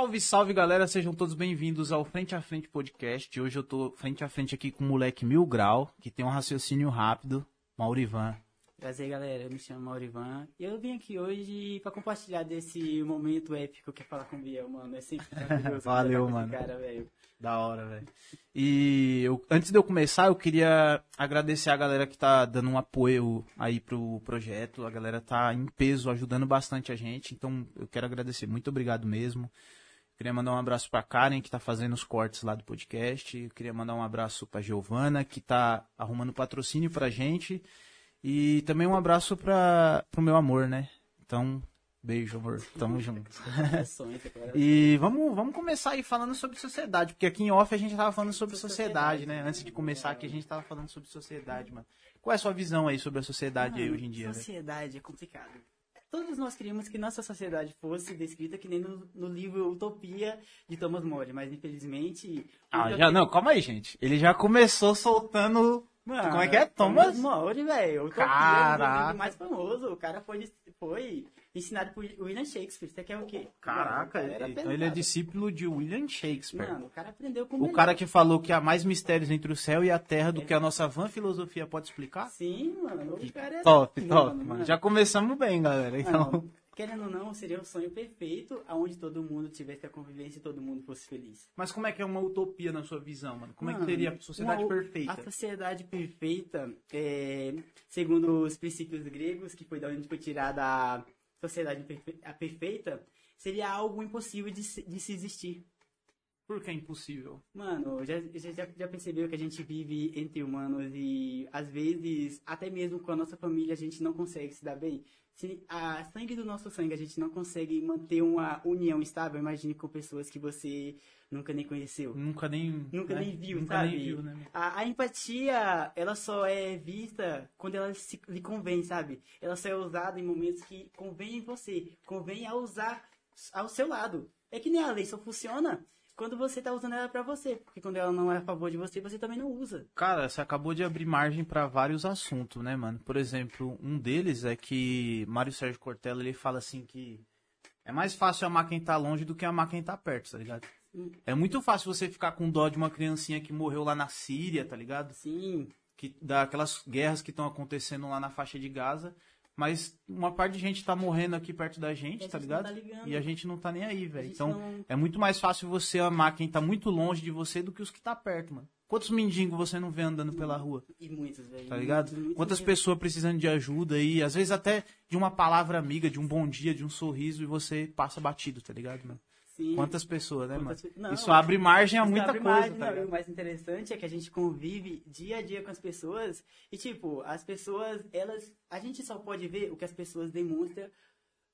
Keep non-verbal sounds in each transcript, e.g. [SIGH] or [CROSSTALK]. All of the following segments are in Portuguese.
Salve, salve galera, sejam todos bem-vindos ao Frente a Frente Podcast. Hoje eu tô frente a frente aqui com o moleque Mil Grau, que tem um raciocínio rápido, Maurivan. Prazer, galera. Eu me chamo Maurivan. E eu vim aqui hoje pra compartilhar desse momento épico que é falar com o Biel, mano. É sempre [LAUGHS] Valeu, mano. cara, velho. Da hora, velho. E eu, antes de eu começar, eu queria agradecer a galera que tá dando um apoio aí pro projeto. A galera tá em peso, ajudando bastante a gente. Então, eu quero agradecer. Muito obrigado mesmo. Queria mandar um abraço pra Karen, que tá fazendo os cortes lá do podcast. Eu queria mandar um abraço pra Giovana, que tá arrumando patrocínio pra gente. E também um abraço pra, pro meu amor, né? Então, beijo, amor. Tamo [LAUGHS] junto. E vamos, vamos começar aí falando sobre sociedade, porque aqui em off a gente tava falando sobre sociedade, né? Antes de começar aqui a gente tava falando sobre sociedade, mano. Qual é a sua visão aí sobre a sociedade aí Mano, hoje em dia, velho? Sociedade é complicado. Todos nós queríamos que nossa sociedade fosse descrita que nem no, no livro Utopia de Thomas More, mas infelizmente. Ah, já não, calma aí, gente. Ele já começou soltando. Mano, Como é que é? Thomas? More, velho. Utopia é Caraca. o livro mais famoso. O cara foi, foi ensinado por William Shakespeare. Você quer o quê? Caraca, Mano, o cara era então ele é discípulo de William Shakespeare. Mano, o cara aprendeu com o cara que falou que há mais mistérios entre o céu e a terra do que a nossa van filosofia pode explicar? Sim, mano. O cara é Top, assim, top, mano. Já começamos bem, galera. Então, Mano, querendo ou não, seria o sonho perfeito onde todo mundo tivesse a convivência e todo mundo fosse feliz. mas como é que é uma utopia na sua visão, mano? Como é que Mano, seria a sociedade uma- perfeita? A sociedade perfeita, é, segundo os princípios gregos, que foi da onde foi tirada a sociedade perfeita, seria algo impossível de se, de se existir. Por que é impossível? Mano, já, já- já percebeu que a gente vive entre humanos e às vezes, até mesmo com a nossa família, a gente não consegue se dar bem? Se a sangue do nosso sangue a gente não consegue manter uma união estável, imagine com pessoas que você nunca nem conheceu. Nunca nem. Nunca né? nem viu, Nunca sabe? nem viu, né? A, a empatia, ela só é vista quando ela se, lhe convém, sabe? Ela só é usada em momentos que convém em você, convém a usar ao seu lado. É que nem a lei só funciona quando você tá usando ela pra você, porque quando ela não é a favor de você, você também não usa. Cara, você acabou de abrir margem pra vários assuntos, né, mano? Por exemplo, um deles é que Mário Sérgio Cortella ele fala assim que é mais fácil amar quem tá longe do que amar quem tá perto, tá ligado? É muito fácil você ficar com dó de uma criancinha que morreu lá na Síria, tá ligado? Sim, que daquelas guerras que estão acontecendo lá na faixa de Gaza, mas uma parte de gente tá morrendo aqui perto da gente, tá ligado? tá e a gente não tá nem aí, velho. Então, não- é muito mais fácil você amar quem tá muito longe de você do que os que tá perto, mano. Quantos mendigos você não vê andando pela rua, E muitos, velho. tá ligado? muitos, muitos Quantas pessoas precisando de ajuda aí, às vezes até de uma palavra amiga, de um bom dia, de um sorriso e você passa batido, tá ligado, mano? Sim. Quantas pessoas, né, Quantas mano? Não, Isso abre margem a muita coisa, margem, tá não? O mais interessante é que a gente convive dia a dia com as pessoas e, tipo, as pessoas, elas. A gente só pode ver o que as pessoas demonstram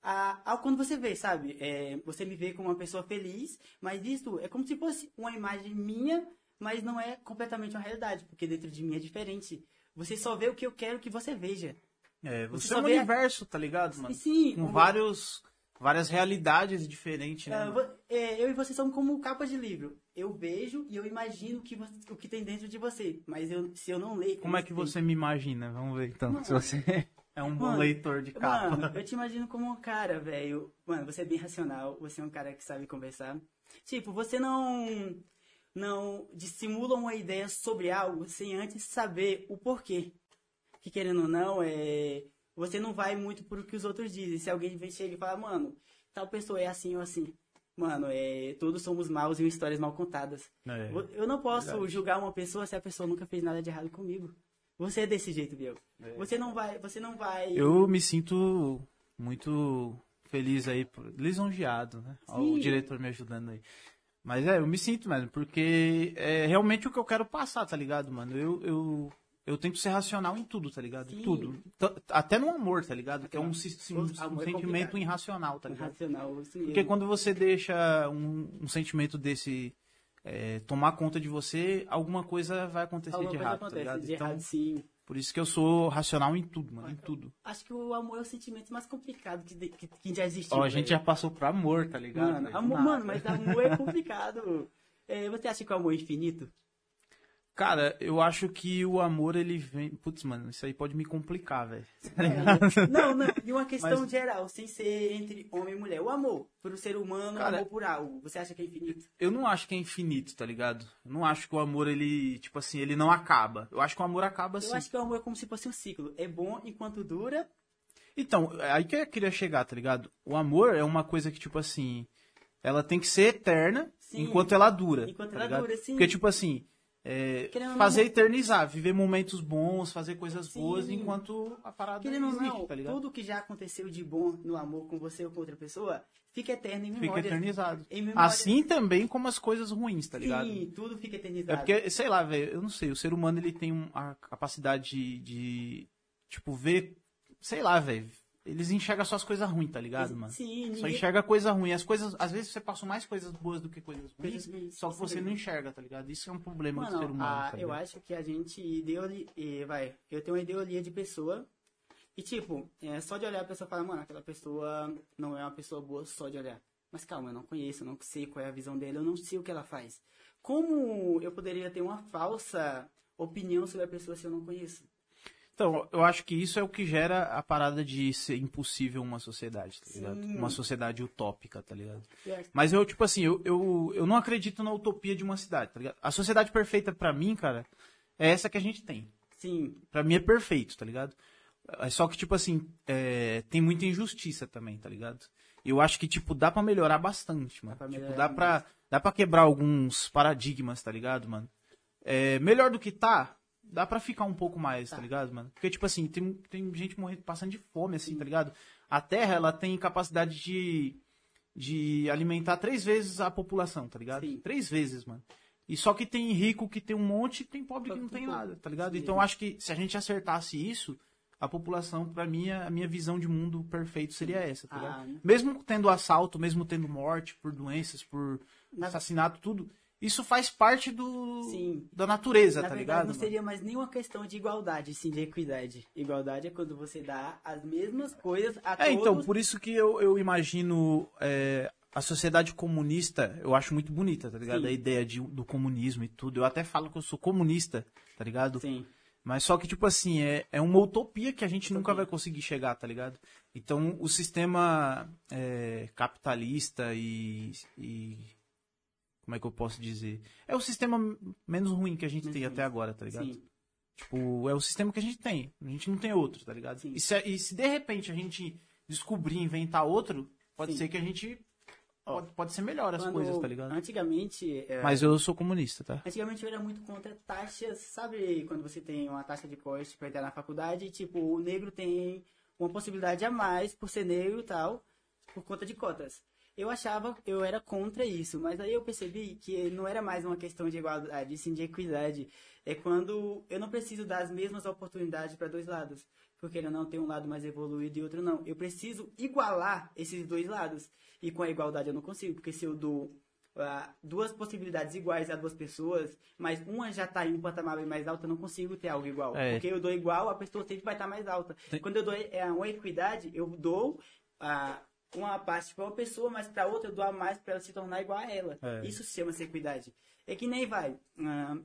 a, ao quando você vê, sabe? É, você me vê como uma pessoa feliz, mas isso é como se fosse uma imagem minha, mas não é completamente uma realidade, porque dentro de mim é diferente. Você só vê o que eu quero que você veja. É, Você você é um vê a- universo, tá ligado, mano? Sim, com o- vários, várias realidades diferentes, né? Ah, mano? é, eu e você somos como capas de livro. Eu vejo e eu imagino o que, você- o que tem dentro de você. Mas eu, se eu não ler. Como é que tem- você me imagina? Vamos ver então. Se você é um bom Mano, leitor de capa. Mano, eu te imagino como um cara, velho. Mano, você é bem racional. Você é um cara que sabe conversar. Tipo, você não. Não dissimula uma ideia sobre algo sem antes saber o porquê. Que querendo ou não, é. Você não vai muito por o que os outros dizem. Se alguém vem chega e fala, mano, tal pessoa é assim ou assim. Mano, é, todos somos maus em histórias mal contadas. É. Eu não posso verdade. julgar uma pessoa se a pessoa nunca fez nada de errado comigo. Você é desse jeito, Biel. Você não vai, você não vai. Eu me sinto muito feliz aí, por- lisonjeado, né? Ó, O Sim. diretor me ajudando aí. Mas é, eu me sinto mesmo, porque é realmente o que eu quero passar, tá ligado, mano? Eu, eu, eu tento ser racional em tudo, tá ligado? Sim. Tudo. T- Até no amor, tá ligado? Que é um, um, O um é sentimento complicado. irracional, tá ligado? racional, isso mesmo. Porque quando você deixa um, um sentimento desse é, tomar conta de você, alguma coisa vai acontecer Alguma de errado, tá acontece ligado? de Então, errado, sim. por isso que eu sou racional em tudo, mano, em tudo. Acho que o amor é o sentimento mais complicado que, que, que já existiu. Ó, a gente já passou pro amor, tá ligado? Mano, amor, mano, mas amor é complicado. [LAUGHS] É, você acha que o amor é infinito? Cara, eu acho que o amor, ele vem. Putz, mano, isso aí pode me complicar, velho. Tá [LAUGHS] é, não, não. E uma questão Mas... geral, sem ser entre homem e mulher. O amor por um ser humano, Cara, o amor por algo. Você acha que é infinito? Eu não acho que é infinito, tá ligado? Eu não acho que o amor, ele, tipo assim, ele não acaba. Eu acho que o amor acaba assim. Eu acho que o amor é como se fosse um ciclo. É bom enquanto dura. Então, aí que eu queria chegar, tá ligado? O amor é uma coisa que, tipo assim, ela tem que ser eterna sim. enquanto ela dura. Enquanto tá ela ligado? dura, sim. Porque, tipo assim é, fazer não, eternizar, viver momentos bons, fazer coisas sim. boas enquanto a parada Querendo existe, não, tá ligado? Tudo que já aconteceu de bom no amor com você ou com outra pessoa fica eterno em memória. Fica eternizado. Em memória. Assim também como as coisas ruins, tá ligado? Sim, tudo fica eternizado. É porque, sei lá, velho, eu não sei, o ser humano ele tem a capacidade de, de tipo, ver, sei lá, velho, eles enxergam só as coisas ruins, tá ligado, mano? Sim, Só enxerga coisa ruim. As coisas, às vezes você passa mais coisas boas do que coisas ruins, só que você não enxerga, tá ligado? Isso é um problema do ser humano. A, tá eu acho que a gente ideoli, vai, eu tenho uma ideologia de pessoa e tipo, é só de olhar a pessoa fala, mano, aquela pessoa não é uma pessoa boa só de olhar. Mas calma, eu não conheço, eu não sei qual é a visão dela, eu não sei o que ela faz. Como eu poderia ter uma falsa opinião sobre a pessoa se eu não conheço? Então, eu acho que isso é o que gera a parada de ser impossível uma sociedade, tá ligado? Sim. Uma sociedade utópica, tá ligado? Mas eu, tipo assim, eu, eu, eu não acredito na utopia de uma cidade, tá ligado? A sociedade perfeita para mim, cara, é essa que a gente tem. Sim. Pra mim é perfeito, tá ligado? É só que, tipo assim, é, tem muita injustiça também, tá ligado? Eu acho que, tipo, dá para melhorar bastante, mano. Dá pra, tipo, dá pra, dá pra quebrar alguns paradigmas, tá ligado, mano? É, melhor do que tá, dá pra ficar um pouco mais, tá, tá ligado, mano? Porque, tipo assim, tem, tem gente morrendo, passando de fome, assim, Sim. tá ligado? A Terra, ela tem capacidade de, de alimentar três vezes a população, tá ligado? Sim. Três vezes, mano. E só que tem rico que tem um monte e tem pobre que não tem nada, tá ligado? Sim. Então, acho que se a gente acertasse isso, a população, pra mim, a minha visão de mundo perfeito seria essa, tá ligado? Ah, mesmo tendo assalto, mesmo tendo morte por doenças, por assassinato, tudo isso faz parte do sim. da natureza, Na tá verdade, ligado? Não seria mais nenhuma questão de igualdade, sim de equidade. Igualdade é quando você dá as mesmas coisas a é, então, todos. É, então, por isso que eu, eu imagino é, a sociedade comunista, eu acho muito bonita, tá ligado? Sim. A ideia de, do comunismo e tudo. Eu até falo que eu sou comunista, tá ligado? Sim. Mas só que, tipo assim, é, é uma utopia que a gente utopia. nunca vai conseguir chegar, tá ligado? Então, o sistema é, capitalista e, e como é que eu posso dizer? É o sistema menos ruim que a gente tem até agora, tá ligado? Sim. Tipo, é o sistema que a gente tem. A gente não tem outro, tá ligado? E se, e se, de repente a gente descobrir, inventar outro, pode Sim. ser que a gente. Pode, pode ser melhor as Quando, coisas, tá ligado? Antigamente. É... Mas eu sou comunista, tá? Antigamente eu era muito contra taxas. Sabe quando você tem uma taxa de corte pra entrar na faculdade? Tipo, o negro tem uma possibilidade a mais por ser negro e tal, por conta de cotas eu achava, eu era contra isso, mas aí eu percebi que não era mais uma questão de igualdade, sim de equidade. É quando eu não preciso dar as mesmas oportunidades para dois lados, porque ele não tem um lado mais evoluído e outro não. Eu preciso igualar esses dois lados. E com a igualdade eu não consigo, porque se eu dou uh, duas possibilidades iguais a duas pessoas, mas uma já está em um patamar bem mais alto, eu não consigo ter algo igual. É. Porque eu dou igual, a pessoa sempre vai estar tá mais alta. Tem... Quando eu dou é, uma equidade, eu dou. Uh, uma parte para uma pessoa, mas para outra eu dou a mais para ela se tornar igual a ela. É. Isso se chama equidade. É que nem vai. Uh,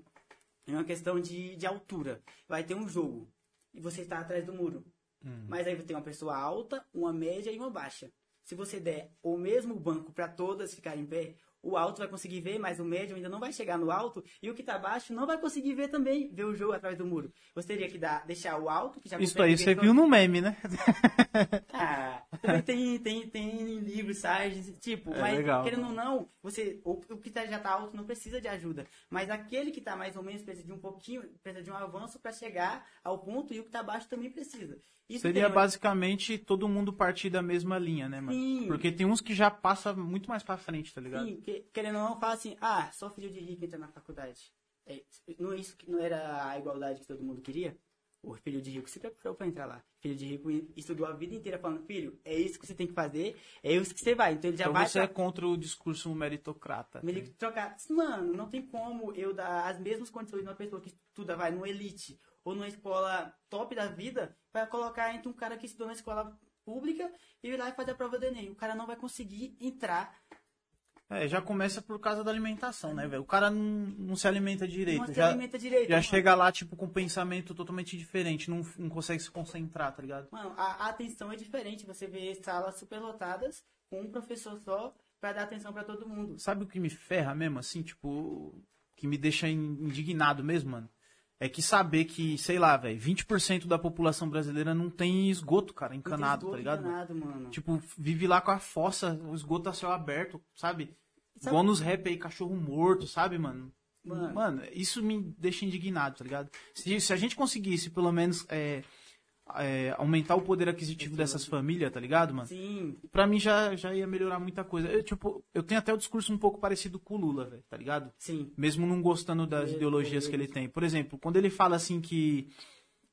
é uma questão de, de altura. Vai ter um jogo e você está atrás do muro. Hum. Mas aí você tem uma pessoa alta, uma média e uma baixa. Se você der o mesmo banco para todas ficarem em pé, o alto vai conseguir ver, mas o médio ainda não vai chegar no alto, e o que está baixo não vai conseguir ver também, ver o jogo atrás do muro. Você teria que dar, deixar o alto, que já Isso aí você todo... viu no meme, né? [LAUGHS] ah, também tem, tem, tem livros, sites, tipo, é mas legal. querendo ou não, você, o, o que tá, já está alto não precisa de ajuda, mas aquele que está mais ou menos precisa de um pouquinho, precisa de um avanço para chegar ao ponto, e o que está baixo também precisa. Isso Seria tem... basicamente todo mundo partir da mesma linha, né, mano? Sim. Porque tem uns que já passa muito mais pra frente, tá ligado? Sim, que, querendo ou não, fala assim, ah, só filho de rico entra na faculdade. É, não, isso não era a igualdade que todo mundo queria? O filho de rico se preparou para entrar lá. Filho de rico estudou a vida inteira falando, filho, é isso que você tem que fazer, é isso que você vai. Então ele já então vai. Você pra... é contra o discurso meritocrata. Meritocrata. Mano, não tem como eu dar as mesmas condições de uma pessoa que estuda, vai no elite ou numa escola top da vida para colocar entre um cara que estudou na escola pública e ir lá e fazer a prova do Enem. O cara não vai conseguir entrar É, já começa por causa da alimentação, né, velho? O cara não, não se alimenta direito. Não já alimenta direito. já mano. chega lá, tipo, com um pensamento totalmente diferente. Não, não consegue se concentrar, tá ligado? Mano, a, a atenção é diferente. Você vê salas superlotadas com um professor só pra dar atenção pra todo mundo. Sabe o que me ferra mesmo, assim, tipo, que me deixa in- indignado mesmo, mano? É que saber que, sei lá, velho, 20% da população brasileira não tem esgoto, cara, encanado, esgoto tá ligado? encanado, mano. Tipo, vive lá com a fossa, o esgoto a céu aberto, sabe? Sabe- Igual nos rap aí, cachorro morto, sabe, mano? Mano. Mano, isso me deixa indignado, tá ligado? Se, se a gente conseguisse, pelo menos, é, é, aumentar o poder aquisitivo dessas famílias, tá ligado, mano? Sim, Pra mim já, já ia melhorar muita coisa. Eu, tipo, eu tenho até o discurso um pouco parecido com o Lula, velho, tá ligado? sim. Mesmo não gostando das ideologias que ele tem. Por exemplo, quando ele fala assim que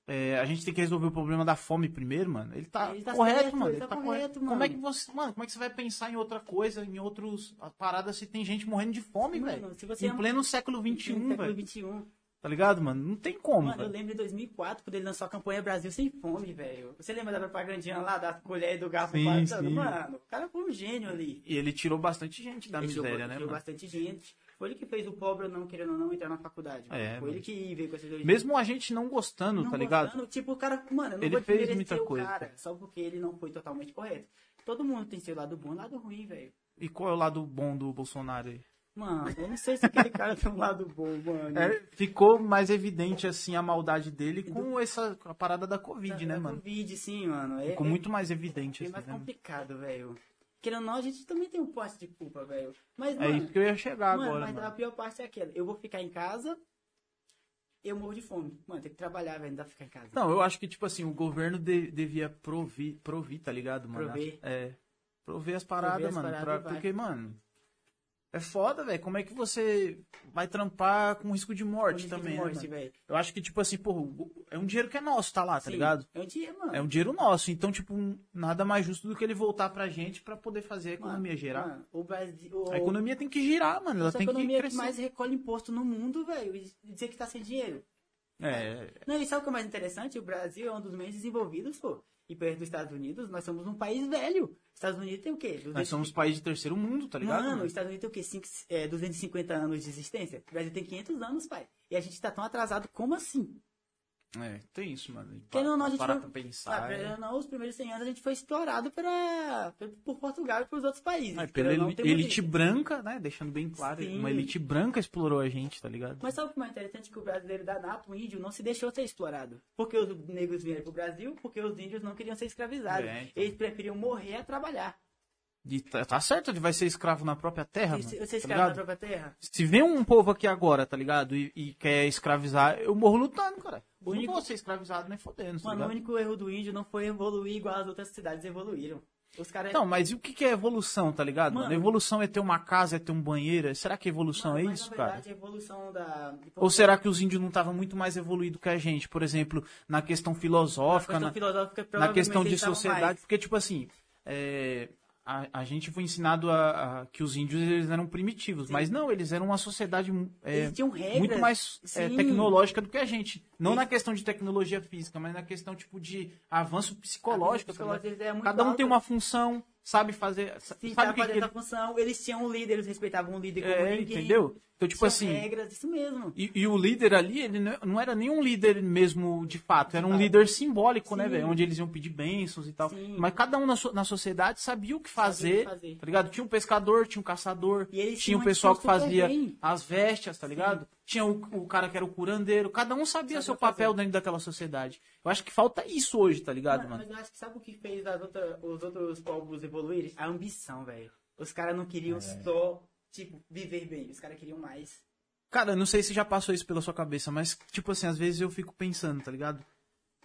é, a gente tem que resolver o problema da fome primeiro, mano, ele tá, Ele tá correto, certo, mano. ele Ele tá tá correto, correto. Como mano. é que você, mano, como é que você vai pensar em outra coisa, em outros paradas se tem gente morrendo de fome, velho? Em pleno século XXI, século velho. 21. Tá ligado, mano? Não tem como, Mano, eu velho. lembro em 2004, quando ele lançou a campanha Brasil Sem Fome, velho. Você lembra da propagandinha lá, da colher e do garfo Sim, passando? sim. Mano, o cara foi um gênio ali. E ele tirou bastante gente da Ele miséria, tirou- né, tirou mano? bastante gente. Foi ele que fez o pobre não querendo ou não entrar na faculdade. É, Foi ele que veio com essa ideologia. Mesmo a gente não gostando, não tá ligado? gostando, tipo, o cara, mano, eu não Ele fez muita o coisa. cara, só porque ele não foi totalmente correto. Todo mundo tem seu lado bom e lado ruim, velho. E qual é o lado bom do Bolsonaro aí? Mano, eu não sei se aquele cara tem um lado bom, mano. É, ficou mais evidente, assim, a maldade dele com essa com a parada da Covid, né, É mano? Covid, sim, mano. É, Ficou é- muito mais evidente, é assim, mais né? complicado, velho. Querendo ou não, a gente também tem um poste de culpa, velho. Mas, É mano, isso que eu ia chegar mano, agora, mas mano. a pior parte é aquela. Eu vou ficar em casa, eu morro de fome. Mano, tem que trabalhar, velho, não dá pra ficar em casa. Não, eu acho que, tipo assim, o governo de- devia provir, provir, tá ligado, mano? Prover. É. Prover as paradas, Prover as mano. paradas pra- porque, mano. É foda, velho. Como é que você vai trampar com risco de morte Risco de também, morte, né, velho. Eu acho que, tipo assim, porra, o- é um dinheiro que é nosso, tá lá, tá Sim, ligado? É um dia, mano. É um dinheiro nosso. Então, tipo, nada mais justo do que ele voltar pra gente pra poder fazer a economia Mano, girar. mano, o Brasil. O, A economia tem que girar, mano. Ela essa tem que economia que crescer. mais recolhe imposto no mundo, velho. E dizer que tá sem dinheiro. É, Não, e sabe o que é mais interessante? O Brasil é um dos menos desenvolvidos, pô. E perto dos Estados Unidos, nós somos um país velho. Estados Unidos tem o quê? nós somos país de terceiro mundo, tá ligado? Mano, os Estados Unidos tem o quê? Cinco, é, 250 anos de existência? O Brasil tem 500 anos, pai. E a gente tá tão atrasado como assim? É, tem isso, mano. Querendo ou não, a gente parar foi- pra Ah, pensar. querendo é. não, os primeiros 100 anos a gente foi explorado pela, por Portugal e pelos outros países. É, pela não, elite branca, né? Deixando bem claro, Sim. uma elite branca explorou a gente, tá ligado? Mas sabe o que é mais interessante? Que o brasileiro da nato, o índio, não se deixou ser explorado. Porque os negros vieram pro Brasil, porque os índios não queriam ser escravizados. É, então. Eles preferiam morrer a trabalhar. E tá, tá certo, ele vai ser escravo na própria terra, E mano. se- Você tá escravo na ligado? própria terra? Se vem um povo aqui agora, tá ligado? E, e quer escravizar, eu morro lutando, cara. O Eu único- Não vou ser escravizado nem fodendo, tá Mano, o ligado? único erro do índio não foi evoluir igual as outras cidades evoluíram. Os caras. Não, mas e o que é evolução, tá ligado? Mano, Mano. evolução é ter uma casa, é ter um banheiro. Será que evolução Mano, é isso, na cara? verdade, a evolução da. Ou será que os índios não estavam muito mais evoluídos que a gente? Por exemplo, na questão filosófica, questão na, filosófica, na questão de sociedade, mais. porque, tipo assim, é, a, a gente foi ensinado a, a- que os índios eles eram primitivos, mas não, eles eram uma sociedade é, muito mais é, Sim. tecnológica do que a gente. Não na questão de tecnologia física, mas na questão tipo de avanço psicológico. A ligado? psicológica deles muito Cada um tem uma função, sabe fazer. Sim, sabe o que, que ele... função. Eles tinham um líder, eles respeitavam um líder como É, ninguém. entendeu? Então, tipo assim. regras, isso mesmo. E, e o líder ali, ele não- era nem um líder mesmo de fato, era um líder simbólico, né, Sim. velho? Onde eles iam pedir bênçãos e tal. Sim. Mas cada um na, so- na sociedade sabia o que fazer, fazer. tá ligado? Tinha um pescador, tinha um caçador, tinha o tinham pessoal que fazia bem. as vestes, tá ligado? Tinha o, o cara que era o curandeiro, cada um sabia Sabia seu papel fazer. dentro daquela sociedade. Eu acho que falta isso hoje, tá ligado, Mano, mano? mas eu acho que sabe o que fez as outra- os outros povos evoluírem? A ambição, velho. Os caras não queriam É. só, tipo, viver bem. Os caras queriam mais. Cara, eu não sei se já passou isso pela sua cabeça, mas, tipo assim, às vezes eu fico pensando, tá ligado?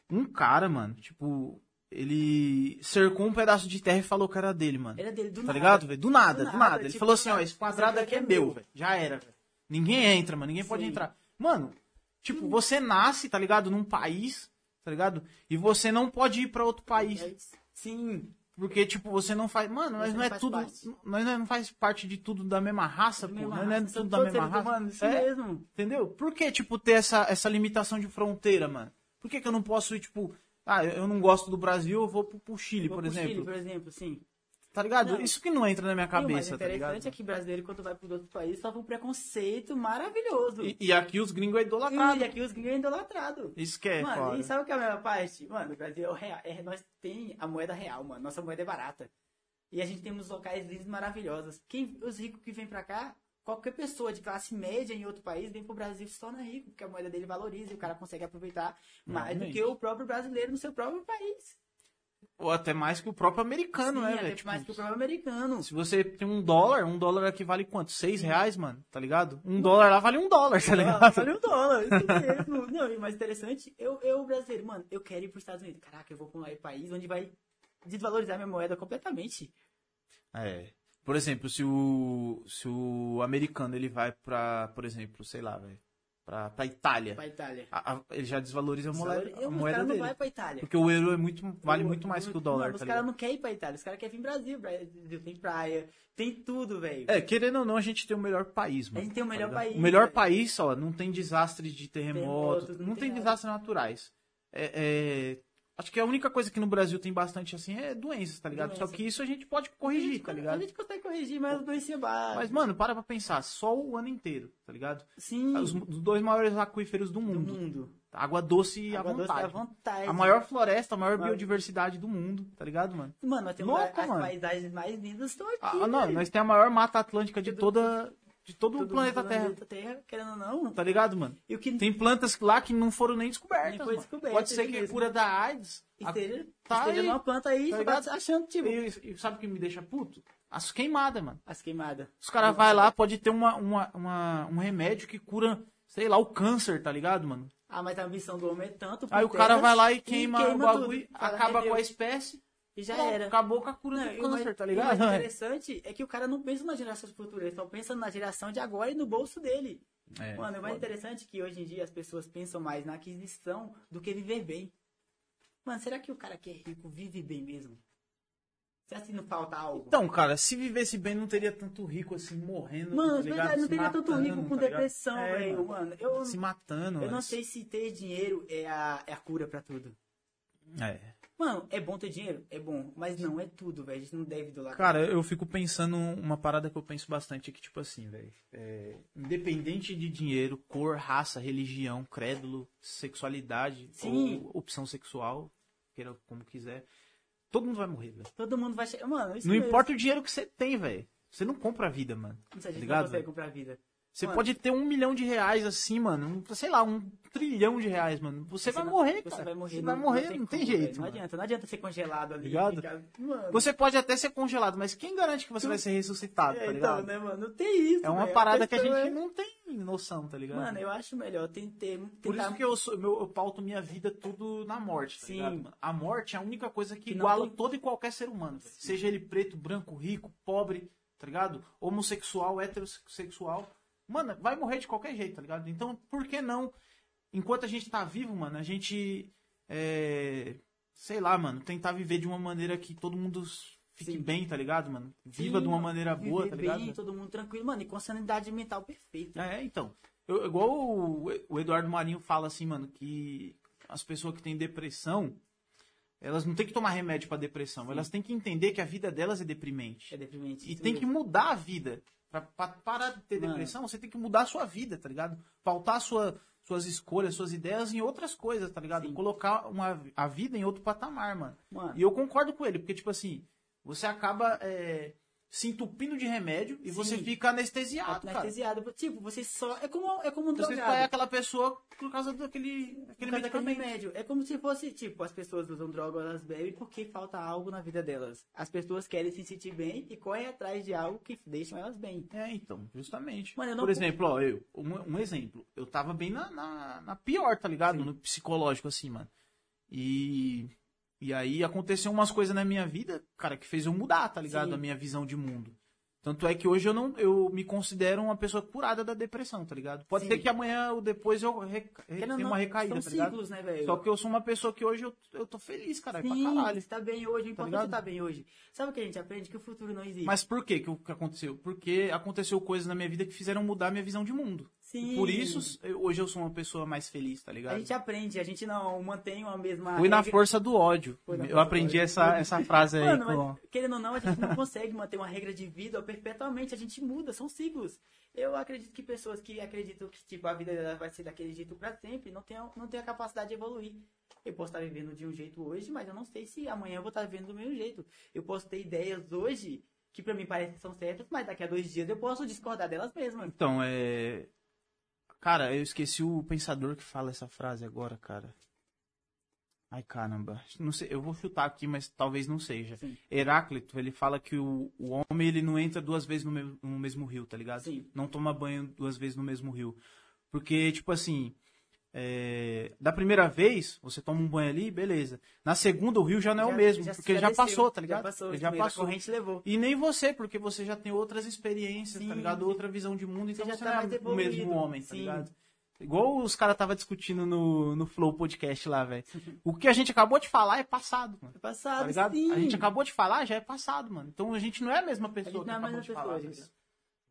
Um cara, mano, tipo, ele cercou um pedaço de terra e falou que era dele, mano. Era dele do Tá nada. ligado, velho? Do nada, do Do nada. nada, Ele tipo, falou assim, ó, esse quadrado aqui é meu, velho. Já era, velho. Ninguém entra, mano. Ninguém pode Sim. entrar. Mano, tipo, você nasce, tá ligado, num país, tá ligado? E você não pode ir pra outro país. Sim. Porque, tipo, você não faz. Mano, nós não não é tudo. parte. Nós não faz parte de tudo da mesma raça, pô. Nós não é tudo da mesma raça. Isso É, mesmo. Entendeu? Por que, tipo, ter essa, essa limitação de fronteira, mano? Por que, que eu não posso ir, tipo, ah, eu eu não gosto do Brasil, eu vou pro, pro Chile, Vou por pro exemplo. Chile, por exemplo, sim. Tá ligado? Não. Isso que não entra na minha E o cabeça, tá interessante ligado? é que brasileiro, quando vai para outro país, sofre um preconceito maravilhoso. E, e aqui os gringos é E, idolatrado. aqui os gringos é idolatrado. Isso que é mano, foda. e sabe o que é a melhor parte? Mano, o Brasil é o real. É, nós tem a moeda real, mano. Nossa moeda é barata. E a gente tem uns locais lindos maravilhosos. Quem, os ricos que vêm pra cá, qualquer pessoa de classe média em outro país vem pro Brasil e se torna rico, porque a moeda dele valoriza e o cara consegue aproveitar mais do Realmente. que o próprio brasileiro no seu próprio país. Ou até mais que o próprio americano, Sim, né, até velho? Tipo, mais que o próprio americano. Se você tem um dólar, um dólar aqui vale quanto? Seis reais, mano, tá ligado? Um dólar lá vale um dólar, tá Ah, ligado? [LAUGHS] Vale um dólar, isso mesmo. Não, e mais interessante, eu, eu, brasileiro, mano, eu quero ir pros Estados Unidos. Caraca, eu vou pra um país onde vai desvalorizar minha moeda completamente. É. Por exemplo, se o, se o americano ele vai pra, por exemplo, sei lá, velho, pra, pra Itália, Pra Itália. a- a- ele já desvaloriza a moeda, Eu, a os moeda caras não dele. vai pra Itália. Porque o euro é muito, vale muito mais que o dólar, os tá caras ligado? não querem ir pra Itália, os caras querem vir pro Brasil. Brasil tem praia, tem tudo, velho. É, querendo ou não, a gente tem o melhor país, mano. A gente tem o melhor ligado? país, O melhor velho. país, ó, não tem desastres de terremoto, Terremotos, não, não tem, tem desastres naturais. É, é, acho que a única coisa que no Brasil tem bastante assim é doenças, tá ligado? Doença. Só que isso a gente pode corrigir, tá A ligado? gente consegue corrigir, mas o doença baixa. Mas, mano, para pra pensar, só o ano inteiro, tá ligado? Sim, Os, os dois maiores aquíferos do do mundo. mundo. Água doce à Água doce vontade. à vontade. A maior floresta, a maior Maior- biodiversidade do mundo, tá ligado, mano? Mano, nós temos Louco, as mano. paisagens mais lindas estão aqui. Ah, não, velho. nós temos a maior mata atlântica de toda. De todo, o Todo planeta mundo Terra. planeta Terra, querendo ou não. Tá ligado, mano? E o que Tem plantas lá que não foram nem descobertas. Nem descoberto, Pode ser que mesmo. cura da AIDS. a- esteja, tá esteja aí, numa planta aí, tá tá achando, tipo, E, e sabe o que me deixa puto? As queimadas, mano. as queimadas. Os caras vai lá, pode ter uma, uma, uma- um remédio que cura, sei lá, o câncer, tá ligado, mano? Ah, mas a ambição do homem é tanto. Aí o cara vai lá e queima, o tudo. bagulho, Fala, acaba com a espécie, E já era. acabou com a cura Não, do o mais- câncer, tá e o ligado? mais [LAUGHS] interessante é que o cara não pensa nas gerações futuras, ele só pensa na geração de agora e no bolso dele. É, Mano, é mais interessante que hoje em dia as pessoas pensam mais na aquisição do que viver bem. Mano, será que o cara que é rico vive bem mesmo? Será que não falta algo? Então, cara, se vivesse bem, não teria tanto rico assim, morrendo. Mano, tá é ligado? verdade, não teria tanto matando, rico com tá ligado? depressão, É, velho. mano. Eu, Se matando, eu não antes. sei se ter dinheiro é a, é a cura pra tudo. É. Mano, é bom ter dinheiro? É bom, mas não é tudo, velho. A gente não deve idolatrar. Cara, eu fico pensando uma parada que eu penso bastante que, tipo assim, velho. é, independente de dinheiro, cor, raça, religião, crédulo, sexualidade, Sim. ou opção sexual, queira como quiser, todo mundo vai morrer, velho. Todo mundo vai. Mano, isso Não mesmo. importa o dinheiro que você tem, velho. Você não compra a vida, mano. A gente ligado, não consegue velho? comprar vida. Você Mano. pode ter um milhão de reais assim, mano. um- sei lá, um trilhão de reais, mano. Você, vai não- morrer, Você cara. vai morrer. Você vai morrer, não tem, como, jeito. velho. Não adianta, não adianta ser congelado ali. Ligado? Mano, Você pode até ser congelado, mas quem garante que você vai ser ressuscitado, é, tá então, ligado? né, mano? Não tem isso. É uma velho. parada que a gente é- não tem noção, tá ligado? Mano, eu acho melhor tem ter. Por tentar- isso que eu, sou, meu, eu pauto minha vida tudo na morte, tá Sim. ligado? mano? A morte é a única coisa que, Que não iguala tem- todo e qualquer ser humano. velho. Seja ele preto, branco, rico, pobre, tá ligado? Homossexual, heterossexual. Mano, vai morrer de qualquer jeito, tá ligado? Então, por que não, enquanto a gente tá vivo, mano, a gente, é, sei lá, mano, tentar viver de uma maneira que todo mundo fique Sim. bem, tá ligado, mano? Viva Sim, de uma maneira boa, tá ligado? bem, todo mundo tranquilo, mano, e com sanidade mental perfeita. É, então. Eu- igual o, o Eduardo Marinho fala assim, mano, que as pessoas que têm depressão, elas não têm que tomar remédio pra depressão. Elas têm que entender que a vida delas é deprimente. É deprimente. E tem que mudar a vida. Pra, pra parar de ter Mano. depressão, você tem que mudar a sua vida, tá ligado? Pautar sua, suas escolhas, suas ideias em outras coisas, tá ligado? Sim. Colocar uma, a vida em outro patamar, mano. Mano, E eu concordo com ele, porque, tipo assim, você acaba é, se entupindo de remédio e Sim. você fica anestesiado, cara. anestesiado. Tipo, você só. É como, é como um Você drogado. é aquela pessoa por causa daquele, Por daquele causa remédio. É como se fosse, tipo, as pessoas usam droga, elas bebem porque falta algo na vida delas. As pessoas querem se sentir bem e correm atrás de algo que deixam elas bem. É, então, justamente. Mano, Por exemplo, ó, eu, um, um exemplo. Eu tava bem na, na, na pior, tá ligado? Sim. No psicológico, assim, mano. E, e aí aconteceu umas coisas na minha vida, cara, que fez eu mudar, tá ligado? Sim. A minha visão de mundo. Tanto é que hoje eu não eu me considero uma pessoa curada da depressão, tá ligado? Pode Sim. ser que amanhã ou depois eu tenha uma recaída, são tá ligado? ciclos, né, velho? Só que eu sou uma pessoa que hoje eu, eu tô feliz, caralho, pra caralho. você tá bem hoje, o importante é ligado? você tá bem hoje. Sabe o que a gente aprende? Que o futuro não existe. Mas por que que que aconteceu? Porque aconteceu coisas na minha vida que fizeram mudar minha visão de mundo. Sim. Por isso, hoje eu sou uma pessoa mais feliz, tá ligado? A gente aprende, a gente não mantém uma mesma. Fui na regra- força do ódio. Foi na Eu força aprendi ódio. essa, essa frase aí. Mano, com- mas, querendo ou não, a gente não [LAUGHS] consegue manter uma regra de vida perpetuamente, a gente muda, são ciclos. Eu acredito que pessoas que acreditam que tipo, a vida vai ser daquele jeito pra sempre, não tem, não tem a capacidade de evoluir. Eu posso estar vivendo de um jeito hoje, mas eu não sei se amanhã eu vou estar vivendo do mesmo jeito. Eu posso ter ideias hoje que pra mim parecem que são certas, mas daqui a dois dias eu posso discordar delas mesmas. Então, é. Cara, eu esqueci o pensador que fala essa frase agora, cara. Ai, caramba. Não sei, eu vou chutar aqui, mas talvez não seja. Sim. Heráclito, ele fala que o, o homem ele não entra duas vezes no, me- no mesmo rio, tá ligado? Sim. Não toma banho duas vezes no mesmo rio. Porque, tipo assim, é, da primeira vez, você toma um banho ali, beleza. Na segunda, o rio já não é o mesmo, porque já, desceu, passou, tá ligado? Já passou, ele já a passou. corrente levou. E nem você, porque você já tem outras experiências, tá Sim, ligado? sim. Outra visão de mundo, então já você tá não é o mesmo homem, tá sim. ligado? Igual os caras tava discutindo no, no Flow Podcast lá, velho. [LAUGHS] O que a gente acabou de falar é passado, mano. É passado, Tá ligado? sim. A gente acabou de falar, já é passado, mano. Então a gente não é a mesma A pessoa gente que não é a mesma pessoa, falar.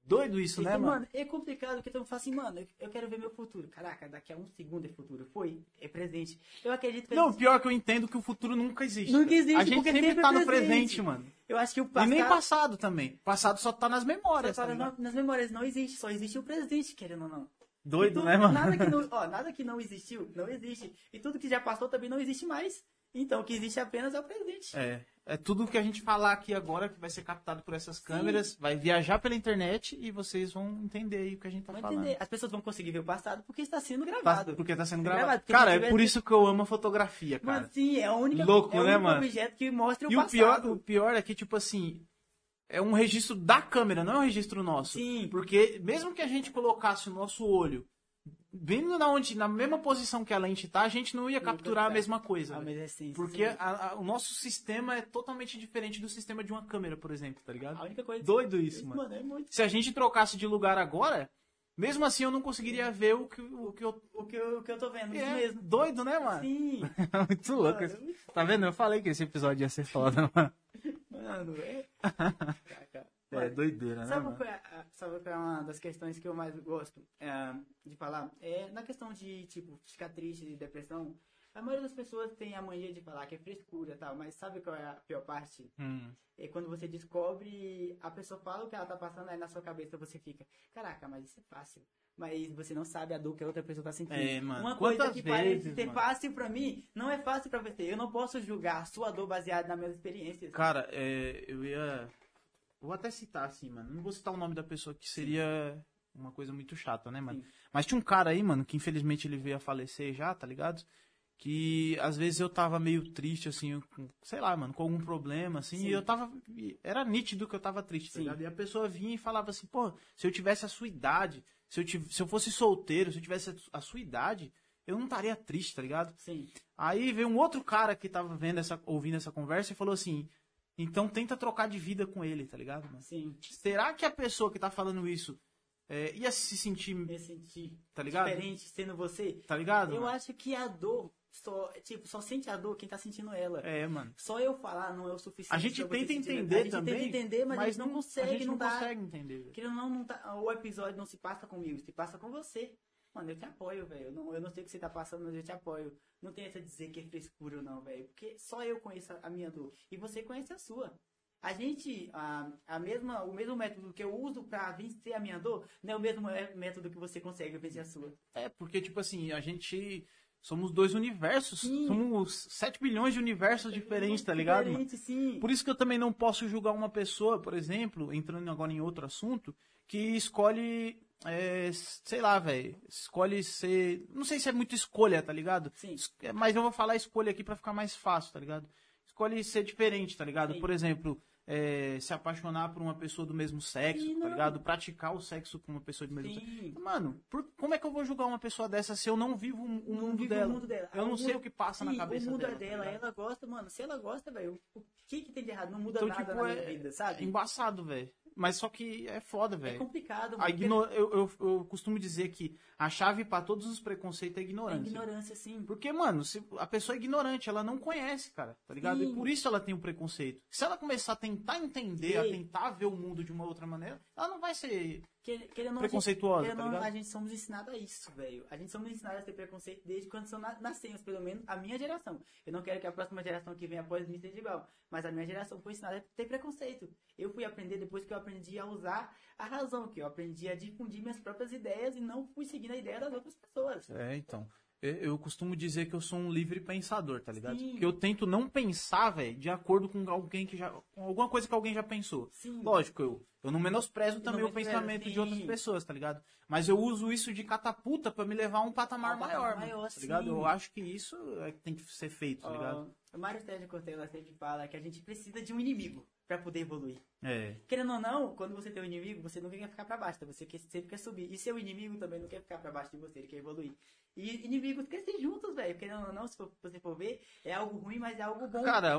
Doido isso, Então, né, mano? mano, é complicado porque todo mundo fala assim, mano, eu- quero ver meu futuro. Caraca, daqui a um segundo é futuro. Foi, é presente. Eu acredito que. Não, pior que eu entendo que o futuro nunca existe. Nunca existe, A gente sempre tá é no presente. mano. Eu acho que o E passado. nem passado também. Passado só tá nas memórias, Só tá não, nas memórias não existe, só existe o presente, querendo ou não. Doido, E tudo- né, mano? Nada que, não, [LAUGHS] ó, nada que não existiu, não existe. E tudo que já passou também não existe mais. Então, o que existe apenas é o presente. É. É tudo que a gente falar aqui agora que vai ser captado por essas câmeras, vai viajar pela internet e vocês vão entender aí o que a gente tá Vão falando. entender. As pessoas vão conseguir ver o passado porque está sendo Tá- gravado. porque tá sendo Gravado, gravado. porque Cara, é por isso que eu amo a fotografia, cara. Mano, sim, é a única, Louco, é o né, único mano? objeto que mostra o E o passado. pior, o pior é que, tipo assim, é um registro da câmera, não é um registro nosso. Sim. Porque mesmo que a gente colocasse o nosso olho bem na, onde, na mesma posição que a lente tá, a gente não ia capturar a mesma coisa. Ah, mas é sim, Porque sim. a- a- o nosso sistema é totalmente diferente do sistema de uma câmera, por exemplo, tá ligado? A única coisa Doido isso, mano. mano, é muito. Se a gente trocasse de lugar agora, mesmo assim eu não conseguiria ver o que, o que eu. O que eu, o que eu tô vendo, É, mesmo. doido, né, mano? Sim. [LAUGHS] Muito louco. Mano, isso. Tá vendo? Eu falei que esse episódio ia ser foda, [LAUGHS] mano. Mano, é. [LAUGHS] É doideira, né? Sabe mano? qual, é, sabe qual é uma das questões que eu mais gosto é, de falar? É na questão de, tipo, ficar triste, de depressão. A maioria das pessoas tem a mania de falar que é frescura e tal, mas sabe qual é a pior parte? Hum. É quando você descobre, a pessoa fala o que ela tá passando, aí na sua cabeça você fica, caraca, mas isso é fácil. Mas você não sabe a dor que a outra pessoa tá sentindo. É, mano. Uma coisa Quantas que parece vezes, ser mano? fácil pra mim, não é fácil pra você. Eu não posso julgar a sua dor baseada nas minhas experiências. Cara, é, eu ia. Vou até citar assim, mano. Não vou citar o nome da pessoa que seria uma coisa muito chata, né, mano? Sim. Mas tinha um cara aí, mano, que infelizmente ele veio a falecer já, tá ligado? Que às vezes eu tava meio triste, assim, com, sei lá, mano, com algum problema, assim, Sim. e eu tava. Era nítido que eu tava triste, tá Sim. ligado? E a pessoa vinha e falava assim, pô, se eu tivesse a sua idade, se eu, tiv- se eu fosse solteiro, se eu tivesse a- a sua idade, eu não estaria triste, tá ligado? Sim. Aí veio um outro cara que tava vendo essa, ouvindo essa conversa e falou assim: então tenta trocar de vida com ele, tá ligado? Mano? Sim. Será que a pessoa que tá falando isso é, ia se sentir, Me sentir tá ligado? diferente sendo você. Tá ligado? Eu mano? acho que a dor só, tipo, só sente a dor quem tá sentindo ela. É, mano. Só eu falar não é o suficiente. A gente tenta entender a gente também. tenta entender, mas, a gente não consegue, a gente não, não dá. consegue entender. ou não, não tá, o episódio não se passa comigo, se passa com você. Mano, eu te apoio, velho. Eu não, eu não sei o que você tá passando, mas eu te apoio. Não tem essa dizer que é frescura ou não, velho. Porque só eu conheço a minha dor. E você conhece a sua. A gente, a, a mesma, o mesmo método que eu uso pra vencer a minha dor, não é o mesmo método que você consegue vencer a sua. É, porque, tipo assim, a gente. Somos dois universos. Sim. Somos 7 bilhões de universos diferentes, tá ligado? Diferente, sim. Por isso que eu também não posso julgar uma pessoa, por exemplo, entrando agora em outro assunto, que escolhe, é, sei lá, velho, escolhe ser, não sei se é muito escolha, tá ligado? Sim. É, Mas eu vou falar escolha aqui pra ficar mais fácil, tá ligado? Escolhe ser diferente, tá ligado? Sim. Por exemplo, é, se apaixonar por uma pessoa do mesmo sexo, Sim, tá ligado? Praticar o sexo com uma pessoa do mesmo sexo. Sim. Mano, por- como é que eu vou julgar uma pessoa dessa se eu não vivo o, o Não mundo vive dela? o mundo dela. Eu não O sei mundo- o que passa na Sim, cabeça o mundo dela. é tá dela, ligado? ela gosta, mano. Se ela gosta, velho, o que que tem de errado? Não muda Então, nada tipo, na minha é vida, sabe? embaçado, velho. Mas só que é foda, É velho. complicado, A mano. igno- eu, eu, eu costumo dizer que a chave pra todos os preconceitos é a É ignorância. ignorância, sim. Porque, mano, se a pessoa é ignorante, ela não conhece, cara, tá ligado? Sim. E por isso ela tem o preconceito. Se ela começar a tentar entender, a tentar ver o mundo de uma outra maneira, ela não vai ser Quer- Querendo Preconceituosa, querendo tá ligado? a gente somos ensinados a isso, velho. A gente somos ensinados a ter preconceito desde quando são na- nascemos, pelo menos a minha geração. Eu não quero que a próxima geração que vem após mim seja igual, mas a minha geração foi ensinada a ter preconceito. Eu fui aprender depois que eu aprendi a usar a razão, que eu aprendi a difundir minhas próprias ideias e não fui seguindo a ideia das outras pessoas. É, então. Eu, eu costumo dizer que eu sou um livre pensador, tá ligado? Sim. Que eu tento não pensar, velho, de acordo com alguém que já. com alguma coisa que alguém já pensou. Sim. Lógico, eu, eu não menosprezo também o menosprezo, pensamento de sim. outras pessoas, tá ligado? Mas eu uso isso de catapulta pra me levar a um patamar patamar maior, maior, mano, tá ligado? Eu acho que isso é que tem que ser feito, tá ligado? Ó, o Mário Sérgio Cortella sempre fala que a gente precisa de um inimigo pra poder evoluir. É. Querendo ou não, quando você tem um inimigo, você nunca quer ficar pra baixo, tá? você sempre quer subir. E seu inimigo também não quer ficar pra baixo de você, ele quer evoluir. E inimigos crescem juntos, velho. Querendo ou não, se for- você for ver, é algo ruim, mas é algo bom. Cara,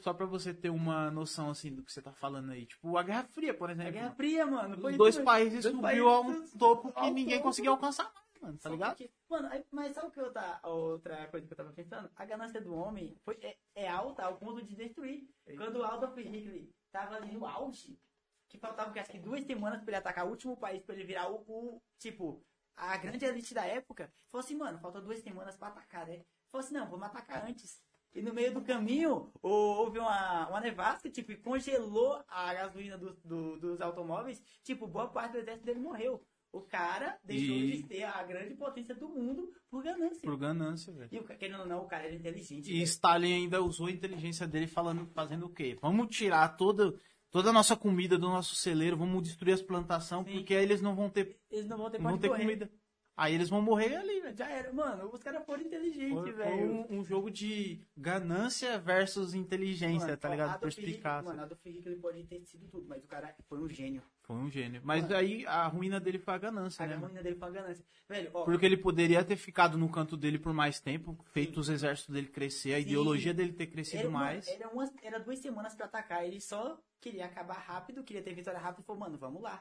só pra você ter uma noção, assim, do que você tá falando aí. Tipo, a Guerra Fria, por a exemplo. Guerra Fria, mano. Os dois países Dois subiu a um topo que ninguém conseguiu alcançar mais, mano, tá ligado? porque- Mano, mas sabe o que outra, outra coisa que eu tava pensando? A ganância do homem foi, é, é alta ao ponto de destruir. Quando o Adolf Hitler tava ali no auge, que faltava acho que duas semanas pra ele atacar o último país, pra ele virar o, o, tipo, a grande elite da época, falou assim, mano, falta duas semanas pra atacar, né? Falou assim, não, vamos atacar antes. E no meio do caminho, houve uma, uma nevasca, tipo, e congelou a gasolina do- do- dos automóveis. Tipo, boa parte do exército dele morreu. O cara deixou E- de ser a grande potência do mundo por ganância. Por ganância, velho. E querendo ou não, o cara era inteligente. E velho. Stalin ainda usou a inteligência dele falando, fazendo o quê? Vamos tirar toda, toda a nossa comida do nosso celeiro, vamos destruir as plantações, Sim. porque aí eles não vão ter, Eles não vão ter não vão ter correr. comida. Aí eles vão morrer ali, velho. Já era, mano. Os caras foram inteligentes, velho. um, um jogo de ganância versus inteligência, Mano, tá ligado? Perspicácia. Mano, Adolf Hitler pode ter sido tudo, mas o cara foi um gênio. Foi um gênio. Mas Mano. aí a ruína dele foi a ganância, A né? mano? ruína dele foi a ganância. Velho, ó. Porque ele poderia ter ficado no canto dele por mais tempo, feito os exércitos dele crescer, a Sim. ideologia dele ter crescido Era, uma- mais. era, umas- era duas semanas pra atacar. Ele só queria acabar rápido, queria ter vitória rápido e falou, mano, vamos lá.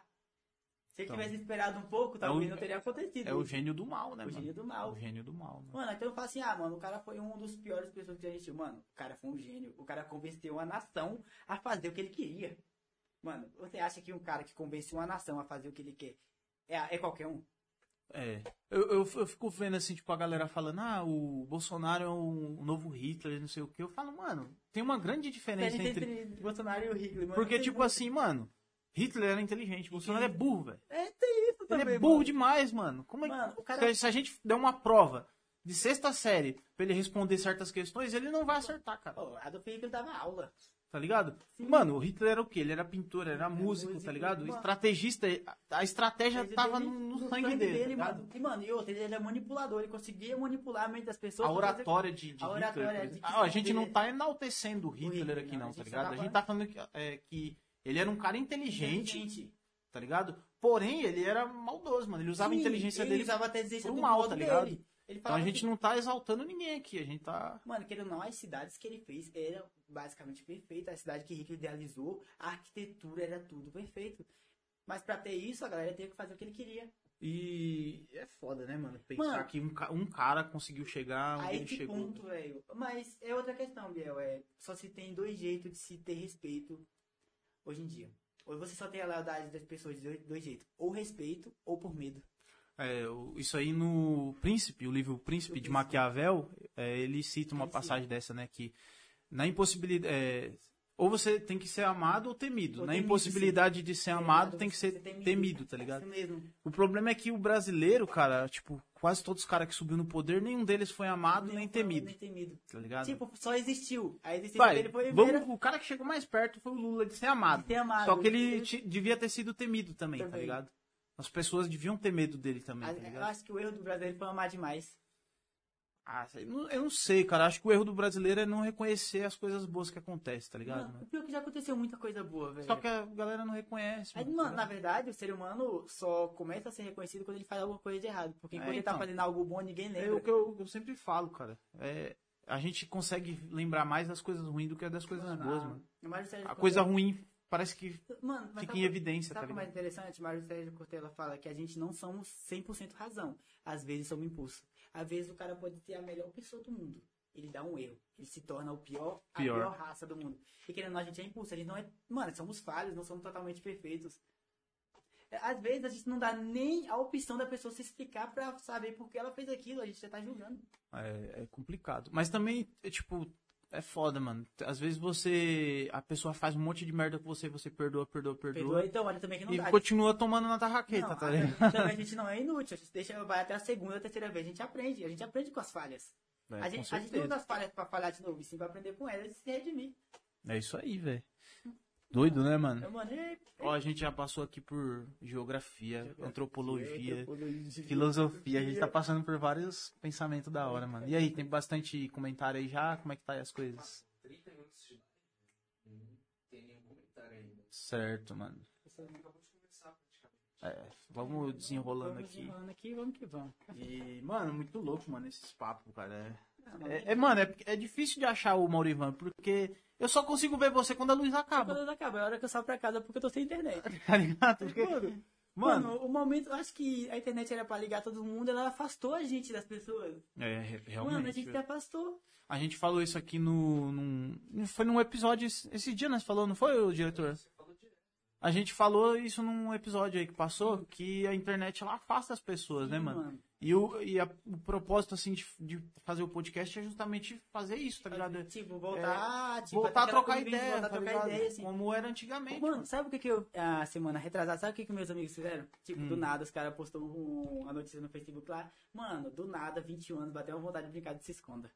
Se ele Então, tivesse esperado um pouco, talvez o- não teria acontecido. É o gênio do mal, né, O mano? gênio do mal. O gênio do mal. Mano. Mano, então eu falo assim, ah, mano, o cara foi um dos piores pessoas que já existiu. Mano, o cara foi um gênio. O cara convenceu a nação a fazer o que ele queria. Mano, você acha que um cara que convence uma nação a fazer o que ele quer é, é qualquer um? É. Eu, eu, eu fico vendo assim, tipo, a galera falando, ah, o Bolsonaro é o novo Hitler, não sei o quê. Eu falo, mano, tem uma grande diferença entre. entre Bolsonaro e o Hitler, mano. Porque, tipo muito- assim, mano, Hitler era inteligente, Bolsonaro é burro, velho. É, tem isso Ele também, é burro mano. demais, mano. Como é que. Mano, o cara- se, a gente der uma prova de sexta série pra ele responder certas questões, ele não vai acertar, cara. Pô, Adolf Hitler dava aula. Tá ligado? Sim. Mano, o Hitler era o quê? Ele era pintor, era músico, músico, tá ligado? mano. Estrategista, a estratégia Mas tava ele- no, no sangue, dele, tá ligado? mano. E, mano, e outra, ele era manipulador, ele conseguia manipular a mente das pessoas. A pra fazer- oratória de, de A oratória Hitler. por de que Ah, a gente não dele- tá enaltecendo o Hitler, Hitler, aqui, não, não, tá ligado? tá A gente tá falando que, é, que ele era um cara inteligente, Inteligente. tá ligado? Porém, ele era maldoso, mano. Ele usava a Sim, inteligência ele dele. usava a inteligência pro mal, tá ligado? dele. Então a gente assim, não tá exaltando ninguém aqui, a gente tá. Mano, querendo ou não, as cidades que ele fez eram basicamente perfeitas. A cidade que Hitler idealizou, a arquitetura era tudo perfeito. Mas pra ter isso, a galera teve que fazer o que ele queria. E é foda, né, mano? Pensar Mano, que um, um cara conseguiu chegar onde ele que chegou. ponto, velho. Mas é outra questão, Biel. É, só se tem dois jeitos de se ter respeito hoje em dia. Ou você só tem a lealdade das pessoas de dois, jeitos. Ou respeito, ou por medo. É, isso aí no Príncipe, o livro Príncipe O de Príncipe. Maquiavel, é, ele cita uma Ele passagem dessa, né? Que na impossibilidade. é, ou você tem que ser amado ou temido. Ou na temido, impossibilidade de ser amado, tem que ser temido, temido. tá ligado? O problema é que o brasileiro, cara, tipo, quase todos os caras que subiu no poder, nenhum deles foi amado nem, Nem temido, Nem temido. tá ligado? Tipo, só existiu. A existência Vai, dele foi vamos- o cara que chegou mais perto foi o Lula de ser amado. De ser amado. Só que ele devia ter sido temido também, tá Também. ligado? As pessoas deviam ter medo dele também, a- tá Eu ligado? acho que o erro do brasileiro foi amar demais. Ah, não- eu não sei, cara. Acho que o erro do brasileiro é não reconhecer as coisas boas que acontecem, tá ligado? Mano, mano? o pior é que já aconteceu muita coisa boa, velho. Só que a galera não reconhece. Aí, mano, tá na verdade, o ser humano só começa a ser reconhecido quando ele faz alguma coisa de errado. Porque É, quando ele tá então. fazendo algo bom, ninguém É lembra. o que eu, eu sempre falo, cara. É, a gente consegue lembrar mais das coisas ruins do que das coisas boas, mano. A coisa ruim parece que Mano, mas fica em evidência, Sabe tá o mais ligado? interessante? Mário Sérgio Cortella fala que a gente não somos 100% razão. Às vezes somos impulso. Às vezes o cara pode ser a melhor pessoa do mundo. Ele dá um erro. Ele se torna o pior, a Pior. pior raça do mundo. E querendo ou não, a gente é impulso. A gente não é... Mano, somos falhos, não somos totalmente perfeitos. Às vezes a gente não dá nem a opção da pessoa se explicar pra saber por que ela fez aquilo, a gente já tá julgando. É, é complicado. Mas também, é, tipo, é foda, mano. Às vezes você. A pessoa faz um monte de merda com você, você perdoa, perdoa, perdoa. Perdoa, então, olha também que não e dá. continua tomando na tarraqueta, Não, tá a- ligado? também a gente não é inútil, a gente deixa, vai até a segunda, terceira vez, a gente aprende, a gente aprende com as falhas. É, a, com gente, a gente não usa as falhas pra falhar de novo, e sim pra aprender com elas e se redimir. É isso aí, velho. Doido, né, mano? Mano, é, Ó, a gente já passou aqui por geografia, antropologia, antropologia, filosofia. A gente tá passando por vários pensamentos da hora, mano. E aí, tem bastante comentário aí já? Como é que tá aí as coisas? 30 minutos de live. Não tem nenhum comentário ainda. Certo, mano. É, vamos desenrolando Vamos aqui. desenrolando aqui, vamos que vamos. E, mano, muito louco, mano, esses papos, cara. É, é, é, mano, é, é difícil de achar o Maurivan, porque eu só consigo ver você quando a luz acaba, Quando acaba, é a hora que eu saio pra casa porque eu tô sem internet. [LAUGHS] tá ligado? Porque, Mano, mano, Mano, o momento, eu acho que a internet era pra ligar todo mundo, ela afastou a gente das pessoas. é, re- realmente. Mano, a gente se afastou. A gente falou isso aqui no. Num, foi num episódio. esse- Esse dia nós falou, não foi, o diretor? Você direto. A gente falou isso num episódio aí que passou, que a internet ela afasta as pessoas, né, mano? E, o, e a- o propósito, assim, de, de fazer o podcast é justamente fazer isso, tá ligado? Tipo, voltar, tipo, Voltar a trocar ideia, voltar a tá trocar ideia, assim. Como era antigamente. Mano, sabe o que que eu, a semana retrasada, sabe o que que meus amigos fizeram? Tipo, Hum. do nada, os caras postou um, uma notícia no Facebook lá. Mano, do nada, 21 anos, bateu uma vontade de brincar de se esconda.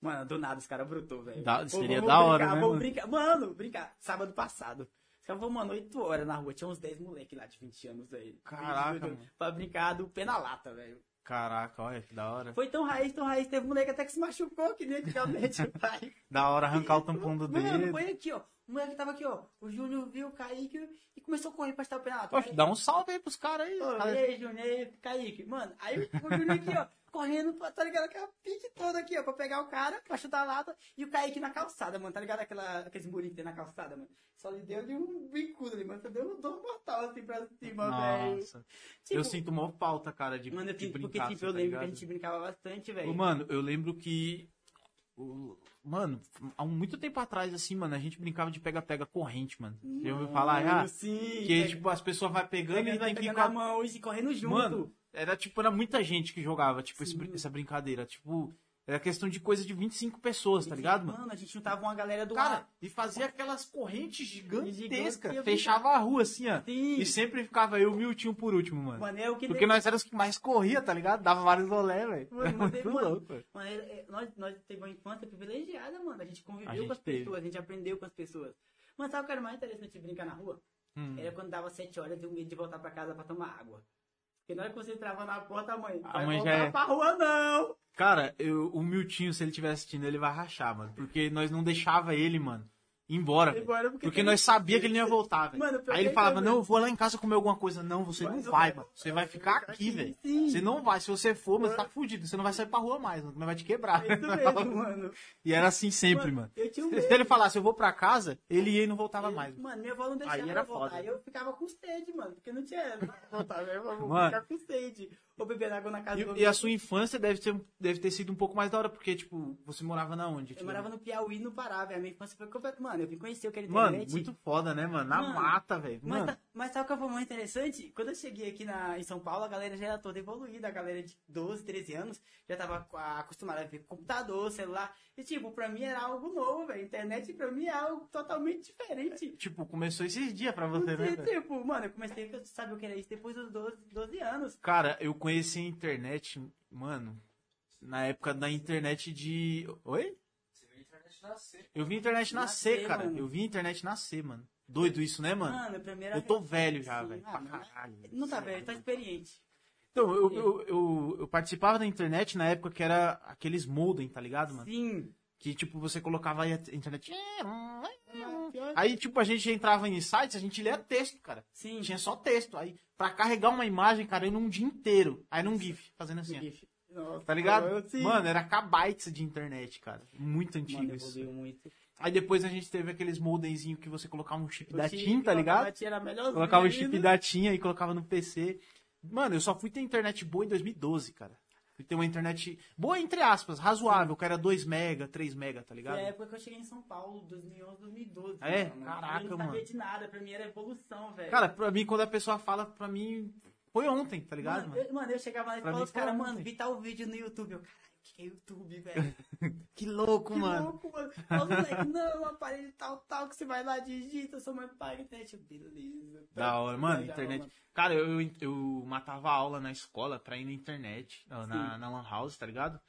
Mano, do nada, os caras brutou, velho. Pô, seria da hora, brincar, né, vamos mano? brincar. Mano, brincar. Sábado passado. Foram, mano, 8 horas na rua. Tinha uns 10 moleque lá de 20 anos, velho. Caraca, Pra- mano. Pra brincar do pé na lata, velho. Caraca, olha que da hora. Foi tão raiz, tão raiz. Teve um moleque até que se machucou, que nem antigamente, [LAUGHS] pai. Da hora arrancar o tampão do Mano, dedo. foi aqui, ó. O moleque tava aqui, ó. O Júnior viu o Kaique e começou a correr pra estar o pé na lata. Poxa, dá um salve aí pros caras aí. Ô, cara. e aí, Júnior, Kaique? Mano, aí o Júnior aqui, ó, correndo, pra- tá ligado? Aquela pique toda aqui, ó, pra pegar o cara, pra chutar a lata, e o Kaique na calçada, mano, tá ligado? Aquela, aqueles murinhos que tem na calçada, mano. Só lhe deu de um bicudo ali, mano. Só deu um dor mortal assim pra cima, velho. Nossa. Tipo, eu sinto mó falta, cara, de, Mano, eu de fico- porque, brincar. tipo, assim, eu tá lembro que a gente brincava bastante, velho. Mano, eu lembro que. Mano, há muito tempo atrás, assim, mano, a gente brincava de pega-pega corrente, mano. Já ouviu falar? Ah, sim. que pega- tipo, as pessoas vai pegando pega- e vai tem que pegando a mão e correndo junto. Mano, era tipo, era muita gente que jogava, tipo, esse essa brincadeira. Tipo, era questão de coisa de 25 pessoas, tá ligado, mano? Mano, a gente juntava uma galera do Cara, ar. e fazia aquelas correntes Gigante, gigantescas. Fechava a rua assim, ó. Sim. E sempre ficava eu e o Miltinho por último, mano. Mano, é o que Porque nós éramos os que mais corria, tá ligado? Dava vários rolé, velho. Mano, [LAUGHS] mas é, mano, louco, velho. Mano, é- é- nós, nós teve uma infância privilegiada, mano. A gente conviveu A gente com as teve. pessoas, a gente aprendeu com as pessoas. Mano, sabe o que era mais interessante de brincar na rua? Hum. Era quando dava 7 horas e eu medo de voltar pra casa pra tomar água. Porque na hora que você entrava na porta, a mãe, A vai mãe já voltar é- pra rua não! Cara, eu- o Miltinho, se ele estiver assistindo, ele vai rachar, mano. Porque nós não deixava ele, mano, ir embora. Embora porque Porque nós sabia que ele não ia voltar, velho. Mano, Aí ele que falava, é não, eu vou lá em casa comer alguma coisa. Não, você Vai, não não vai, vai. mano. Você vai ficar aqui, velho. Você não vai. Se você for, mas você tá fudido. Você não vai sair pra rua mais, mano. Não vai te quebrar. É mesmo, [LAUGHS] mano. E era assim sempre, mano. Eu um Se ele falasse, eu vou pra casa, ele ia e não voltava mais. mano. Mano, minha avó não deixava Aí era eu voltar. foda. Aí eu ficava com sede, mano. Porque não tinha. [LAUGHS] Voltar, eu vou Mano. ficar com sede. Ou beber água na casa do E, e a sua infância deve ter, deve ter sido um pouco mais da hora, porque, tipo, você morava na onde? Eu morava no Piauí, no Pará, velho. A minha infância foi completa. Mano, eu vim conhecer o que era Mano, internet. muito foda, né, mano? Na Mano, mata, velho. Mas, tá- mas sabe o que foi mais interessante? Quando eu cheguei aqui na, em São Paulo, a galera já era toda evoluída. A galera de 12, 13 anos já tava co- acostumada a ver computador, celular. E, tipo, pra mim era algo novo, velho. Internet pra mim é algo totalmente diferente. tipo, começou esses dias pra você, né, E, tipo, mano, eu comecei a saber o que era isso depois dos 12, 12 anos. Cara, eu conheci a internet, mano, na época da internet de. Oi? Você viu a internet nascer. Eu vi a internet nascer, Nascer, cara. mano. Eu vi a internet nascer, mano. Doido isso, né, mano? Mano, primeira Eu tô velho já, velho. ah, Pra mano, caralho. Não tá velho, tá experiente. Então, eu, eu, eu, eu participava da internet na época que era aqueles modem, tá ligado, mano? Sim. Que, tipo, você colocava aí a internet. Aí, tipo, a gente entrava em sites, a gente lia texto, cara. Sim. Tinha só texto. Aí, pra carregar uma imagem, cara, eu um dia inteiro. Aí num GIF, fazendo assim. GIF. Nossa, Tá ligado? eu-. Mano, era kbytes de internet, cara. Muito antigo Mano, isso. muito. Aí depois a gente teve aqueles modemzinhos que você colocava um chip O da chip, TIM, tá ligado? Colocava o chip ainda. da TIM e colocava no PC. Mano, eu só fui ter internet boa em 2012, cara. E ter uma internet boa, entre aspas, razoável, que era 2 mega, 3 mega, tá ligado? Foi a época que eu cheguei em São Paulo, 2011, 2012. É? mano. Caraca, eu não sabia mano. de nada, pra mim era evolução, velho. Cara, pra mim, quando a pessoa fala, pra mim, foi ontem, tá ligado, mano, mano? eu, mano, eu chegava lá e falava foi mano, vi tal vídeo no YouTube. Eu, caralho, o que é YouTube, velho? [LAUGHS] Que louco, Que mano. louco, mano. Os moleques, não, aparelho tal, tal, que você vai lá, digita, sua mãe paga a internet. Beleza. Da hora, mano, internet. Cara, eu, eu, eu matava aula na escola pra ir na internet, na, na, na Lan House, tá ligado?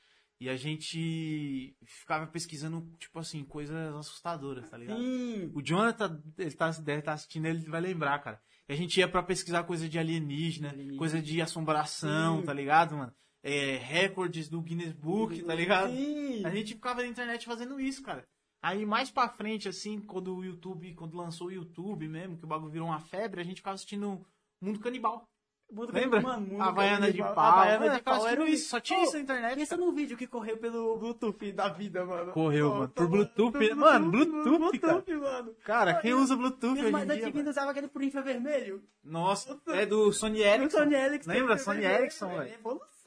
E a gente ficava pesquisando, tipo assim, coisas assustadoras, tá ligado? Sim. O Jonathan, ele tá, deve estar assistindo, ele vai lembrar, cara. E a gente ia pra pesquisar coisa de alienígena, Alienígena. coisa de assombração, Sim. tá ligado, mano? É, recordes do Guinness Book, tá ligado? Sim. A gente ficava na internet fazendo isso, cara. Aí mais pra frente, assim, quando o YouTube, quando lançou o YouTube mesmo, que o bagulho virou uma febre, a gente ficava assistindo Mundo Canibal. Mundo Lembra? Mano, mundo Havaiana de pau. Havaiana de pau assistindo era isso, só tinha Pô, isso na internet. Pensa num vídeo que correu pelo Bluetooth da vida, mano. Correu, Pô, mano. tô- Por Bluetooth, pelo mano, Bluetooth, cara. Bluetooth, mano. Cara, quem usa Bluetooth os hoje dia, antigos mano? usavam aquele por infravermelho. Nossa, é do Sony Ericsson. Sony Ericsson. Lembra? Sony Ericsson, velho.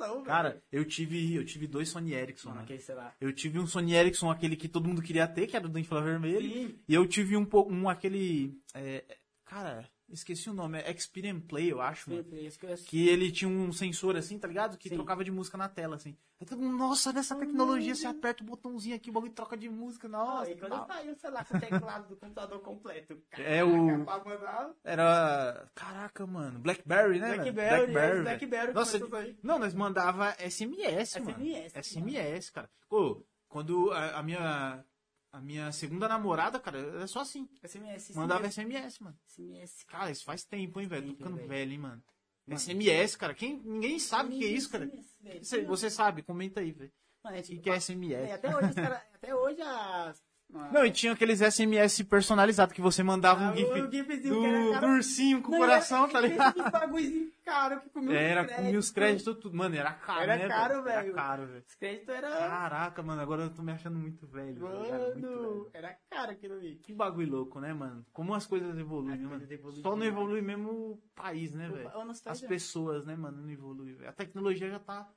Velho. Cara, eu tive, eu tive dois Sony Ericsson, Mano, né? aquele, sei lá. Eu tive um Sony Ericsson, aquele que todo mundo queria ter, que era do infravermelho. Sim. E eu tive um, um aquele. é, cara, esqueci o nome, é Experience Play, eu acho, mano. Que ele tinha um sensor assim, tá ligado? Que Sim. trocava de música na tela, assim. Aí todo mundo, nossa, nessa tecnologia você aperta o botãozinho aqui, o bagulho troca de música, nossa. e quando saiu, sei lá, com o teclado do computador completo. [LAUGHS] É o- Pra mandar- Era. Caraca, mano. Blackberry, né? Blackberry, é, velho. Blackberry Nossa, não, nós mandava SMS, mano. SMS, SMS, cara. Pô, quando a, a minha. A minha segunda namorada, cara, era só assim. SMS. Mandava SMS, mano. SMS. Cara, isso faz tempo, hein, velho? Tô ficando velho. velho, hein, mano. Mano. SMS, cara. Quem, ninguém sabe o que é isso, cara. SMS. Você, você sabe, comenta aí, velho. Mano, é O que, tipo, é SMS? é, até hoje, cara, [LAUGHS] até hoje as... Não, e tinha aqueles SMS personalizados que você mandava um Ah, GIF o gifzinho do, era do ursinho com o coração, era tá [LAUGHS] ligado? dos bagulhozinho caro que comia Era, os comia os créditos tudo. Mano, era caro, Era né? caro, Era velho. caro, velho. Os créditos era... Caraca, mano, agora eu tô me achando muito velho. ligado? Muito Mano, velho. era caro aquilo ali. Que bagulho louco, né, mano? Como as coisas evoluem, né, mano? Só não evolui mesmo o país, né, velho? As pessoas, né, mano, não evoluem. velho. A tecnologia já tá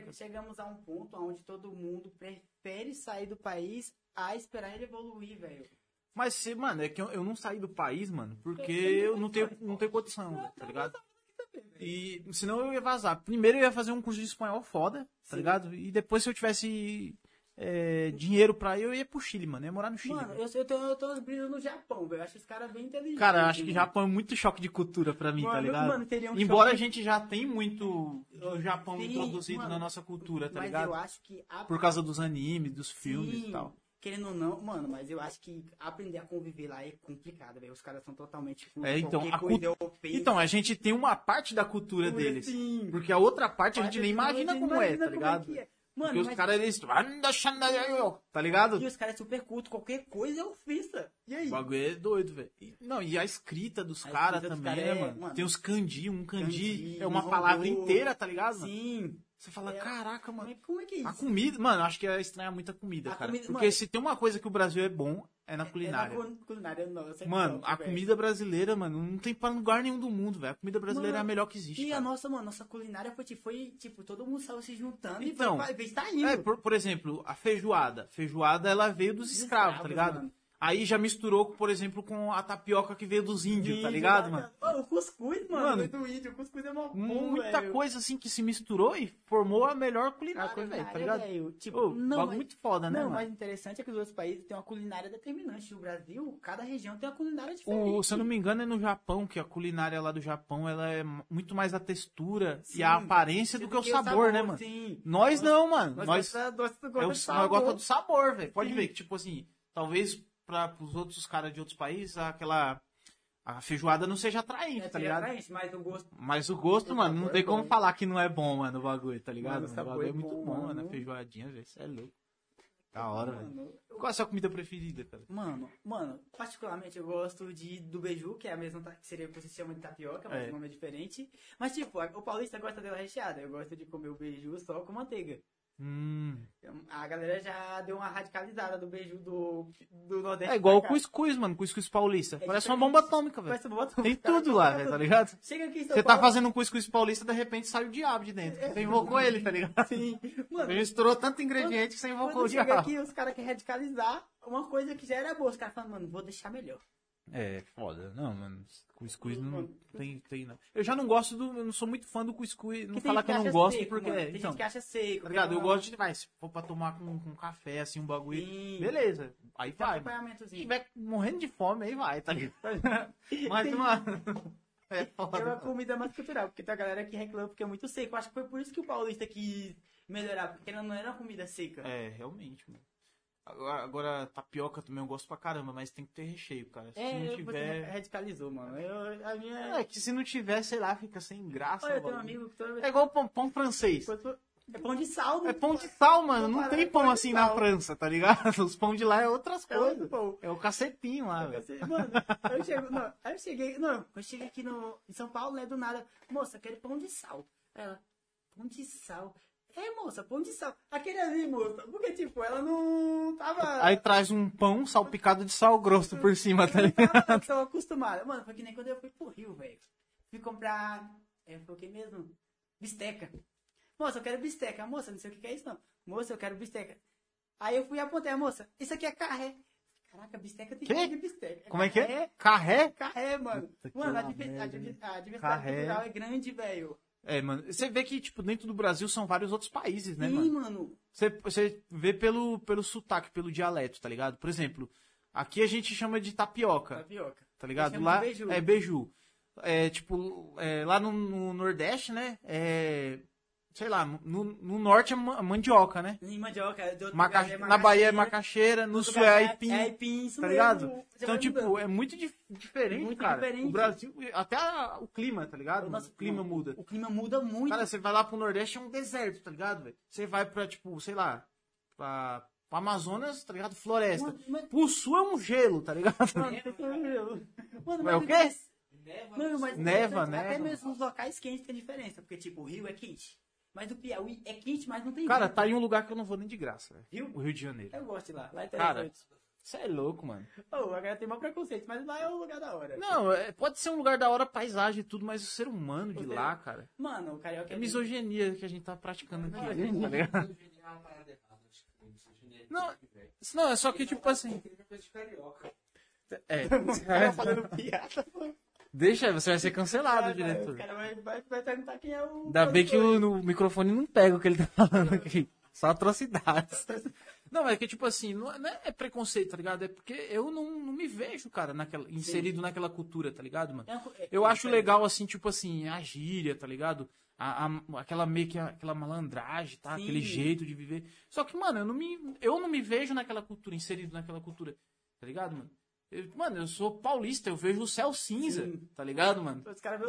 cara. chegamos a um ponto onde todo mundo prefere sair do país a esperar ele evoluir, velho. Mas, se, mano, é que eu, eu não saí do país, mano, porque Eu- não tenho, não tenho condição, tá ligado? E senão eu ia vazar. Primeiro eu ia fazer um curso de espanhol foda, tá Sim. ligado? E depois se eu tivesse é, dinheiro pra ir, eu ia pro Chile, mano. Eu ia morar no Chile. Mano, eu, eu, tô, eu tô brilhando no Japão, velho. Eu acho os caras bem inteligentes. Cara, eu acho que mano. Japão é muito choque de cultura pra mim, tá Mano, ligado? mano, teria um Embora choque- a gente já tem muito do Japão Sim, introduzido mano, na nossa cultura, tá mas ligado? eu acho que... A... Por causa dos animes, dos filmes Sim, e tal. Querendo ou não, mano, mas eu acho que aprender a conviver lá é complicado, velho. Os caras são totalmente É, então, a cult-. Então, a gente tem uma parte da cultura deles. assim? Porque a outra parte a gente nem imagina não como é, tá ligado? que é. Mano, Porque os caras, eles... Tá ligado? E os caras é super culto, qualquer coisa é ofensa. E aí? O bagulho é doido, velho. Não, e a escrita dos caras também, cara né, é- mano? mano. Tem os kanji, um kanji, Kanji, é uma palavra inteira, tá ligado? mano? Sim. Você fala, É. caraca, mano. Como é que é isso? A comida, mano, acho que é estranhar muito a comida, A cara. comida- Porque mano- se tem uma coisa que o Brasil é bom, é na culinária. É na cu- culinária nossa. é Mano, a velho. comida brasileira, mano, não tem pra lugar nenhum do mundo, velho. A comida brasileira Mano, é a melhor que existe. E a cara. nossa, mano, nossa culinária foi, tipo, foi, tipo, todo mundo saiu se juntando Então, e foi, vai, tá indo. É, por, por exemplo, a feijoada. Feijoada, ela veio dos Dos escravos, tá escravos, ligado? mano. Aí já misturou, por exemplo, com a tapioca que veio dos índios, tá ligado, mano? Ô, o cuscuz, mano, Mano, veio do índio. O cuscuz é uma Muita coisa assim que se misturou e formou a melhor A culinária, velho, culinária, tá ligado? velho, tipo, Ô, não, mas- muito foda, né, Não, o mano? mais interessante é que os outros países têm uma culinária determinante. O Brasil, cada região tem uma culinária diferente. O, se eu não me engano, é no Japão, que a culinária lá do Japão, ela é muito mais a textura Sim, e a aparência do que o sabor, né, mano? Sim. Nós não, mano. Nós, Nós, nós, nós, nós, é o, nós, nós gosta do sabor, velho. Pode Sim. ver que, tipo assim, talvez para os outros caras de outros países, aquela a feijoada não seja atraente, É, tá ligado? atraente, mas o gosto Mas o gosto, O mano, não tem é como falar que não é bom, mano, o bagulho, tá ligado? Mano, o bagulho é é muito bom, mano. feijoadinha, velho. Isso é louco. Da hora, velho. Qual é a sua comida preferida, cara? Mano, mano, particularmente eu gosto de do beiju, que é a mesma que seria que você chama de tapioca, mas É. o nome é diferente. Mas tipo, o paulista gosta dela recheada. Eu gosto de comer o beiju só com manteiga. Hum. A galera já deu uma radicalizada do beijo do, do Nordeste. É igual o cuscuz, mano. Cuscuz paulista. É Parece uma bomba atômica, velho. Parece um botão. Tem Cara, tudo lá, velho, tá ligado? Chega aqui em São Você tá Paulo- fazendo um cuscuz paulista, de repente sai o diabo de dentro. Você invocou [LAUGHS] ele, tá ligado? Sim. Mano, Misturou tanto ingrediente que você invocou o quando chega diabo. aqui, os caras querem radicalizar uma coisa que já era boa. Os caras falam, mano, vou deixar melhor. É, foda. Não, mano. Cuscuz não tem, tem não. Eu já não gosto do. Eu não sou muito fã do cuscuz. Não falar que eu não gosto seco, porque. mano. Tem então, gente que acha seco. tá ligado? Eu gosto de. Vai, se for pra tomar com, com café, assim, um bagulho. Sim. Beleza. Aí Tem vai. Se tiver morrendo de fome, aí vai, tá ligado? [LAUGHS] Mas, mano. [LAUGHS] É É uma foda. comida mais cultural, porque tem a galera que reclama porque é muito seco. Eu acho que foi por isso que o paulista quis melhorar, porque ela não era uma comida seca. É, realmente, mano. Agora, tapioca também eu gosto pra caramba, mas tem que ter recheio, cara. Se É, não tiver. radicalizou, mano. Eu, a minha... É, que se não tiver, sei lá, fica sem graça. Olha, eu tenho um amigo que toda. É igual pão, pão francês. É pão de sal. É pão de sal, mano. Não tem é pão assim na. França, tá ligado? [LAUGHS] Os pão de lá é outras É coisas. É o cacetinho lá, velho. Mano, eu chego, não, aí eu cheguei, não, eu cheguei aqui no, em São Paulo, né, do nada, moça, quero pão de sal. Ela, pão de sal. É, moça, pão de sal. Aquele ali, moça, porque, tipo, ela não tava... Aí traz um pão salpicado de sal grosso por cima, tá [LAUGHS] ligado? tava tão acostumada. Mano, foi que nem quando eu fui pro Rio, velho. Fui comprar, é, foi o que mesmo? Bisteca. Moça, eu quero bisteca. Moça, não sei o que é isso, não. Moça, eu quero bisteca. Aí eu fui e apontei, a moça, isso aqui é carré. Caraca, bisteca tem que de bisteca. Como é que é? Carré? Carré, mano. Puta Mano, a, diver- a diver- a diversidade Carré. cultural é grande, velho. É, mano. Você vê que, tipo, dentro do Brasil são vários outros países, né, Sim, mano? mano. Você, você vê pelo, pelo sotaque, pelo dialeto, tá ligado? Por exemplo, aqui a gente chama de tapioca. Tapioca. tá ligado? Lá beiju. é beiju. É, tipo, é, lá no, no Nordeste, né? É, sei lá, no, no Norte é ma- mandioca, né? Em mandioca. de outro Maca- lugar é na Bahia é macaxeira, no Sul é lugar aipim, É aipim, isso tá mesmo. ligado? Então, tipo, mudando. é muito dif- diferente, Muito cara. diferente. O Brasil, até a- o clima, tá ligado? O nosso o clima muda. O clima muda muito. Cara, você vai lá pro Nordeste é um deserto, tá ligado, velho? Você vai pra, tipo, sei lá, pra, pra Amazonas, tá ligado? Floresta. Mano, mas- Pro Sul é um gelo, tá ligado? Mano, [LAUGHS] É o quê? Neva Não, mas sul. Neva, até neva. mesmo os locais quentes tem diferença. Porque, tipo, o Rio é quente. Mas o Piauí é quente, mas não tem Cara, vento. tá em um lugar que eu não vou nem de graça, velho. Rio? O Rio de Janeiro. Eu gosto de lá. Lá é Cara, interessante. Você é louco, mano. Ô, agora tem mau preconceito, mas lá é um lugar da hora. Não, é- pode ser um lugar da hora, paisagem e tudo, mas o ser humano de lá, cara. Mano, o carioca É é misoginia que a gente tá praticando aqui, Não, tá gente. ligado? Misoginia é uma parada errada, acho que misoginia é Não. Não, é só que, tipo assim. É. O cara [LAUGHS] falando piada. Deixa, você vai ser cancelado, Cara, diretor. O cara vai, vai, vai perguntar quem é o. Ainda bem que o, no microfone não pega o que ele tá falando aqui. Só atrocidades. Não, é que, tipo assim, não é, não é preconceito, tá ligado? É porque eu não, não me vejo, cara, naquela, inserido naquela cultura, tá ligado, mano? É é- Eu acho legal, assim, tipo assim, a gíria, tá ligado? A, a- aquela meio que aquela malandragem, tá? Sim. Aquele jeito de viver. Só que, mano, eu não me, eu não me vejo naquela cultura, inserido naquela cultura, tá ligado, mano? Eu- mano, eu sou paulista, eu vejo o céu cinza, Sim. tá ligado, mano?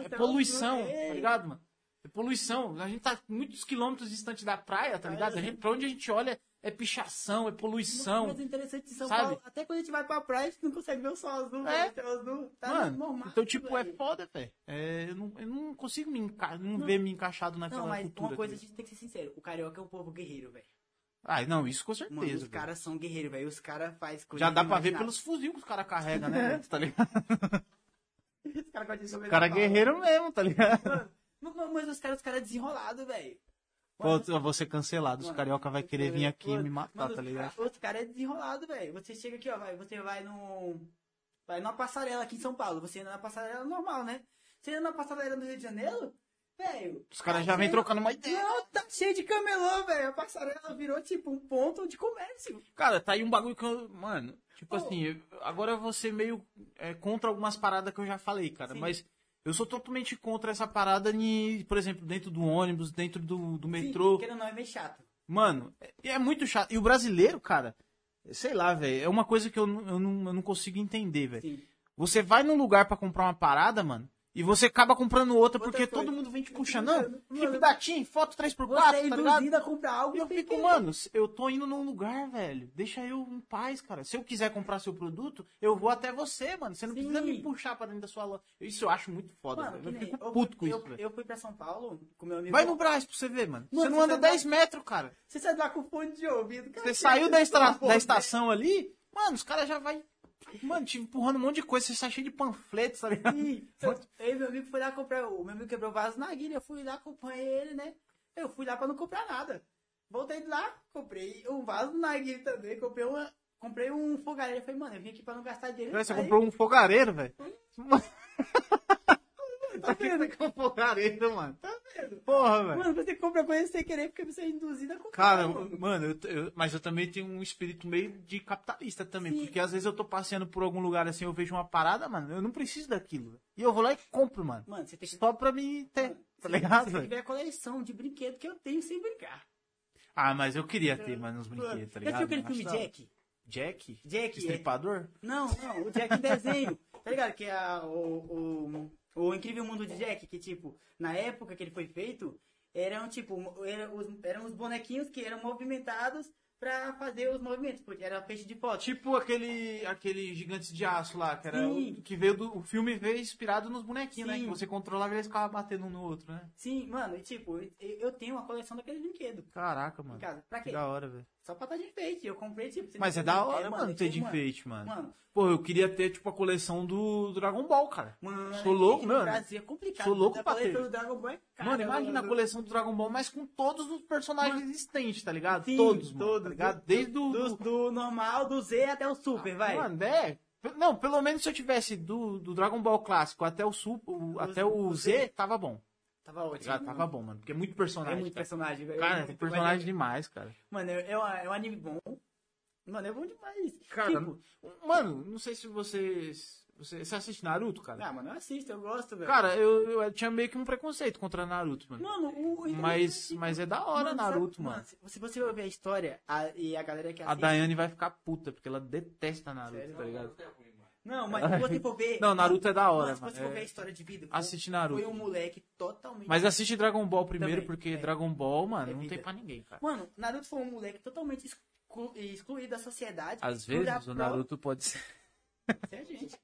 É poluição, tá ligado, mano? É poluição. A gente tá muitos quilômetros distante da praia, tá ligado? A gente, pra onde a gente olha é pichação, é poluição. Mas interessante de São sabe? Paulo, até quando a gente vai pra praia, a gente não consegue ver o sol azul, É. o céu azul. Tá Mano, normal. então, tipo, é velho. foda, velho. É, eu, não, eu não consigo me enca... não, Não. ver me encaixado naquela Não, mas cultura. uma coisa a tá ligado? gente tem que ser sincero. O carioca é um povo guerreiro, velho. Ah, não, isso com Mano, certeza. os velho. caras são guerreiros, velho. Os caras fazem coisas Já dá pra ver pelos fuzil que os caras carregam, né? [LAUGHS] tá ligado? Os caras cara guerreiro mesmo, tá ligado? Mas, mas os caras, os caras desenrolados, velho. Pô, eu vou ser cancelado. Os Mano, carioca vai querer vir aqui e me matar, Mano, tá ligado? Os caras é desenrolado, velho. Você chega aqui, ó, vai, você vai no. Vai numa passarela aqui em São Paulo. Você anda na passarela normal, né? Você anda na passarela no Rio de Janeiro, velho. Os caras já vêm trocando uma ideia. Não, tá cheio de camelô, velho. A passarela virou tipo um ponto de comércio. Cara, tá aí um bagulho que eu. Mano, tipo Ô. assim, agora eu vou ser meio é, contra algumas paradas que eu já falei, cara. Sim. Mas eu sou totalmente contra essa parada, de, por exemplo, dentro do ônibus, dentro do, do metrô. Sim, ou não, é meio chato. Mano, é, é muito chato. E o brasileiro, cara, sei lá, velho, é uma coisa que eu, não- eu, não, eu não consigo entender, velho. Você vai num lugar pra comprar uma parada, mano, E você acaba comprando outra Outra porque coisa. todo mundo vem te puxando. Não, clipe da TIM, foto Você 3x4, é tá ligado? a comprar algo E eu fico, querer. mano, eu tô indo num lugar, velho. Deixa eu em paz, cara. Se eu quiser comprar seu produto, eu vou até você, mano. Você não Sim. precisa me puxar pra dentro da sua loja. Isso eu acho muito foda, Mano, velho. Eu fico eu, puto com eu, isso, velho. eu fui pra São Paulo com meu amigo. Vai no Brás pra você ver, mano. Mano, você não você anda tá 10 metros, cara. Você sai lá com fone de ouvido. cara. Você saiu da, [LAUGHS] estra- da estação ali, mano, os caras já vai. Mano, te empurrando um monte de coisa. Você sai cheio de panfletos, tá ligado? [LAUGHS] Eu e meu amigo foi lá comprar. O meu amigo quebrou o vaso na guilha. Eu fui lá, acompanhei ele, né? Eu fui lá pra não comprar nada. Voltei de lá, comprei um vaso na guilha também. Comprei uma. Comprei um fogareiro. Eu falei, mano, eu vim aqui pra não gastar dinheiro. Você Aí- comprou um fogareiro, velho. [LAUGHS] Tá vendo? um fogareiro, mano. Tá vendo? Porra, velho. Mano, você compra coisa sem querer porque você é induzido a comprar. Cara, mano. mano, eu, eu- mas eu também tenho um espírito meio de capitalista também. Sim. Porque às vezes eu tô passeando por algum lugar assim, eu vejo uma parada, mano, eu não preciso daquilo. E eu vou lá e compro, mano. Mano, você tem que. Só pra me ter, tá se- ligado, Se você tiver a coleção de brinquedos que eu tenho sem brincar. Ah, mas eu queria ter, mano, uns brinquedos, tá Já ligado? viu aquele filme. Jack? Jack? Jack, é- Estripador? Não, não, o Jack desenho. [LAUGHS] Tá ligado? Que é a- o, o, o Incrível Mundo de Jack, que tipo, na época que ele foi feito, eram tipo, eram os, eram os bonequinhos que eram movimentados pra fazer os movimentos, porque era peixe de foto. Tipo aquele, aquele Gigantes de Aço lá, que era o, que veio do. O filme veio inspirado nos bonequinhos, né? Sim. Que você controlava e eles ficavam batendo um no outro, né? Sim, mano, e tipo, eu, tenho uma coleção daqueles brinquedos Caraca, em mano. casa. Pra Que quê? da hora, velho. Só pra estar de enfeite. Eu comprei, tipo... você Mas é da hora, mano, ter de mano, enfeite, mano. Mano, Pô, eu queria ter, tipo, a coleção do Dragon Ball, cara. mano, Sou louco, mano. Brasil é complicado. Sou louco pra ter. pelo Dragon Ball é caro, mano, imagina a mano. coleção do Dragon Ball, mas com todos os personagens existentes, tá ligado? Sim, todos, mano, todos, tá ligado? do- Desde o... Do, do normal, do Z até o Super, vai. Mano, é... Não, pelo menos se eu tivesse do, do Dragon Ball clássico até o, Super, até o o Z, tava bom. Tava ótimo. ligado? Tava bom, mano. Porque é muito É personagem. muito cara. personagem, velho. Cara, É tem muito personagem maneiro. demais, cara. Mano, é, é, um- é um anime bom. Mano, é bom demais. Cara, tipo, mano, não sei se vocês... Você, você assiste Naruto, cara? ah, mano, eu assisto, eu gosto, velho. Cara, eu, eu tinha meio que um preconceito contra Naruto, mano. Mano, o... Mas, mas é da hora Mano, Naruto, sabe- mano. se- você ouvir a história a- e a galera que A assiste... Daiane vai ficar puta, porque ela detesta Naruto, Sério? tá ligado? Não é mano. Não, mas se você for ver... [LAUGHS] Não, Naruto é da hora, Mano, se você for ver a É- história de vida... Assiste Naruto. Foi um moleque totalmente... Mas assiste Dragon Ball primeiro, Também, porque é. Dragon Ball, mano, É não tem pra ninguém, cara. Mano, Naruto foi um moleque totalmente exclu- excluído da sociedade. Às vezes o Naruto pode ser. Isso é gente.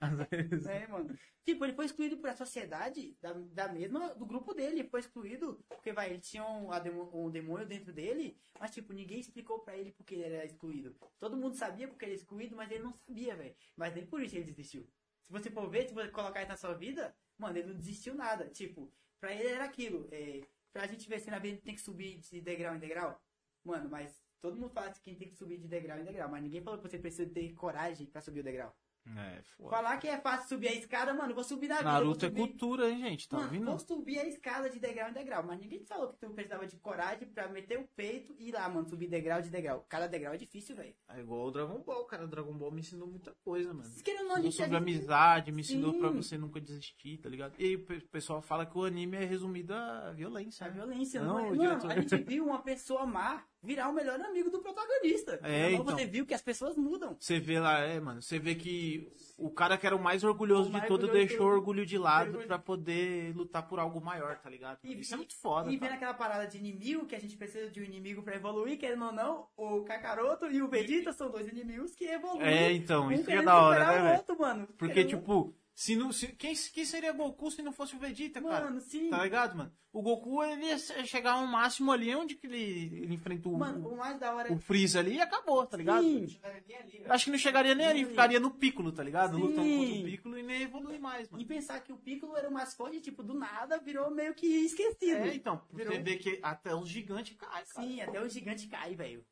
Às [LAUGHS] vezes. É, mano. Tipo, ele foi excluído por a sociedade da, da mesma, do grupo dele. Ele foi excluído porque, vai, ele tinha um, um demônio dentro dele, mas, tipo, ninguém explicou pra ele porque ele era excluído. Todo mundo sabia porque ele era excluído, mas ele não sabia, velho. Mas nem por isso ele desistiu. Se você for ver, se você colocar isso na sua vida, mano, ele não desistiu nada. Tipo, pra ele era aquilo. É, pra gente vencer na vida, tem que subir de degrau em degrau. Mano, mas todo mundo fala que tem que subir de degrau em degrau, mas ninguém falou que você precisa ter coragem pra subir o degrau. É, foda. Falar que é fácil subir a escada, mano, vou subir na vida. Naruto é subir... cultura, hein, gente? Tá Mano, ouvindo? vou subir a escada de degrau em degrau. Mas ninguém te falou que tu precisava de coragem pra meter o peito e ir lá, mano, subir degrau de degrau. Cada degrau é difícil, velho. É igual o Dragon Ball, cara. O Dragon Ball me ensinou muita coisa, mano. Se querendo não, gente sobre a gente- amizade, me ensinou Sim. pra você nunca desistir, tá ligado? E aí o pe- pessoal fala que o anime é resumido a violência. A né? violência, Não, não, é? o Mano, diretor- a gente viu uma pessoa má virar o melhor amigo do protagonista. É, Então. Você viu que as pessoas mudam. Você vê lá, é, mano, você vê que o cara que era o mais orgulhoso O mais de todo deixou o orgulho de lado Orgulho. pra poder lutar por algo maior, tá ligado? E- Isso é muito foda, E vendo aquela parada de inimigo, que a gente precisa de um inimigo pra evoluir, querendo ou não, o Kakaroto e o Vegeta são dois inimigos que evoluem. É, então, um isso que é da hora, né, velho? outro, mano. Porque, Querendo- tipo, se não, se, quem, quem seria Goku se não fosse o Vegeta, cara? Mano, sim. Tá ligado, mano? O Goku, ele ia chegar ao máximo ali onde que ele, ele enfrenta o, Mano, o mais da hora o Freeza ali e acabou, tá ligado? Sim. Ali, né? Acho que não chegaria nem ali, ficaria no Piccolo, tá ligado? Sim. Lutando contra o Piccolo e nem evolui mais, E mano. pensar que o Piccolo era o mais forte, tipo, do nada virou meio que esquecido. É, então, Virou- você vê que até os gigantes caem, cara. Sim, até o gigante cai, velho.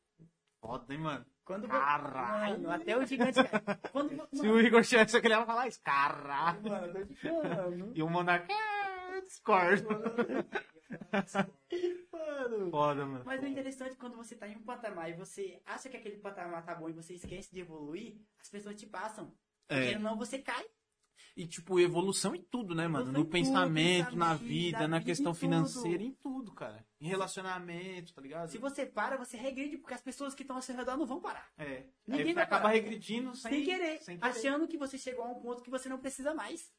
Foda, hein, mano? Quando Caralho. Mano, até o gigante. Quando Se o Igor tivesse que ele ia falar isso, caralho. Mano, eu tô te falando. E o Monark, é, discordo. Mano. Foda, mano. Mas o interessante é quando você tá em um patamar e você acha que aquele patamar tá bom e você esquece de evoluir, as pessoas te passam. É. Porque não você cai. E, tipo, evolução em tudo, né, mano? Evolução No pensamento, tudo, na pensamento, vida, na na questão em financeira, em tudo, cara. Em relacionamento, tá ligado? Se você para, você regride, porque as pessoas que estão ao seu redor não vão parar. É. Ninguém Aí vai acaba parar. regredindo sem, Sem querer, sem querer. achando que você chegou a um ponto que você não precisa mais.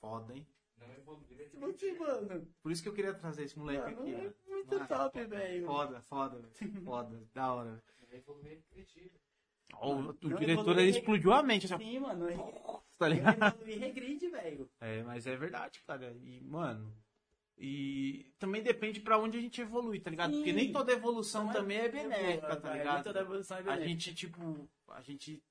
Foda, hein? Não evoluir é mano. Por isso que eu queria trazer esse moleque Mano, aqui, é muito Mano, top, velho. Foda, foda, velho. [LAUGHS] Foda, da hora. Não evoluir é. Ó, O, Não, diretor evoluir ele é- explodiu a mente, assim, Sim, mano. Tá ligado? Evoluir regride, velho. É, mas é verdade, cara. E, mano. E também depende pra onde a gente evolui, tá ligado? Sim. Porque nem toda evolução Não também é benéfica, boa, tá ligado? Toda evolução é A benéfica. gente, tipo, a gente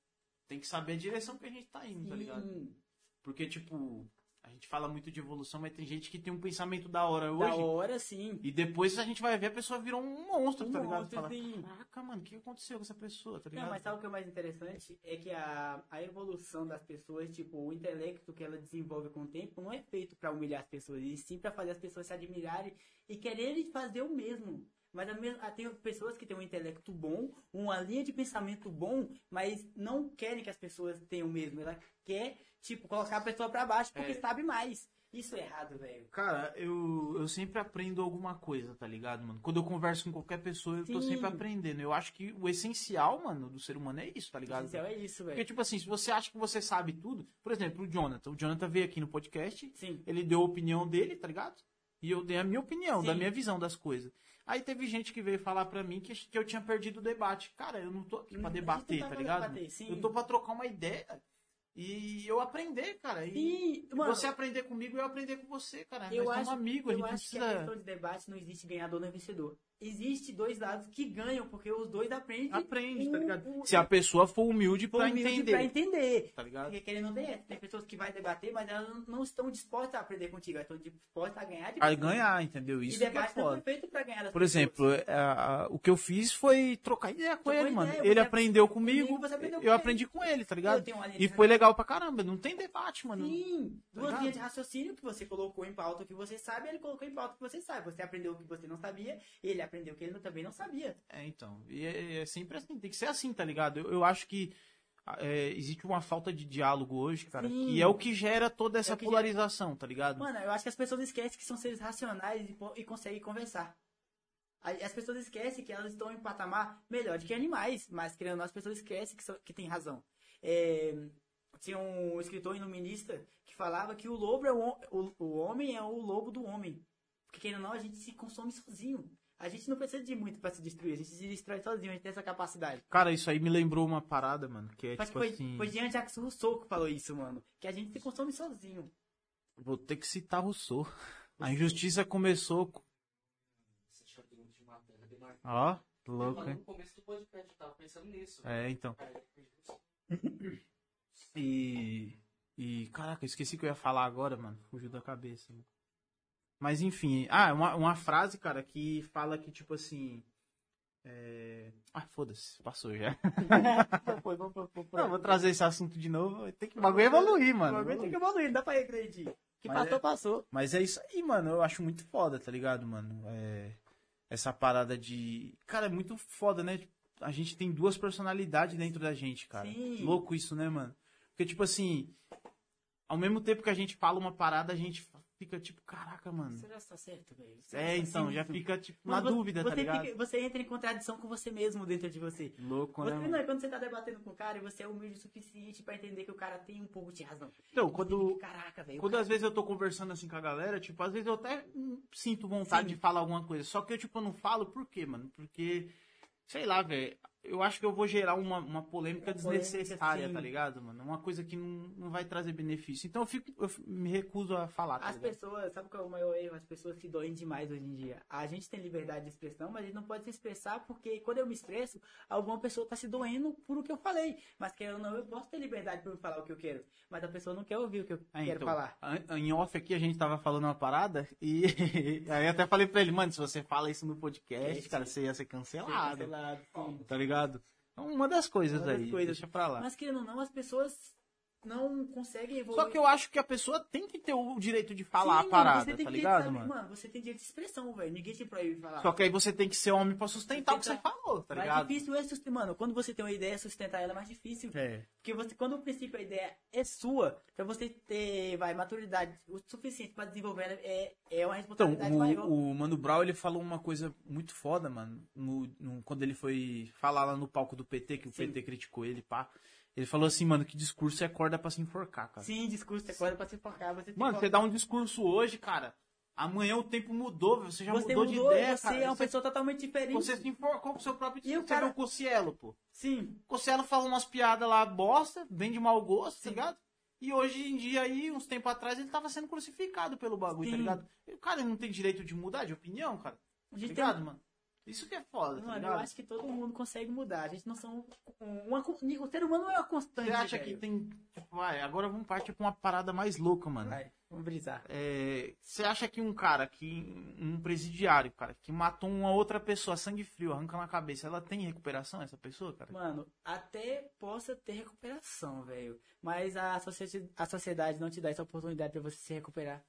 tem que saber a direção que a gente tá indo, tá ligado? Sim. Porque, tipo, a gente fala muito de evolução, mas tem gente que tem um pensamento da hora Da hoje. hora, sim. E depois a gente vai ver a pessoa virou um monstro, Um tá ligado? monstro, Fala, sim. caraca, mano, o que aconteceu com essa pessoa, tá ligado? Não, mas sabe o que é mais interessante? É que a, a evolução das pessoas, tipo, o intelecto que ela desenvolve com o tempo, não é feito pra humilhar as pessoas, e sim pra fazer as pessoas se admirarem e quererem fazer o mesmo. Mas a mes- a- tem pessoas que têm um intelecto bom, uma linha de pensamento bom, mas não querem que as pessoas tenham o mesmo. Ela quer, tipo, colocar a pessoa pra baixo porque É. sabe mais. Isso é errado, velho. Cara, eu, eu sempre aprendo alguma coisa, tá ligado, mano? Quando eu converso com qualquer pessoa, eu tô Sim. sempre aprendendo. Eu acho que o essencial, mano, do ser humano é isso, tá O ligado? essencial é isso, Porque, velho. tipo assim, se você acha que você sabe tudo, por exemplo, o Jonathan. O Jonathan veio aqui no podcast, Sim. ele deu a opinião dele, tá ligado? E eu dei a minha opinião, Sim. da minha visão das coisas. Aí teve gente que veio falar pra mim que, que eu tinha perdido o debate. Cara, eu não tô aqui pra gente debater, tá tá ligado? debater. Eu tô pra trocar uma ideia e eu aprender, cara. E mano, você aprender comigo e eu aprender com você, cara. Eu Nós acho, somos amigos, a eu gente acho que a precisa. questão de debate não existe ganhador nem vencedor. Existe dois lados que ganham, porque os dois aprendem. Aprende, um- tá ligado? um- Se a pessoa for humilde humilde entender. pra entender. Tá ligado? Porque querendo ou não tem, tem pessoas que vai debater, mas elas não- não estão dispostas a aprender contigo, elas estão dispostas a ganhar de A ganhar, entendeu? E Isso que é debate não foda. foi feito pra ganhar Por exemplo, é, a- a- o que eu fiz foi trocar ideia com ele, mano. ideia, Ele você aprendeu comigo, comigo, aprendeu eu com ele. aprendi com ele, tá ligado? E foi legal pra caramba. Não tem debate, mano. Sim, duas ligado? linhas de raciocínio que você colocou em pauta o que você sabe, ele colocou em pauta o que você sabe. Você aprendeu o que você não sabia, ele aprendeu que ele também não sabia. É, então. E é, é sempre assim, tem que ser assim, tá ligado? Eu, eu acho que é, existe uma falta de diálogo hoje, cara, Sim. que é o que gera toda essa É o que polarização, tá ligado? Mano, eu acho que as pessoas esquecem que são seres racionais e, e conseguem conversar. As pessoas esquecem que elas estão em patamar melhor do que animais, mas querendo as pessoas esquecem que, que tem razão. É, tinha um escritor iluminista que falava que o lobo é o, o, o homem é o lobo do homem. Porque querendo ou não, a gente se consome sozinho. A gente não precisa de muito pra se destruir, a gente se destrói sozinho, a gente tem essa capacidade. Cara, isso aí me lembrou uma parada, mano, que é que tipo foi, assim. foi Jean-Jacques Rousseau que falou isso, mano. Que a gente se consome sozinho. Vou ter que citar Rousseau. A injustiça começou. Ó, Eu louco, hein? no começo do podcast, eu tava pensando nisso. É, então. Cara, eu- E. E. Caraca, eu esqueci que eu ia falar agora, mano. Fugiu da cabeça. mano. Mas enfim. Ah, uma, uma frase, cara, que fala que, tipo assim. É... Ah, foda-se, passou já. [LAUGHS] Foi, foi, foi. Não, vou trazer esse assunto de novo. Tem que o bagulho evoluir, O bagulho mano. tem que evoluir, não dá pra regredir. Que Mas passou, é- passou. Mas é isso aí, mano. Eu acho muito foda, tá ligado, mano? É... Essa parada de. Cara, é muito foda, né? A gente tem duas personalidades dentro da gente, cara. Sim. Louco isso, né, mano? Porque, tipo assim. Ao mesmo tempo que a gente fala uma parada, a gente fica tipo, caraca, mano. Será que tá certo, velho? É, então, já fica, tipo, na dúvida, você tá ligado? fica- você entra em contradição com você mesmo dentro de você. Louco, Você, né? não, Mano? é quando você tá debatendo com o cara e você é humilde o suficiente pra entender que o cara tem um pouco de razão. Então, quando. fica, Caraca, velho. Quando cara- às vezes eu tô conversando assim com a galera, tipo, às vezes eu até sinto vontade Sim. de falar alguma coisa. Só que eu, tipo, não falo por quê, mano? Porque, sei lá, velho. Eu acho que eu vou gerar uma, uma polêmica Uma desnecessária, tá ligado, mano? Uma coisa que não, não vai trazer benefício. Então eu, fico, eu me recuso a falar, tá As ligado? pessoas, sabe qual é o maior erro? As pessoas se doem demais hoje em dia. A gente tem liberdade de expressão, mas a gente não pode se expressar porque quando eu me expresso, alguma pessoa tá se doendo por o que eu falei. Mas querendo ou não, eu posso ter liberdade para falar o que eu quero. Mas a pessoa não quer ouvir o que eu É, quero então, falar. Em off aqui a gente tava falando uma parada e [LAUGHS] aí eu até falei pra ele, mano, se você fala isso no podcast, É, cara, você ia ser cancelado, Cancelado, sim. tá ligado? Então, uma das coisas Uma das aí, coisas. deixa pra lá. Mas querendo ou não, as pessoas não conseguem evoluir. Só que eu acho que a pessoa tem que ter o direito de falar Sim, a parada, você tem tá que ligado, saber- mano? você tem direito de expressão, velho. Ninguém te proíbe falar. Só que aí você tem que ser homem pra sustentar o que você que- falou, tá mais ligado? difícil é sustentar. Mano, quando você tem uma ideia, sustentar ela é mais difícil. É. Porque você, quando o princípio, a ideia é sua, pra você ter, vai, maturidade o suficiente pra desenvolver ela, é, é uma Então, responsabilidade maior. o, o Mano Brown, ele falou uma coisa muito foda, mano, no, no- quando ele foi falar lá no palco do PT, que o Sim. PT criticou ele, pá. Ele falou assim, mano, que discurso é corda pra se enforcar, cara. Sim, discurso, você pode pra se focar, você Mano, você dá um discurso hoje, cara. Amanhã o tempo mudou, você já Você mudou, mudou, de ideia, você cara. é uma Você- pessoa totalmente diferente. Você se enforcou com o seu próprio E o Você cara- viu o Cossielo, pô. Sim, O Cossielo fala umas piadas lá, bosta, bem de mau gosto, tá Sim. ligado? E hoje em dia aí, uns tempos atrás, ele tava sendo crucificado pelo bagulho, tá Sim. ligado? E o cara não tem direito de mudar de opinião, cara. Tá gente tem ligado, mano? Isso que é foda, tá Mano, eu ligado? acho que todo mundo consegue mudar. A gente não são. Uma, o ser humano não é uma constante. Você acha velho. que tem. tipo, Vai, agora vamos partir pra uma parada mais louca, mano. Vai, vamos brisar. É, você acha que um cara, que um presidiário, cara, que matou uma outra pessoa, sangue frio, arranca na cabeça, ela tem recuperação, essa pessoa, cara? Mano, até possa ter recuperação, velho. Mas a, socie- a sociedade não te dá essa oportunidade pra você se recuperar.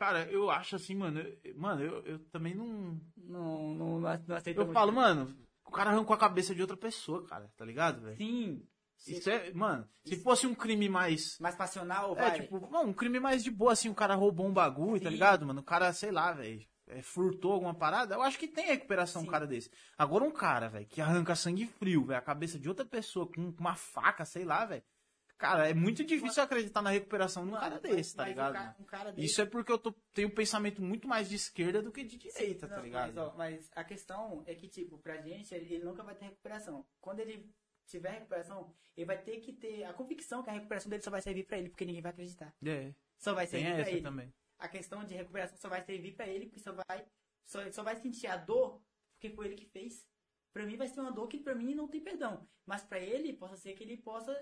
Cara, eu acho assim, mano, eu- mano, eu, eu também não. Não, não, não aceita Eu falo, mano, o cara arrancou a cabeça de outra pessoa, cara, tá ligado, velho? Sim. Isso é, mano, se fosse um crime mais. Mais passional, É, vai. tipo, não, um crime mais de boa, assim, o cara roubou um bagulho, tá Sim. ligado, mano? O cara, sei lá, velho, é, furtou alguma parada, eu acho que tem recuperação um Sim. cara desse. Agora um cara, velho, que arranca sangue frio, velho, a cabeça de outra pessoa com uma faca, sei lá, velho. Cara, é muito difícil acreditar na recuperação de um cara desse, tá um ligado? um cara desse- Isso é porque eu tô, tenho um pensamento muito mais de esquerda do que de direita, Não, tá ligado? Mas, ó, mas a questão é que, tipo, pra gente, ele, ele nunca vai ter recuperação. Quando ele tiver recuperação, ele vai ter que ter a convicção que a recuperação dele só vai servir pra ele, porque ninguém vai acreditar. É, Só vai tem servir pra essa ele. também. A questão de recuperação só vai servir pra ele, porque só vai, só, só vai sentir a dor porque foi ele que fez. Pra mim vai ser uma dor que pra mim não tem perdão. Mas pra ele, possa ser que ele possa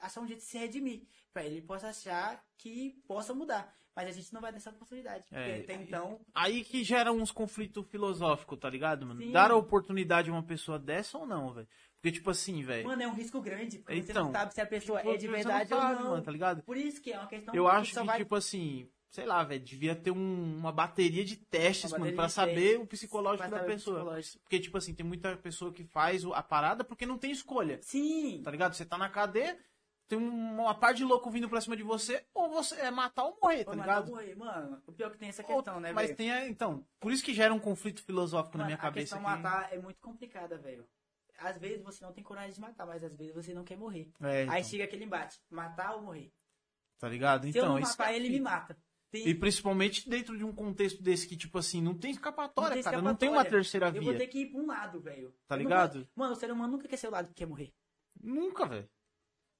achar um jeito de se redimir. Pra ele possa achar que possa mudar. Mas a gente não vai dar essa oportunidade. É, até então, Aí que gera uns conflitos filosóficos, tá ligado, mano? Sim. Dar a oportunidade a uma pessoa dessa ou não, velho? Porque, tipo assim, velho. mano, é um risco grande. Porque você Então, não sabe se a pessoa tipo, é de você verdade não ou sabe, não. mano, tá ligado? Por isso que é uma questão Eu acho só que, vai... tipo assim, sei lá, velho, devia ter um- uma bateria de testes, mano, bateria pra de saber testes, o psicológico da pessoa. psicológico. Porque, tipo assim, tem muita pessoa que faz a parada porque não tem escolha, Sim, tá ligado? Você tá na cadeia, tem um- uma par de louco vindo pra cima de você, ou você é matar ou morrer, tá mas ligado? não morrer, mano. O pior que tem essa Ou- questão, né, Mas velho? tem, a- então, por isso que gera um conflito filosófico na Mano, minha a cabeça. questão que- matar é muito complicada, velho. Às vezes você não tem coragem de matar, mas às vezes você não quer morrer. É, Aí então, chega aquele embate, matar ou morrer. tá ligado? Se eu Então, não isso matar é ele, me mata. Tem- E principalmente dentro de um contexto desse que, tipo assim, não tem escapatória, Não tem cara. Não tem uma escapatória. terceira eu vou via. ter que ir pra um lado, velho. Tá Eu não ligado? Mano, o ser humano nunca quer ser o lado que quer morrer. Nunca, velho.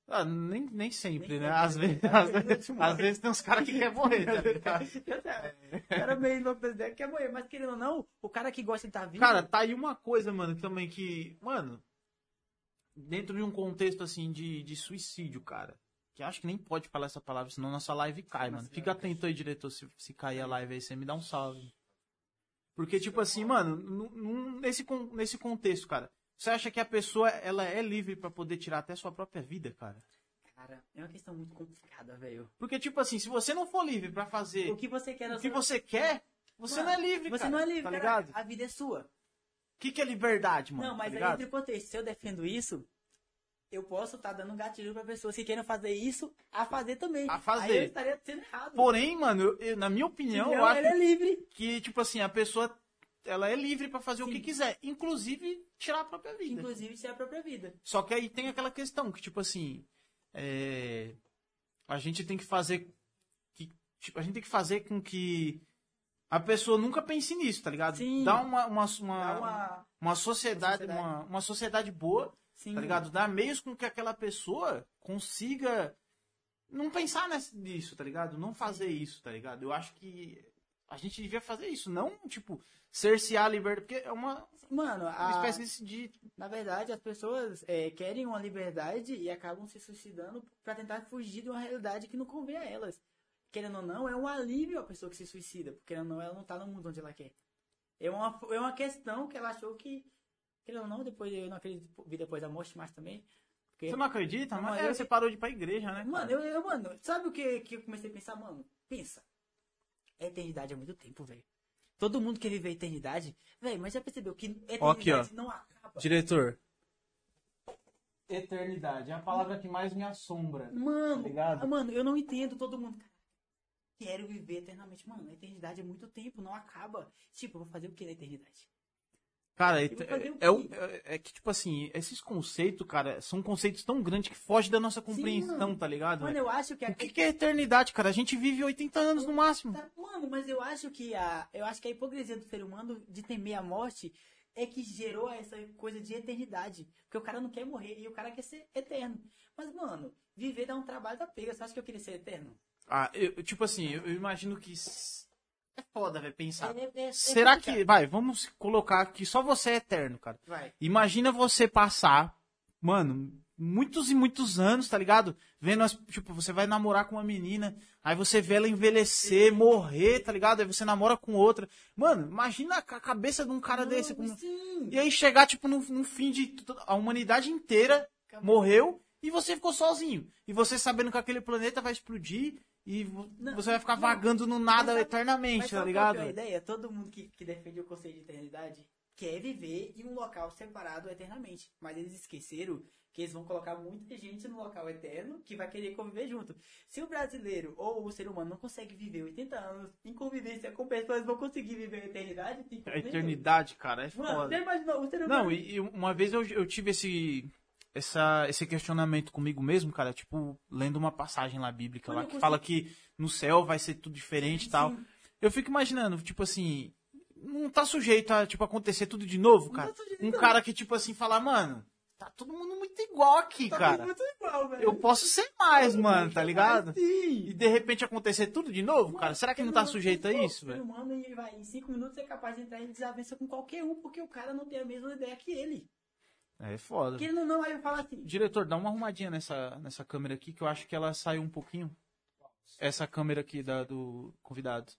Ah, nem, nem sempre, Nem né? Às né? vezes, [LAUGHS] Às vezes às tem uns caras que querem morrer, tá [LAUGHS] ligado? O cara meio louco das ideias quer morrer, mas querendo ou não, o cara que gosta de estar vivo. Cara, tá aí uma coisa, mano, também que. Mano, dentro de um contexto assim de, de suicídio, cara. Que acho que nem pode falar essa palavra, senão nossa live cai, mano. Fica atento aí, diretor, se, se cair a live aí, você me dá um salve. Porque, tipo assim, mano, nesse, nesse contexto, cara, você acha que a pessoa ela é livre pra poder tirar até sua própria vida, cara? Cara, é uma questão muito complicada, velho. Porque, tipo assim, se você não for livre pra fazer O que você quer o que você quer, você não é livre, Você cara. não é livre, tá cara. ligado? A vida é sua. O que, que é liberdade, mano? não, mas tá aí entre contexto, se eu defendo isso, eu posso estar dando um gatilho pra pessoas que queiram fazer isso a fazer também. A fazer. Aí eu estaria sendo errado. Porém, mano, eu- eu- na minha opinião, eu Senão, acho é livre. que, tipo assim, a pessoa ela é livre pra fazer o Sim. que quiser, inclusive tirar a própria vida. Inclusive, ser a própria vida. Só que aí tem aquela questão que, tipo assim, é, a gente tem que fazer que, tipo, a gente tem que fazer com que a pessoa nunca pense nisso, tá ligado? Sim. Dar uma, uma, Dá uma, uma... uma sociedade, Uma sociedade. uma, uma sociedade boa Sim. tá ligado? Dar meios com que aquela pessoa consiga não pensar nessa- nisso, tá ligado? Não fazer isso, tá ligado? Eu acho que a gente devia fazer isso, não, tipo, cercear a liberdade, porque é uma, Mano, uma a... espécie de... na verdade, as pessoas é, querem uma liberdade e acabam se suicidando pra tentar fugir de uma realidade que não convém a elas. Querendo ou não, é um alívio a pessoa que se suicida, porque querendo ou não, ela não tá no mundo onde ela quer. É uma, é uma questão que ela achou que, querendo ou não, depois eu não acredito vida depois da morte mais também. Porque, Você não acredita? Mas é, eu- você parou de ir pra igreja, né? Mano, eu, eu- mano, sabe o que, que eu comecei a pensar, mano? Pensa. A eternidade é muito tempo, velho. Todo mundo quer viver a eternidade. Velho, mas já percebeu que eternidade Ó, aqui, ó. não acaba? Diretor. Eternidade, é a palavra que mais me assombra. Mano, Tá ligado? ah, mano, eu não entendo todo mundo. Quero viver eternamente. Mano, a eternidade é muito tempo, não acaba. Tipo, eu vou fazer o que na eternidade? Cara, é, é, é- é que, tipo assim, esses conceitos, cara, são conceitos tão grandes que fogem da nossa compreensão, mano. tá ligado? Mano, eu acho que a, O que, que é eternidade, cara? A gente vive 80 anos no máximo. Tá, Mano, mas eu acho que a. Eu acho que a hipocrisia do ser humano de temer a morte é que gerou essa coisa de eternidade. Porque o cara não quer morrer e o cara quer ser eterno. Mas, mano, viver dá um trabalho da pega. Você acha que eu queria ser eterno? Ah, eu, tipo assim, eu, eu imagino que. É foda, velho, pensar. É- é- é Será complicado. que. Vai, vamos colocar que só você é eterno, cara. Vai. Imagina você passar, mano, muitos e muitos anos, tá ligado? Vendo as. Tipo, você vai namorar com uma menina, aí você vê ela envelhecer, morrer, tá ligado? Aí você namora com outra. Mano, imagina a ca- cabeça de um cara desse. Não, com- sim. E aí chegar, tipo, no, no fim de. A humanidade inteira Acabou. morreu e você ficou sozinho. E você sabendo que aquele planeta vai explodir e Não, você vai ficar não. vagando no nada Mas eternamente, Mas tá ligado? é a ideia? Todo mundo que, que defende o conceito de eternidade quer viver em um local separado eternamente. Mas eles esqueceram que eles vão colocar muita gente no local eterno que vai querer conviver junto. Se o brasileiro ou o ser humano não consegue viver 80 anos em convivência com pessoas vão conseguir viver a eternidade, A eternidade, cara, é Mano, foda. você imaginou o ser humano. Não, e, e uma vez eu, eu tive esse, essa, esse questionamento comigo mesmo, cara, tipo, lendo uma passagem lá bíblica lá eu que consigo- fala que no céu vai ser tudo diferente e tal. Eu fico imaginando, tipo assim, não tá sujeito a, tipo, acontecer tudo de novo, cara. tá Um cara que, tipo assim, fala, mano, tá todo mundo muito igual aqui, Tá cara. muito igual, velho. Eu posso ser mais, mano, tá ligado? Sim. E de repente acontecer tudo de novo, cara. Será que não tá sujeito a isso, O velho? humano ele vai, em 5 minutos é capaz de entrar em desavença com qualquer um, porque o cara não tem a mesma ideia que ele. É foda. Porque ele não, não vai falar assim. Diretor, dá uma arrumadinha nessa, nessa câmera aqui, que eu acho que ela saiu um pouquinho. Essa câmera aqui da, do convidado.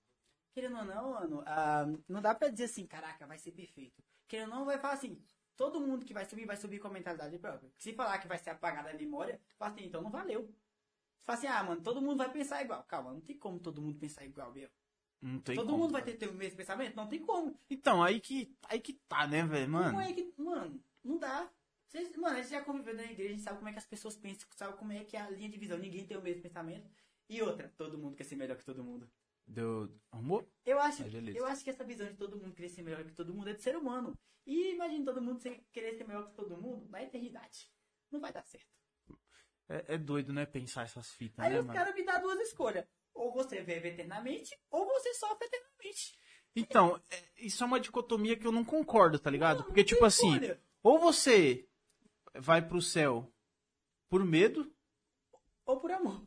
Querendo ou não, mano, ah, não dá pra dizer assim, caraca, vai ser perfeito. Querendo ou não, vai falar assim, todo mundo que vai subir, vai subir com a mentalidade própria. Se falar que vai ser apagada a memória, fala assim, então não valeu. Fala assim, ah, mano, todo mundo vai pensar igual. Calma, não tem como todo mundo pensar igual, meu. Não tem todo como, mundo vai cara. ter, ter o mesmo pensamento? Não tem como. Então, aí que, aí que tá, né, velho, Como mano? é que. Mano, não dá. Vocês- mano, a gente já conviveu na igreja, a gente sabe como é que as pessoas pensam, sabe como é que é a linha de visão. Ninguém tem o mesmo pensamento. E outra, todo mundo quer ser melhor que todo mundo. Deu. Arrumou? Eu acho, eu acho que essa visão de todo mundo querer ser melhor que todo mundo é de ser humano. E imagina todo mundo querer ser melhor que todo mundo na eternidade. Não vai dar certo. É, é doido, né, pensar essas fitas, Aí né, os caras me dão duas escolhas. Ou você vive eternamente, ou você sofre eternamente. Então, é- isso é uma dicotomia que eu não concordo, tá ligado? Não, Porque, não tipo assim, escolha. Ou você vai pro céu por medo, Ou por amor.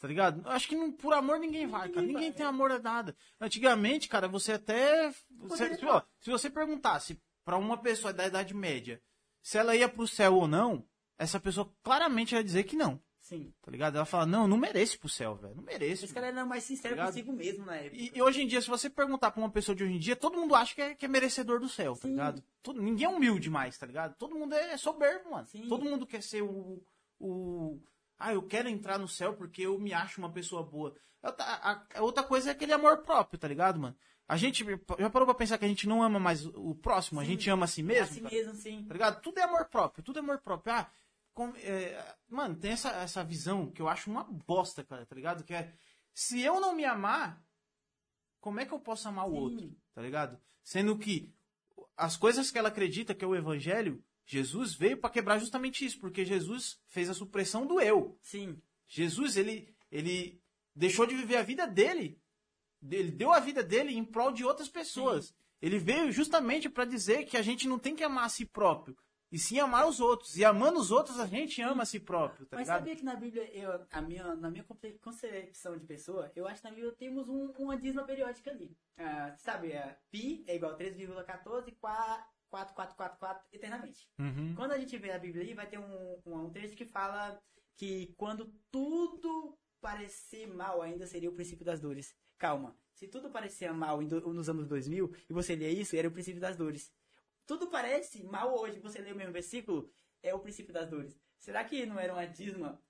tá ligado? Acho que não- por amor ninguém vai, cara. Ninguém Ninguém vai. tem amor a nada. Antigamente, cara, você até. Você, se, ó, se você perguntasse pra uma pessoa da Idade Média se ela ia pro céu ou não, essa pessoa claramente ia dizer que não, Sim. tá ligado? Ela fala, não, eu não mereço pro céu, velho. Não mereço. Esse cara era mais sincero Ligado? consigo mesmo na época. E, e hoje em dia, se você perguntar pra uma pessoa de hoje em dia, todo mundo acha que é, que é merecedor do céu, tá Sim. ligado? Todo, ninguém é humilde mais, tá ligado? Todo mundo é soberbo, mano. Sim. Todo mundo quer ser o, o. Ah, eu quero entrar no céu porque eu me acho uma pessoa boa. Outra, a- a outra coisa é aquele amor próprio, tá ligado, mano? A gente já parou pra pensar que a gente não ama mais o próximo, a Sim. gente ama a si mesmo? assim cara? mesmo, sim. Tá ligado? Tudo é amor próprio, tudo é amor próprio. Ah, com- é, mano, tem essa, essa visão que eu acho uma bosta, cara, tá ligado? Que é, se eu não me amar, como é que eu posso amar o Sim. outro, tá ligado? Sendo que as coisas que ela acredita que é o evangelho, Jesus veio pra quebrar justamente isso, porque Jesus fez a supressão do eu. Sim. Jesus, ele, ele deixou de viver a vida dele. Ele deu a vida dele em prol de outras pessoas. Ele veio justamente para dizer que a gente não tem que amar a si próprio, e sim amar os outros. E amando os outros, a gente ama a si próprio, tá Mas ligado? sabia que na Bíblia, eu, a minha, na minha conce- concepção de pessoa, eu acho que na Bíblia temos um, uma dízima periódica ali. Ah, sabe, pi é igual a 3,14, 4444 eternamente. Uhum. Quando a gente vê a Bíblia aí, vai ter um, um, um trecho que fala que quando tudo parecer mal, ainda seria o princípio das dores. Calma, se tudo parecia mal nos anos 2000 e você lê isso, era o princípio das dores. Tudo parece mal hoje, você lê o mesmo versículo, é o princípio das dores. Será que não era uma dízima?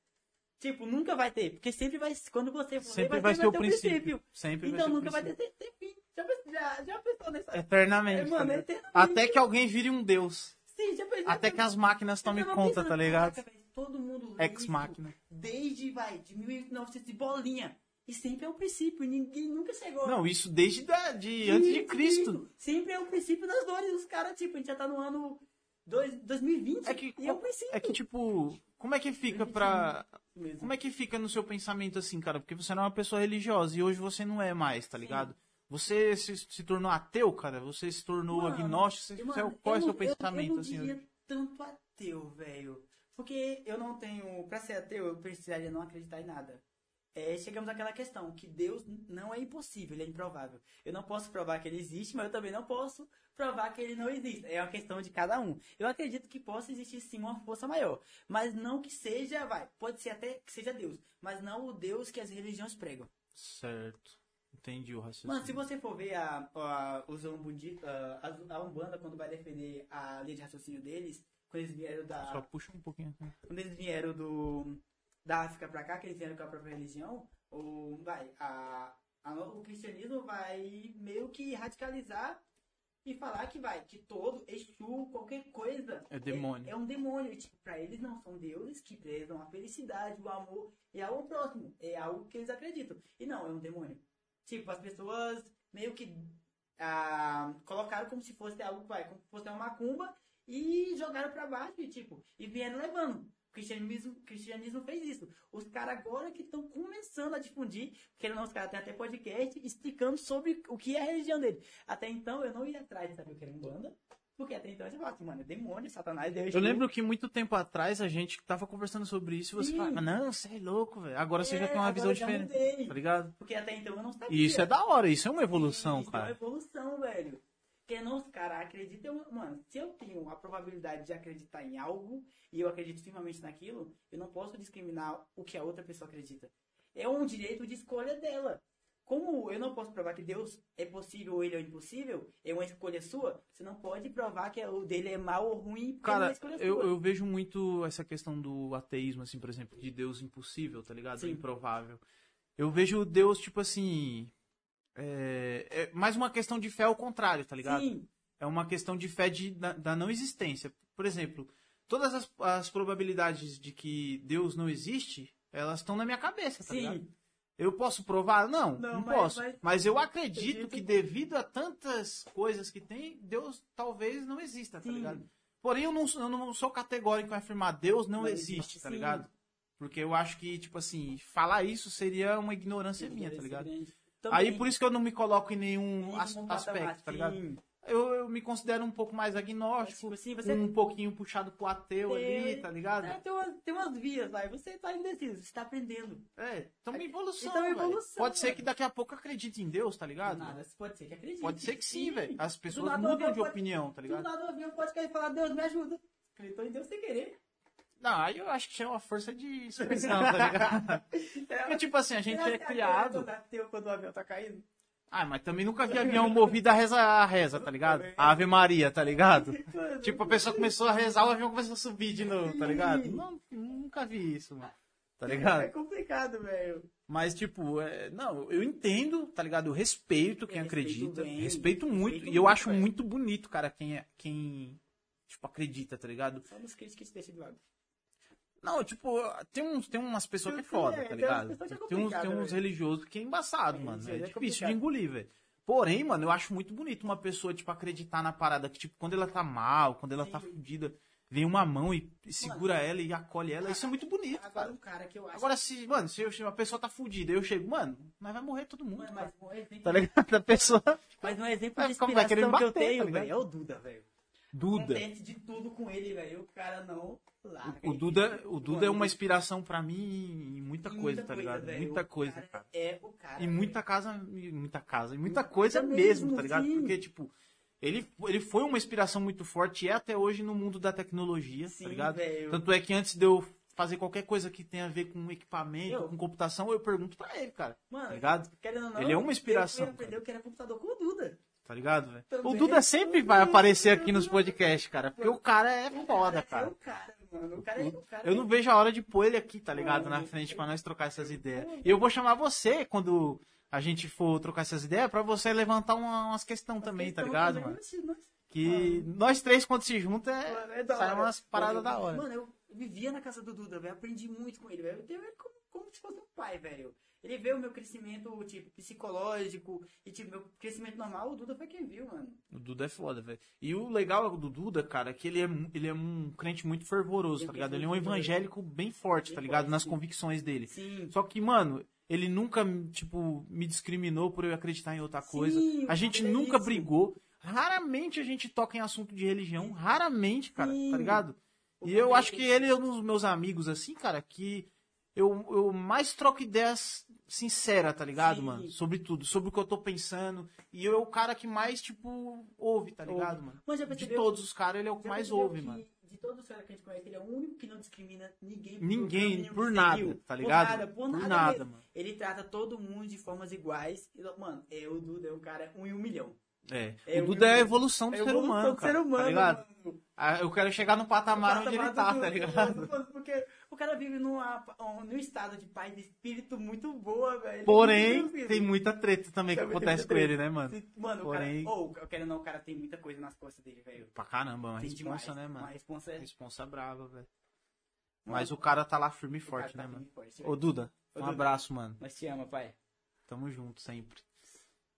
Tipo, nunca vai ter, porque sempre vai, quando você for Sempre vai ser o ter princípio. Sempre Então vai o nunca vai princípio. ter, ter, ter fim. Já, pensou- já, já pensou nessa... Eternamente. É, tá mano, ligado? eternamente. Até que alguém vire um deus. Sim, já pensou- Até que as máquinas tomem conta, tá ligado? caraca, todo mundo lê Ex isso máquina. Desde, vai, de 1900 de bolinha. E sempre é o princípio, ninguém nunca chegou. Não, isso desde da, de, antes de Cristo. Sempre é o princípio das dores. Os caras, tipo, a gente já tá no ano dois, 2020 É que, e é o princípio. é que, tipo, como é que fica pra. mesmo. Como é que fica no seu pensamento assim, cara? Porque você não é uma pessoa religiosa e hoje você não é mais, tá ligado? Você se, se tornou ateu, cara? Você se tornou Mano, agnóstico? Você, Mano, você- qual é o eu seu não- eu- pensamento, eu não assim? diria hoje? tanto ateu, velho. Porque eu não tenho. Pra ser ateu, eu precisaria não acreditar em nada. É, chegamos àquela questão que Deus não é impossível, ele é improvável. Eu não posso provar que ele existe, mas eu também não posso provar que ele não existe. É uma questão de cada um. Eu acredito que possa existir sim uma força maior, mas não que seja, vai, pode ser até que seja Deus, mas não o Deus que as religiões pregam. Certo. Entendi o raciocínio. Mano, se você for ver a, a, os Umbundi, a, a Umbanda quando vai defender a linha de raciocínio deles, quando eles vieram da, Só puxa um pouquinho. quando eles vieram do da África pra cá, que eles vieram com a própria religião, o, vai, a, a- o cristianismo vai meio que radicalizar e falar que vai, que todo Exu, qualquer coisa É demônio. É, um demônio. Tipo, pra eles não são deuses que prezam a felicidade, o amor e ao próximo. É algo que eles acreditam. E não, é um demônio. Tipo, as pessoas meio que ah, colocaram como se fosse algo, vai, como se fosse uma macumba e jogaram pra baixo e tipo, e vieram levando. O cristianismo, o cristianismo fez isso. Os caras agora que estão começando a difundir, querendo não, os caras têm até podcast explicando sobre o que é a religião dele. Até então eu não ia atrás de saber o que era Umbanda, porque até então eu falava assim, mano, é demônio, satanás, Deus. Eu lembro que muito tempo atrás a gente tava conversando sobre isso e você Sim. falava, não, você é louco, velho. Agora você já É, tem uma visão diferente, mudei. tá ligado? Porque até então eu não sabia. E isso é da hora, isso é uma evolução, Isso É cara. uma evolução, velho. Porque não, os caras acreditam. Mano, se eu tenho a probabilidade de acreditar em algo e eu acredito firmemente naquilo, eu não posso discriminar o que a outra pessoa acredita. É um direito de escolha dela. Como eu não posso provar que Deus é possível ou ele é impossível, é uma escolha sua, você não pode provar que o dele é mal ou ruim porque é uma Cara, escolha eu, sua. eu vejo muito essa questão do ateísmo, assim, por exemplo, de Deus impossível, tá ligado? Sim. Improvável. Eu vejo Deus, tipo assim. É, é mais uma questão de fé ao contrário, tá ligado? Sim, É uma questão de fé de, da, da não existência. Por exemplo, todas as, as probabilidades de que Deus não existe, elas estão na minha cabeça, tá ligado? sim. Eu posso provar? Não, não, Não, mas- posso. mas- Mas, eu acredito que devido a tantas coisas que tem, Deus talvez não exista, tá Sim. ligado? Porém, eu não, eu não sou categórico em afirmar Deus não, Não existe, tá sim. ligado? Porque eu acho que, tipo assim, falar isso seria uma ignorância minha, tá ligado? Aí por isso que eu não me coloco em nenhum as- aspecto, tá ligado? Sim. Eu, eu me considero um pouco mais agnóstico, Tipo assim, você um pouquinho puxado pro ateu ali, Tem- tá ligado? É, tem, umas, tem umas vias lá, você tá indeciso, você tá aprendendo. É, então uma evolução, Então, evolução, Pode ser que daqui a pouco acredite em Deus, tá ligado? Nada, pode ser que acredite. Pode ser que sim, velho. As pessoas mudam de pode- opinião, tá Do ligado? nada eu vi um podcast e falar, Deus me ajuda. Acreditou em Deus sem querer. Não, aí eu acho que é uma força de expressão, tá ligado? [LAUGHS] Porque, tipo assim, a gente é criado. Teu quando o avião tá caindo. Ah, mas também nunca vi avião movido a reza, a reza, tá ligado? A Ave Maria, tá ligado? [LAUGHS] Tipo, a pessoa começou a rezar, o avião começou a subir de novo, tá ligado? Não, nunca vi isso, mano. Tá É ligado? complicado, velho. Mas, tipo, é, não, eu entendo, tá ligado? Eu respeito quem Eu respeito acredita. bem, respeito muito. respeito e eu muito, acho velho. muito bonito, cara, quem, é, quem tipo, acredita, tá ligado? Só nos críticos que te deixam de lado. Não, tipo, tem, uns, tem umas pessoas que é foda, é, tá ligado? é Tem uns, tem uns velho. religiosos que é embaçado, É, mano. É é difícil complicado. de engolir, velho. Porém, mano, eu acho muito bonito uma pessoa, tipo, acreditar na parada que, tipo, quando ela tá mal, quando ela tá Sim. fudida, vem uma mão e, segura ela e acolhe ela. Isso é muito bonito, Agora cara. um cara que eu acho. Agora, se, mano, se eu- se uma pessoa tá fudida, eu chego, mano, mas vai morrer todo mundo, Mano, cara. mas um exemplo, Tá ligado? A pessoa. mas um exemplo de inspiração que eu tá tenho, velho, é o Duda, velho. Duda. De tudo com ele, velho. O cara não larga. O Duda, o Duda é uma inspiração pra mim em muita coisa, tá ligado? velho. Muita coisa, cara cara. É o cara. E muita casa, muita casa, e muita coisa Muita mesmo, mesmo, tá ligado? sim. Porque, tipo, ele, ele foi uma inspiração muito forte e é até hoje no mundo da tecnologia, Sim, tá ligado? velho. Tanto é que antes de eu fazer qualquer coisa que tenha a ver com equipamento, Eu- com computação, eu pergunto pra ele, cara. Mano, tá ligado? não, Ele é uma inspiração, Eu fui aprender o que era computador com o Duda. Tá ligado, velho? O. Duda sempre vai aparecer aqui nos podcasts, cara. Porque o cara é foda, É cara. o cara, mano. O cara é o cara. Eu não vejo a hora de pôr ele aqui, tá ligado? Na frente pra nós trocar essas ideias. E eu vou chamar você quando a gente for trocar essas ideias pra você levantar uma- umas questões também, tá ligado, mano? Que nós três, quando se juntam, Mano, é, é sai umas paradas da hora. Mano, eu vivia na casa do Duda, velho. Aprendi muito com ele, velho. Eu tenho ele como, como se fosse um pai, velho. Ele vê o meu crescimento, tipo, psicológico e, tipo, meu crescimento normal, o Duda foi quem viu, mano. O Duda é foda, velho. E o legal do Duda, cara, é que ele é, ele é um crente muito fervoroso, Ele tá é ligado? Ele é um evangélico bem forte, Bem tá ligado? forte, Nas sim. convicções dele. Sim. Só que, mano, ele nunca, tipo, me discriminou por eu acreditar em outra coisa. Sim, A gente é nunca isso. brigou. Raramente a gente toca em assunto de religião. Raramente, cara, Sim. tá ligado? O E eu acho que ele é um dos meus amigos, assim, cara, que eu, eu mais troco ideias sincera, tá ligado, Sim. mano? Sobre tudo, sobre o que eu tô pensando. E eu é o cara que mais, tipo, ouve, tá ligado, Ouve. mano? Mas já De percebeu? todos os caras, ele é o que mais ouve, que mano. De todos os caras que a gente conhece, ele é o único que não discrimina ninguém. por Ninguém, por nada, seguiu. tá ligado? Por nada, por, Por nada. nada, mano. Ele trata todo mundo de formas iguais. E, mano, é o Duda, é um cara um em um milhão. É. É, o Duda é a evolução do É ser humano, cara, ser humano, tá ligado? mano. Ah, Eu quero chegar no patamar onde ele Patamar tá, do- tá ligado? do- Porque o cara vive numa, um- num estado de paz de espírito muito boa, velho. Porém, tem muita treta também que acontece com ele, né, mano? Mano, Porém- o cara. Ou, eu quero ou não, o cara tem muita coisa nas costas dele, velho. Pra caramba, uma Tem responsa, demais. né, mano? Uma responsa é. Responsa brava, velho. Mas o cara tá lá firme e forte, tá né, mano? forte, Ô. Duda, Ô, um Duda. abraço, mano. Nós te ama, pai. Tamo junto sempre.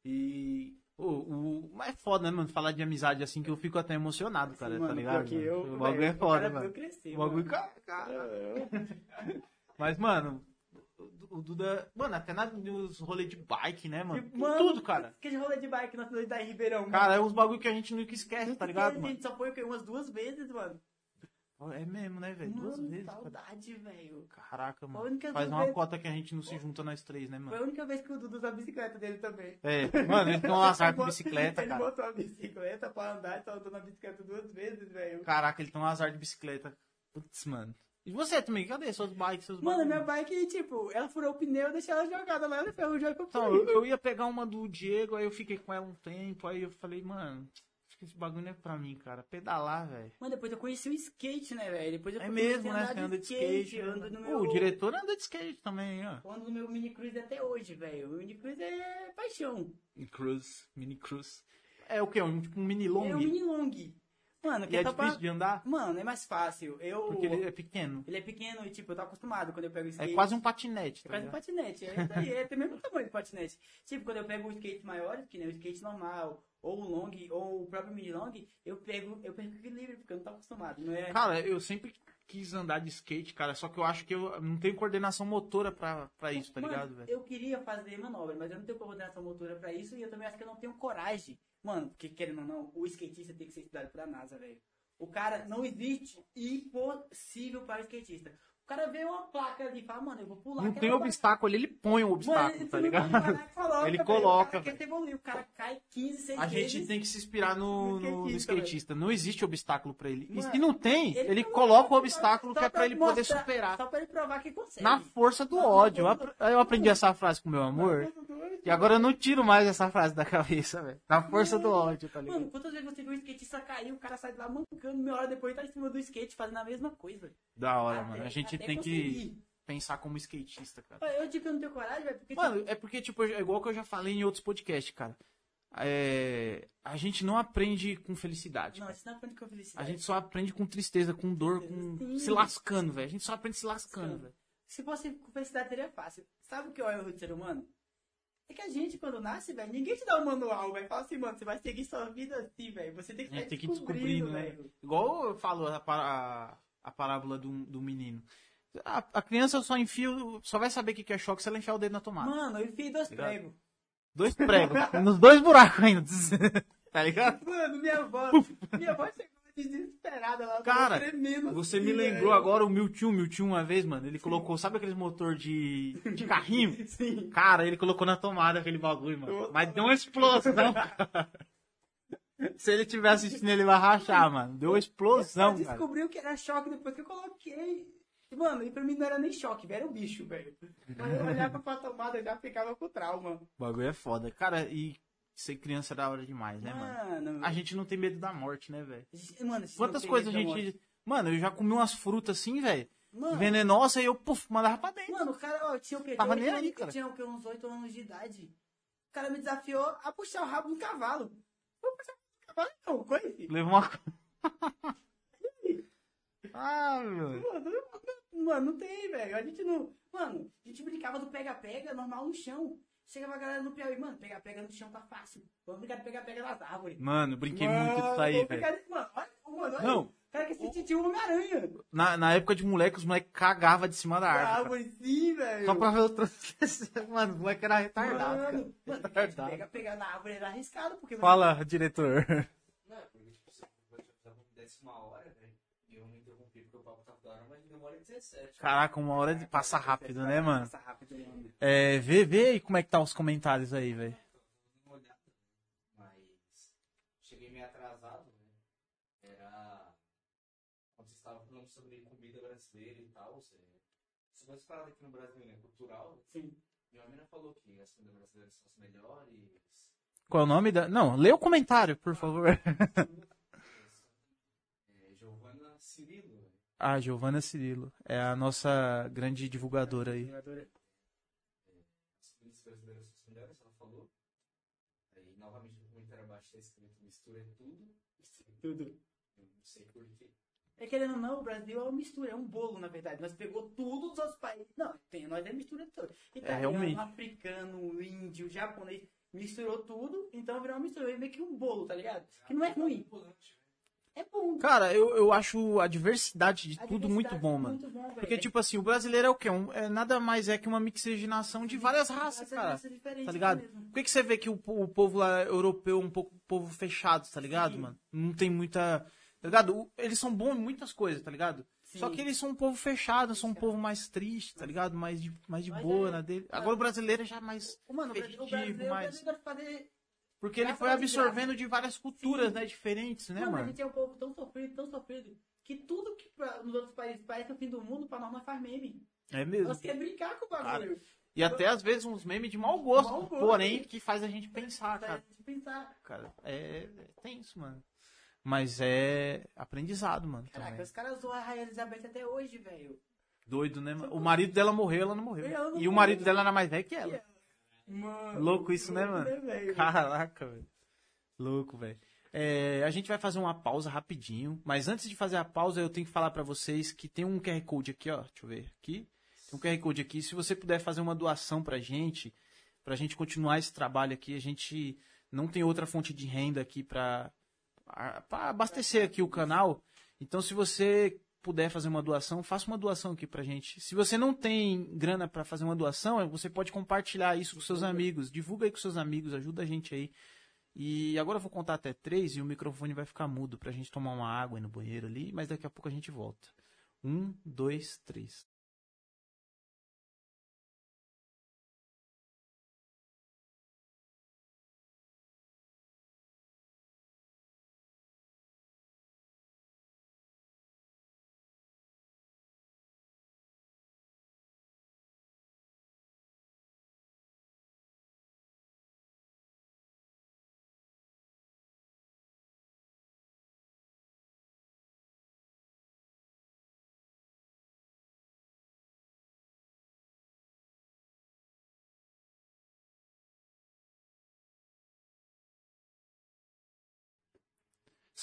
E. O, o, mas é foda, né, mano? Falar de amizade assim que eu fico até emocionado, cara, Mano, tá ligado? que mano? eu, o bagulho é foda, cara mano. viu crescer, O bagulho, mano. cara. [LAUGHS] Mas, mano, o, Duda. Mano, até na- nos rolês de bike, né, mano? E, Em tudo, cara. Aquele rolê de bike na cidade da Ribeirão. Cara, é uns bagulho que a gente nunca esquece, tá ligado, A mano? gente só foi umas duas vezes, mano. É mesmo, né, velho? Duas vezes. saudade, velho. Caraca, Foi mano. Faz vez- uma cota que a gente não se junta nós três, né, Foi mano? a única vez que o Dudu usou a bicicleta dele também. É, mano, [LAUGHS] ele tem um azar com Ele bicicleta, Ele cara. botou a bicicleta pra andar e só andou na bicicleta duas vezes, velho. Caraca, ele tem um azar de bicicleta. Putz, mano. E você também? Cadê seus bikes, seus Mano, bagulho? minha bike, tipo, ela furou o pneu, eu deixei ela jogada lá, ela ferrujou e Então, eu, eu ia pegar uma do Diego, aí eu fiquei com ela um tempo, aí eu falei, mano, esse bagulho não é pra mim, cara. Pedalar, velho. Mano, depois eu conheci o skate, né, velho? Depois eu É comecei mesmo, a né? andar Você anda de skate. ando né? no Pô, meu... O diretor anda de skate também, ó. Eu ando no meu mini cruise até hoje, velho. O mini cruise é paixão. Cruise, mini cruise. É o quê? Um, tipo um mini long? É um mini long. Mano, E que é difícil de andar? Mano, é mais fácil. Eu... Porque ele é pequeno. Ele é pequeno e, tipo, eu tô acostumado quando eu pego o É skate. quase um patinete, É tá quase um patinete. É, é tem o mesmo tamanho de patinete. Tipo, quando eu pego o skate maior, que nem o skate normal, ou o long, ou o próprio mini long, eu pego, eu pego equilíbrio, porque eu não tô acostumado. Não é... Cara, eu sempre quis andar de skate, cara, só que eu acho que eu não tenho coordenação motora pra, pra isso, tá Mano, ligado, velho? Eu queria fazer manobra, mas eu não tenho coordenação motora pra isso e eu também acho que eu não tenho coragem. Mano, porque querendo ou não, o skatista tem que ser estudado pela NASA, velho. O cara, não existe impossível para o skatista. O cara vê uma placa ali e fala, mano, eu vou pular. Não tem placa. obstáculo, ele põe o Mano, obstáculo, ele tá ligado? e coloca, Ele coloca, O cara evoluir, o cara cai 15, 6 A gente tem que se inspirar no, No no- skatista. Não existe obstáculo pra ele. E Mano, se não tem, ele, não- coloca o obstáculo que é pra ele poder mostrar- superar. Só pra ele provar que consegue. Na força do ódio. Eu aprendi essa frase com meu amor. E agora eu não tiro mais essa frase da cabeça, velho. Na força do ódio, tá ligado? Mano, quantas vezes você viu um skatista cair, o cara sai de lá mancando, meia hora depois tá em cima do skate fazendo a mesma coisa. Da hora, Até- mano. A gente tem que conseguir. pensar como skatista, cara. Eu digo que eu não tenho coragem, velho, porque... Mano, tipo, é porque, tipo, é igual que eu já falei em outros podcasts, cara. É, A gente não aprende com felicidade. não, cara. isso não aprende com A felicidade. gente só aprende com tristeza, com dor, com Sim. se lascando, velho. A gente só aprende se lascando, velho. Se fosse com felicidade, seria fácil. Sabe o que é o erro do ser humano? É que a gente, quando nasce, velho, ninguém te dá um manual, velho. Fala assim, mano, você vai seguir sua vida assim, velho. Você tem que A estar tem que ir descobrindo, né? Igual eu falo a, pará- a parábola do, do menino. A, a criança só enfia, só vai saber o que que é choque se ela enfiar o dedo na tomada. Mano, eu enfiei dois pregos. Dois pregos, [LAUGHS] nos dois buracos ainda. [LAUGHS] tá ligado? Mano, minha avó, minha avó chegou desesperada lá. Cara, tremendo Você assim, me lembrou velho. agora o Mewtwo, Mewtwo uma vez, mano. Ele colocou, sabe aqueles motor de, de carrinho? [LAUGHS] Sim. Cara, ele colocou na tomada aquele bagulho, mano. Eu- Mas deu uma explosão. [LAUGHS] Se ele tiver assistindo, ele vai rachar, mano. Deu uma explosão, Eu cara. descobriu que era choque depois que eu coloquei. E, Mano, e pra mim não era nem choque, velho, era o bicho, velho. Mas eu olhava pra tomada eu já ficava com trauma. O bagulho é foda. Cara, e ser criança é da hora demais, né, mano? Mano, A gente não tem medo da morte, né, velho? mano Quantas coisas a gente. Mano, eu já comi umas frutas assim, velho. Venenosa e eu, puf, mandava pra dentro. mano, o cara, ó, tinha o quê? Tava nem oito aí, anos- cara. Tinha o quê? Uns 8 anos de idade. O cara me desafiou a puxar o rabo do cavalo. Vou puxar o cavalo, não, coisa. Levou uma. [LAUGHS] ah, meu. Mano, mano, não tem, velho. A gente não. Mano, a gente brincava do pega-pega normal no chão. Chegava a galera no Piauí, mano, pega-pega no chão tá fácil. Vamos brincar de pega-pega nas árvores. Mano, brinquei Mano, muito disso aí, velho. Mano, olha, mano, olha. Não. Cara que se sentiu um Homem-Aranha. Na, na época de moleque, os moleques cagavam de cima da Na árvore. árvore, sim, velho. Só pra ver o troço. [LAUGHS] Mano, o moleque era retardado, cara. Mano, mano, Retardado. pega, pegar na árvore era arriscado, porque... Fala, diretor. Não, é porque, tipo, se eu precisava que desse uma hora, velho, e eu me interrompi porque o papo tava da hora, mas deu uma hora e 17. Caraca, uma hora de passa rápido, né, mano? Passa rápido, mano. É, vê, vê aí como é que tá os comentários aí, velho. Olhada, mas cheguei meio atrasado, né? Era quando vocês estavam falando sobre comida brasileira e tal, você... sobre as paradas aqui no Brasil, né? Cultural, Sim. minha mina falou que as comidas brasileiras são as melhores. Qual é o nome da. Não, lê o comentário, por favor. [LAUGHS] É, Giovana Cirilo, velho. Ah, Giovana Cirilo. É a nossa grande divulgadora aí. melhores, ela falou. Aí, novamente, no comentário abaixo está escrito mistura é tudo. Tudo. Eu não sei porquê. É querendo ou não, o Brasil é uma mistura, é um bolo, na verdade. Nós pegou tudo dos outros países. Não, tem, nós é mistura toda. Italiano, realmente. africano, índio, japonês, misturou tudo, então virou uma mistura. É meio que um bolo, tá ligado? Que não é ruim. É bom. Cara, eu, eu acho a diversidade de A tudo diversidade muito bom, é mano. muito bom. Porque, tipo assim, o brasileiro é o quê? Um, é nada mais é que uma mixigenação de várias raças, cara. é Tá ligado? mesmo. Por que, que você vê que o, o povo lá europeu é um pouco povo fechado, tá ligado, Sim. mano? Não tem muita. Tá ligado? O- Eles são bons em muitas coisas, tá ligado? Sim. Só que eles são um povo fechado, são um povo mais triste, tá ligado? Mais de, mais de Mas boa é- na dele. Agora o brasileiro é já mais. Mano, o Brasil, o Brasil, Festivo, o mais- Brasil gosta de fazer. Porque ele foi absorvendo de várias culturas, Sim. né? Diferentes, né, mano, a gente é um povo tão sofrido, tão sofrido, que tudo que pra, nos outros países parece o fim do mundo, pra nós não faz meme. É mesmo. Nós queremos brincar com o bagulho. E até às vezes uns memes de mau gosto, Mau gosto. porém que faz a gente pensar, Faz a cara. gente pensar. Cara, é, é tenso, mano. Mas é aprendizado, mano. Caraca, também. os caras zoam a Rainha Elizabeth até hoje, velho. Doido, né, mano? O marido dela morreu, ela não morreu. Ela não E o morreu. marido dela era mais velho que ela. Mano. Louco isso, né, louco, mano? velho? Caraca, velho. Louco, velho. É, a gente vai fazer uma pausa rapidinho, mas antes de fazer a pausa, eu tenho que falar pra vocês que tem um QR Code aqui, ó. Deixa eu ver aqui. Tem um QR Code aqui. Se você puder fazer uma doação pra gente, pra gente continuar esse trabalho aqui, a gente não tem outra fonte de renda aqui pra, pra abastecer aqui o canal. Então, se você puder fazer uma doação, faça uma doação aqui pra gente. Se você não tem grana pra fazer uma doação, você pode compartilhar isso com seus amigos. Divulga aí com seus amigos, ajuda a gente aí. E agora eu vou contar até três e o microfone vai ficar mudo pra gente tomar uma água aí no banheiro ali, mas daqui a pouco a gente volta. Um, dois, três.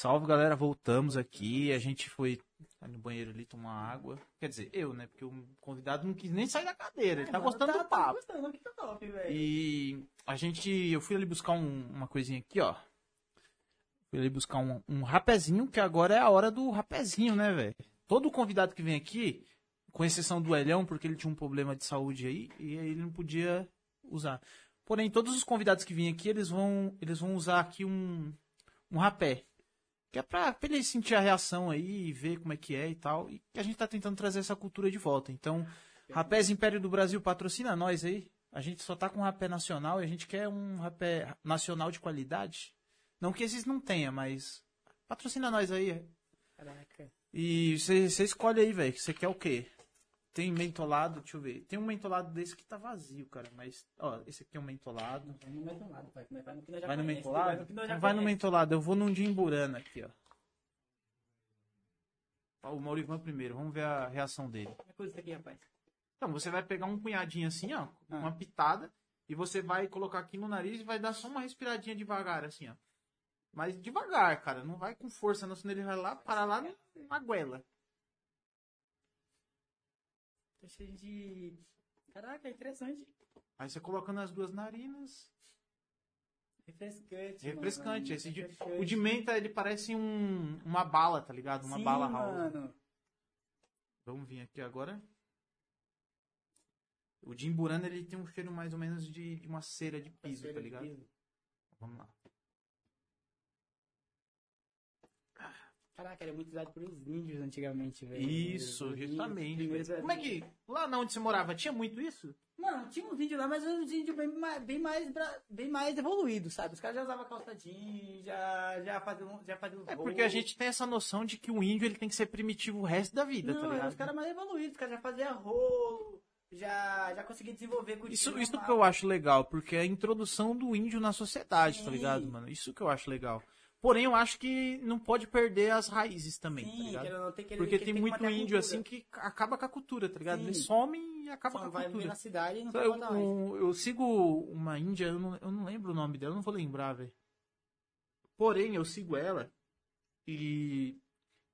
Salve galera, voltamos aqui. A gente foi no banheiro ali tomar água. Quer dizer, eu, né? Porque o convidado não quis nem sair da cadeira. Ele tá Mano, gostando do Tá papo. gostando, aqui tá top, velho. E a gente. Eu fui ali buscar um- uma coisinha aqui, ó. Fui ali buscar um, um rapezinho, que agora é a hora do rapezinho, né, velho? Todo convidado que vem aqui, com exceção do Elhão, porque ele tinha um problema de saúde aí, e aí ele não podia usar. Porém, todos os convidados que vêm aqui, eles vão, eles vão usar aqui um, um rapé. Que é pra, pra ele sentir a reação aí e ver como é que é e tal. E que a gente tá tentando trazer essa cultura de volta. Então, Rapés Império do Brasil patrocina nós aí. A gente só tá com rapé nacional e a gente quer um rapé nacional de qualidade. Não que esses não tenha, mas patrocina nós aí. Caraca. E você escolhe aí, velho, que você quer o quê? Tem mentolado, deixa eu ver. Tem um mentolado desse que tá vazio, cara, mas ó, esse aqui é um mentolado. Vai no mentolado, pai. Vai no que nós já Vai no conhece, mentolado? Vai no que nós já vai no conhece. mentolado. Eu vou num de Imburana aqui, ó. Ó, O Maurivan primeiro, vamos ver a reação dele. Que coisa isso aqui, rapaz? Então, você vai pegar um punhadinho assim, ó, Ah. uma pitada, e você vai colocar aqui no nariz e vai dar só uma respiradinha devagar, assim, ó. Mas devagar, cara, não vai com força, não, senão ele vai lá, parar lá na goela. Cheio de Caraca, interessante. Aí você coloca nas duas narinas. Refrescante. Refrescante. mano, Esse de- refrescante. o de menta, ele parece um, uma bala, tá ligado? Uma Sim, bala house. mano. Vamos vir aqui agora. O de Imburana, ele tem um cheiro mais ou menos de, de uma cera de piso, Cera tá ligado? piso. Vamos lá. Caraca, era muito usado pelos índios antigamente, velho. Isso, índios, justamente. velho. Como é que. Lá na onde você morava, tinha muito isso? Mano, tinha uns índios lá, mas uns índios bem mais, bem mais, bem mais evoluídos, sabe? Os caras já usavam calça jeans, já, já faziam, já faziam É porque a gente tem essa noção de que o índio ele tem que ser primitivo o resto da vida, Não, tá ligado? os caras mais evoluídos, os caras já faziam rolo, já, já conseguiam desenvolver cultivo Isso, isso que eu acho legal, porque é a introdução do índio na sociedade, tá Sim. ligado, mano? Isso que eu acho legal. Porém, eu acho que não pode perder as raízes também, tá Sim, ou não, tem que, Porque que tem que muito índio assim que acaba com a cultura, tá ligado? Sim. Eles somem e acaba Só com a cultura. na cidade e não Eu, mais. eu, eu sigo uma índia, eu não, eu não lembro o nome dela, eu não vou lembrar, velho. Porém, eu sigo ela e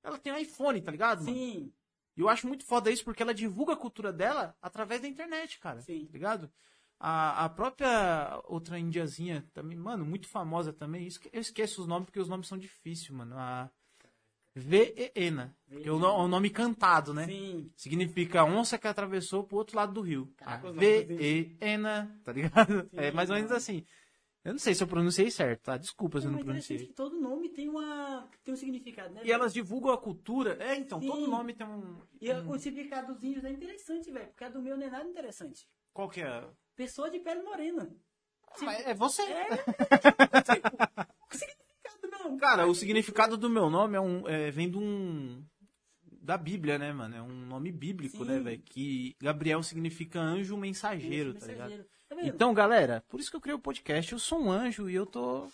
ela tem um iPhone, tá ligado, mano? Sim, E eu acho muito foda isso porque ela divulga a cultura dela através da internet, cara. Sim. Tá ligado? A, a própria outra indiazinha também, mano, muito famosa também. Eu esqueço os nomes porque os nomes são difíceis, mano. A V-E-Ena. Que é o, no- o nome cantado, né? sim. Significa onça que atravessou pro outro lado do rio. Caraca, A V-E-Ena, tá ligado? Sim, é mais ou menos assim. Eu não sei se eu pronunciei certo, tá? Desculpa se eu Não, mas interessante pronunciei. que todo nome tem, uma, tem um significado, né? E elas divulgam a cultura. É, então, Sim. todo nome tem um. E o significado dos índios é interessante, velho, porque a do meu não é nada interessante. Qual que é? Pessoa de pele morena. Mas é você. É, tipo, [LAUGHS] o significado não. Cara, o significado do meu nome é um, é, vem de um. Da Bíblia, né, mano? É um nome bíblico, Sim. né, velho? Que Gabriel significa anjo mensageiro, tá ligado? Mensageiro. Tá vendo? Então, galera, por isso que eu criei o podcast. Eu sou um anjo e eu tô.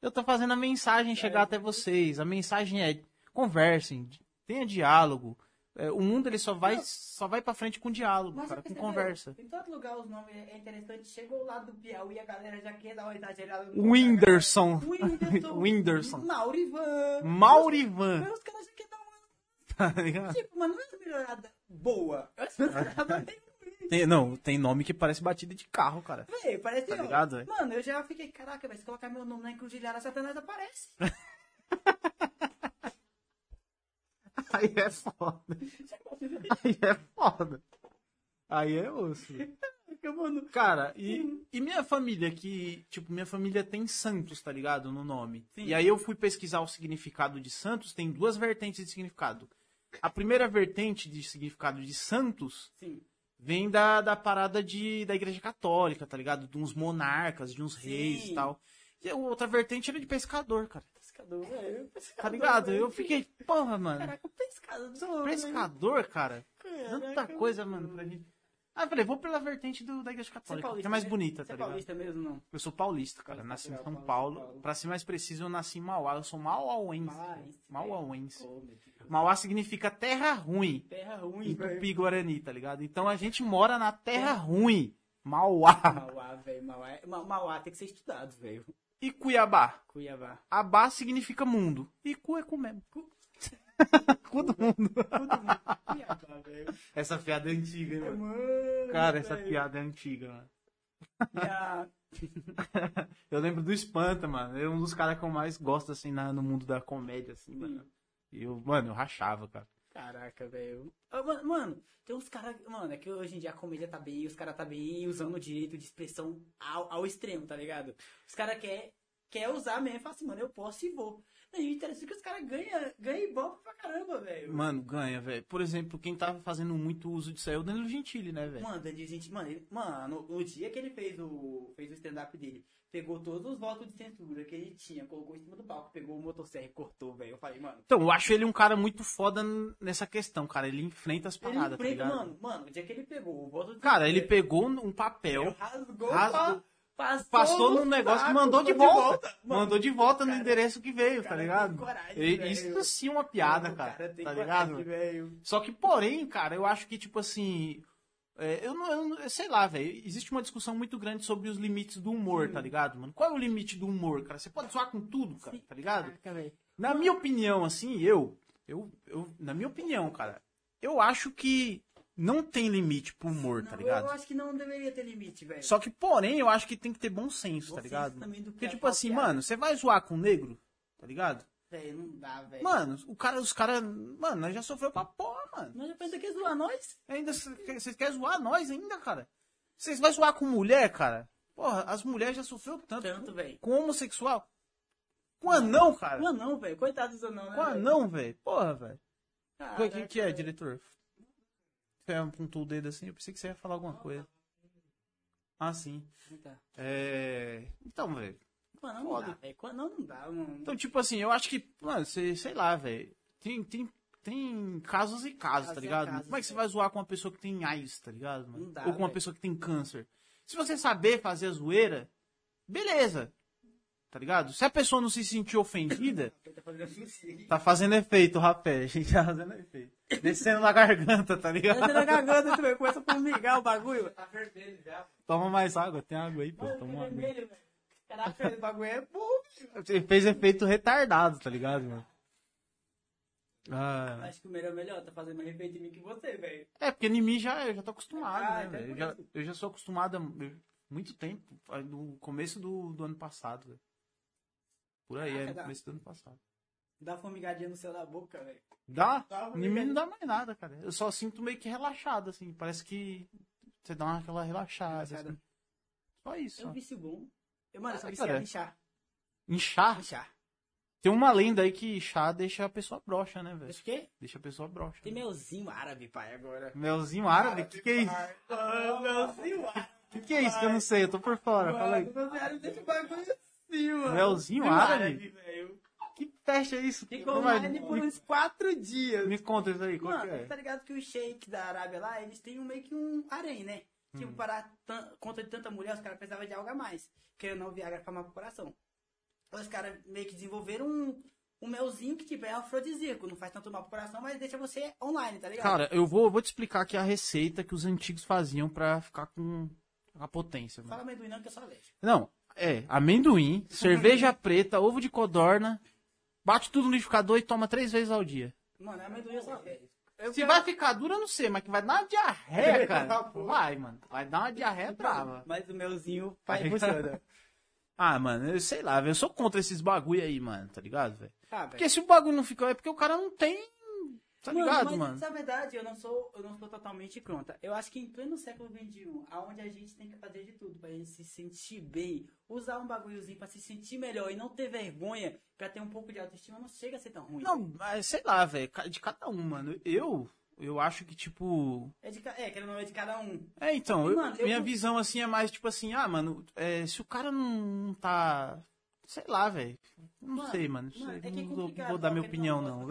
Eu tô fazendo a mensagem chegar até vocês. A mensagem é: conversem, tenha diálogo. É, o mundo ele só vai, Não. só vai pra frente com diálogo, Mas cara, com conversa. Em todo lugar os nomes é interessante. Chegou lá do Piauí e a galera já quer dar uma exagerada. Whindersson. Whindersson. [LAUGHS] Whindersson. Maurivan. Maurivan. Mas os caras já querem dar uma. Tá ligado? Tipo, mas não é uma melhorada boa. É uma melhorada ruim. Tem- não, tem nome que parece batida de carro, cara. Véi, parece Tá ligado, véi? Mano, eu já fiquei, caraca, velho, se colocar meu nome na encruzilhada, Satanás aparece. [LAUGHS] [LAUGHS] Aí é foda. Aí é foda. Aí é osso. Cara, e, e minha família, que, tipo, minha família tem Santos, tá ligado? No nome. Sim. E aí eu fui pesquisar o significado de Santos, tem duas vertentes de significado. A primeira vertente de significado de Santos sim. vem da, da parada de, da igreja católica, tá ligado? De uns monarcas, de uns reis Sim. e tal. E a outra vertente era de pescador, cara. Pescador, velho. pescador, Tá ligado? Eu fiquei, porra, mano. Caraca, pescador. Pescador, cara. velho. Tanta Caraca, coisa, mano, pra gente. Ah, eu falei, vou pela vertente do, da igreja é católica, que paulista, é mais né? bonita, Você tá é ligado? paulista mesmo, não? Eu sou paulista, cara. Paulista, Nasci em legal, São Paulista, Paulo. Paulo. Pra ser mais preciso, eu nasci em Mauá. Eu sou mauauense. Mauauense. Oh. Mauá significa terra ruim. Terra Em ruim, velho. Tupi-Guarani, tá ligado? Então a gente mora na terra ruim. Mauá. Mauá, velho. Mauá, é- Ma- Mauá tem que ser estudado, velho. E Cuiabá. Cuiabá. Abá significa mundo. E cu é cu [LAUGHS] mesmo. Cu do mundo. Cuiabá, velho. Essa piada é antiga, hein, mano. Mano, Cara, essa piada é antiga, mano. A- [LAUGHS] Eu lembro do Espanta, mano. É um dos caras que eu mais gosto, assim, na- no mundo da comédia, assim, mano. E eu, mano, eu rachava, cara. Caraca, velho. Ah, Mano, tem uns caras. Mano, é que hoje em dia a comédia tá bem, os caras tá bem usando o direito de expressão ao, ao extremo, tá ligado? Os caras quer, quer usar mesmo fala assim, mano, eu posso e vou. Não, o interessante é que os caras ganham ganha ibope pra caramba, velho. Mano, ganha, velho. Por exemplo, quem tava fazendo muito uso disso aí é o Danilo Gentili, né, velho? Mano, Danilo gente, mano, ele- mano, no dia que ele fez o, fez o stand-up dele, pegou todos os votos de censura que ele tinha, colocou em cima do palco, pegou o motosserra e cortou, velho. Eu falei, mano. Então, eu acho ele um cara muito foda nessa questão, cara. Ele enfrenta as Ele paradas, tá enfrenta, ligado? mano, mano, o dia que ele pegou o voto de Cara, ele pegou um papel, rasgou, rasgou- passou, passou no num negócio saco, e mandou de volta. Mano, mandou de volta no cara, endereço que veio, tá cara ligado? tem coragem, E-. Isso sim é uma piada, cara. tem Tá ligado? Só que, porém, cara, eu acho que, tipo assim. é, eu, não, eu não- sei lá, velho. Existe uma discussão muito grande sobre os limites do humor, Sim. tá ligado, mano? Qual é o limite do humor, cara? Você pode zoar com tudo, cara, Sim. tá ligado? Caraca. Na minha opinião, assim, eu, eu, eu. Na minha opinião, cara, eu acho que não tem limite pro humor, tá Não, ligado? Eu acho que não deveria ter limite, velho. Só que, porém, eu acho que tem que ter bom senso, Bom tá senso ligado? que Porque, tipo assim, piada. mano, você vai zoar com o negro, tá ligado? Velho, não dá, velho. Mano, o cara, os caras, mano, nós já sofreu pra porra, mano. Mas já pensa que zoar nós? Ainda vocês querem zoar nós ainda, cara? Vocês vão zoar com mulher, cara? Porra, as mulheres já sofreu tanto. Tanto, velho. Com homossexual. Com anão, cara. Com anão, velho. Coitado dos anão, né? Com anão, velho. Porra, velho. O que, que é, diretor? Você apontou o dedo assim, eu pensei que você ia falar alguma coisa. Ah, sim. É... Então, velho. Com anão não dá, velho. Não dá, mano. Então, tipo assim, eu acho que, mano, você, sei lá, velho. Tem, tem, tem casos e casos, tá ligado? casos, Como é que você velho. vai zoar com uma pessoa que tem AIDS, tá ligado? mano? Não dá, Ou com uma velho. pessoa que tem câncer? Se você saber fazer a zoeira, beleza. Tá ligado? Se a pessoa não se sentir ofendida, Ele [COUGHS] tá fazendo assim. tá fazendo efeito, rapé. A gente tá fazendo efeito. Descendo na garganta, tá ligado? Tá na garganta, tu, velho. Começa a formigar o bagulho. Tá vermelho já. Toma mais água, tem água aí, pô. Mano, Toma fica uma água. vermelho, velho. Caraca, o bagulho é bom. Você fez efeito retardado, tá ligado, mano? Ah, Acho que o melhor é melhor. Tá fazendo mais efeito em mim que você, velho. É, porque em mim já, eu já tô acostumado, Ah, né, então velho? Eu já, eu já sou acostumado há muito tempo, no começo do, do ano passado, velho. Por aí, é Caraca, no dá. começo do ano passado. Dá uma formigadinha no céu da boca, velho. Dá? Dá Em mim não dá mais nada, cara. Eu só sinto meio que relaxado, assim. Parece que você dá uma, aquela relaxada, Relaxada. assim. Só isso. É um só. vício bom. Eu, mano, eu Ah, viciado em chá. Inchar? Em chá. Tem uma lenda aí que chá deixa a pessoa broxa, né, velho? Acho que Deixa a pessoa broxa. tem melzinho árabe, pai, agora. Melzinho árabe? O que, que é isso? Melzinho árabe. O que, que é isso que eu não sei? Eu tô por fora. Fala aí. Mano, melzinho árabe deixa o bagulho assim, mano. Melzinho árabe? velho. Que peste é isso? Ficou online por uns quatro dias. me conta isso aí, qual Mano, que é? tá ligado que os sheiks da Arábia lá, eles têm um, meio que um harém, né? Hum. Tipo, para conta de tanta mulher, os caras precisavam de algo a mais. Querendo não, o Viagra acalmar pro coração. Os caras meio que desenvolveram um, um melzinho que, tipo, é afrodisíaco. Não faz tanto mal pro coração, mas deixa você online, tá ligado? Cara, eu vou, vou te explicar aqui a receita que os antigos faziam pra ficar com a potência. mano. Fala amendoim não, que eu sou alérgico. Não, é amendoim, cerveja preta, ovo de codorna, bate tudo no liquidificador e toma três vezes ao dia. Mano, amendoim eu sou alérgico. Eu Se quero- vai ficar dura, eu não sei, mas que vai dar uma diarreia, [LAUGHS] cara. Vai, mano. Vai dar uma diarreia brava. Mas o melzinho [LAUGHS] faz Aí- funciona. Ah, mano, eu sei lá, velho. Eu sou contra esses bagulho aí, mano, tá ligado, velho? Ah, velho. Porque se o bagulho não fica, é porque o cara não tem. Tá ligado, mas, mano? Na verdade, eu não sou, eu não sou totalmente contra. Eu acho que em pleno século XXI, aonde a gente tem que fazer de tudo pra gente se sentir bem, usar um bagulhozinho pra se sentir melhor e não ter vergonha, pra ter um pouco de autoestima, não chega a ser tão ruim. Não, mas sei lá, velho. De cada um, mano. Eu, eu acho que, tipo. É, de, é, ou não, é de cada um. É, então, eu- Mano, eu- minha visão assim é mais tipo assim, ah, mano, é, se o cara não tá. Sei lá, velho. Não Mano, sei, mano. Não, sei, é é não vou, dar minha opinião, não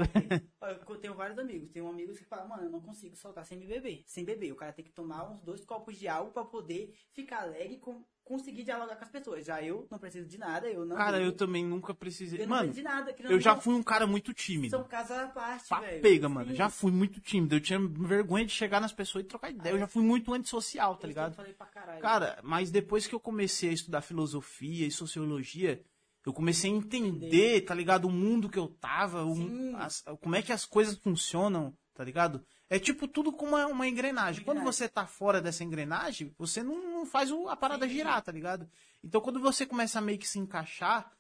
Ó, [LAUGHS] Eu tenho vários amigos. Tem um amigo que fala, mano, eu não consigo soltar sem me beber. Sem beber. O cara tem que tomar uns dois copos de álcool pra poder ficar alegre e com- conseguir dialogar com as pessoas. Já eu não preciso de nada, eu não. Cara, eu também nunca precisei. Eu Mano, nada. eu já fui um cara muito tímido. São casas à parte, velho. pega, mano. Já fui muito tímido. Eu tinha vergonha de chegar nas pessoas e trocar ideia. Eu já fui muito antissocial, tá Eu ligado? falei pra caralho. Cara, mas depois que eu comecei a estudar filosofia e sociologia, eu comecei a entender, tá ligado? O mundo que eu tava, o- as- como é que as coisas funcionam, tá ligado? É tipo tudo como uma, uma engrenagem. Uma Quando engrenagem. você tá fora dessa engrenagem, você não, não faz o- a parada Sim. girar, tá ligado? Então quando você começa a meio que se encaixar,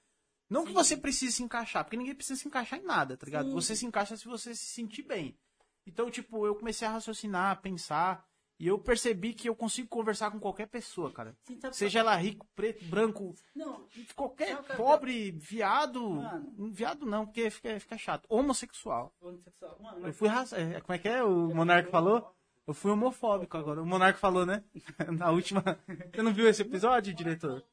não que Sim. você precise se encaixar, porque ninguém precisa se encaixar em nada, tá ligado? Sim. Você se encaixa se você se sentir bem. Então, tipo, eu comecei a raciocinar, a pensar, e eu percebi que eu consigo conversar com qualquer pessoa, cara. Sim, sabe- Seja ela rico, preto, branco, Não, qualquer Sabe o que eu- pobre, viado. Mano. Viado não, porque fica, fica chato. Homossexual. homossexual. Mano, Eu fui raça... é, Como é que é? O Monarca falou? Eu fui homofóbico agora. O Monarca falou, né? [LAUGHS] Na última. [LAUGHS] Você não viu esse episódio, diretor?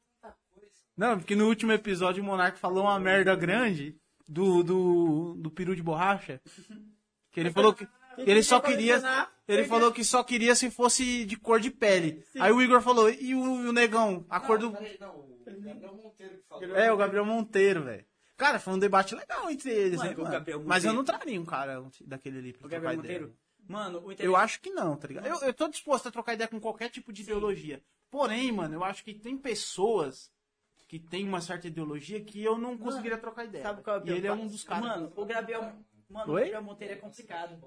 Não, porque no último episódio o Monarca falou uma merda grande do, do, do peru de borracha. [LAUGHS] Que ele falou que. Ele só queria. Ele falou que só queria se fosse de cor de pele. Aí o Igor falou, e o, e o negão? A cor do. Peraí, não, o Gabriel Monteiro que falou. É, o Gabriel Monteiro, velho. Cara, foi um debate legal entre eles, o mano? Gabriel Mas eu não traria um cara daquele ali pra O Gabriel ideia. Monteiro. Mano, o Eu acho que não, tá ligado? Eu, eu tô disposto a trocar ideia com qualquer tipo de ideologia. Porém, mano, eu acho que tem pessoas que têm uma certa ideologia que eu não conseguiria trocar ideia. Sabe qual é o e ele é um dos caras. Mano, o Gabriel. Mano, Oi? o Gabriel Monteiro é complicado.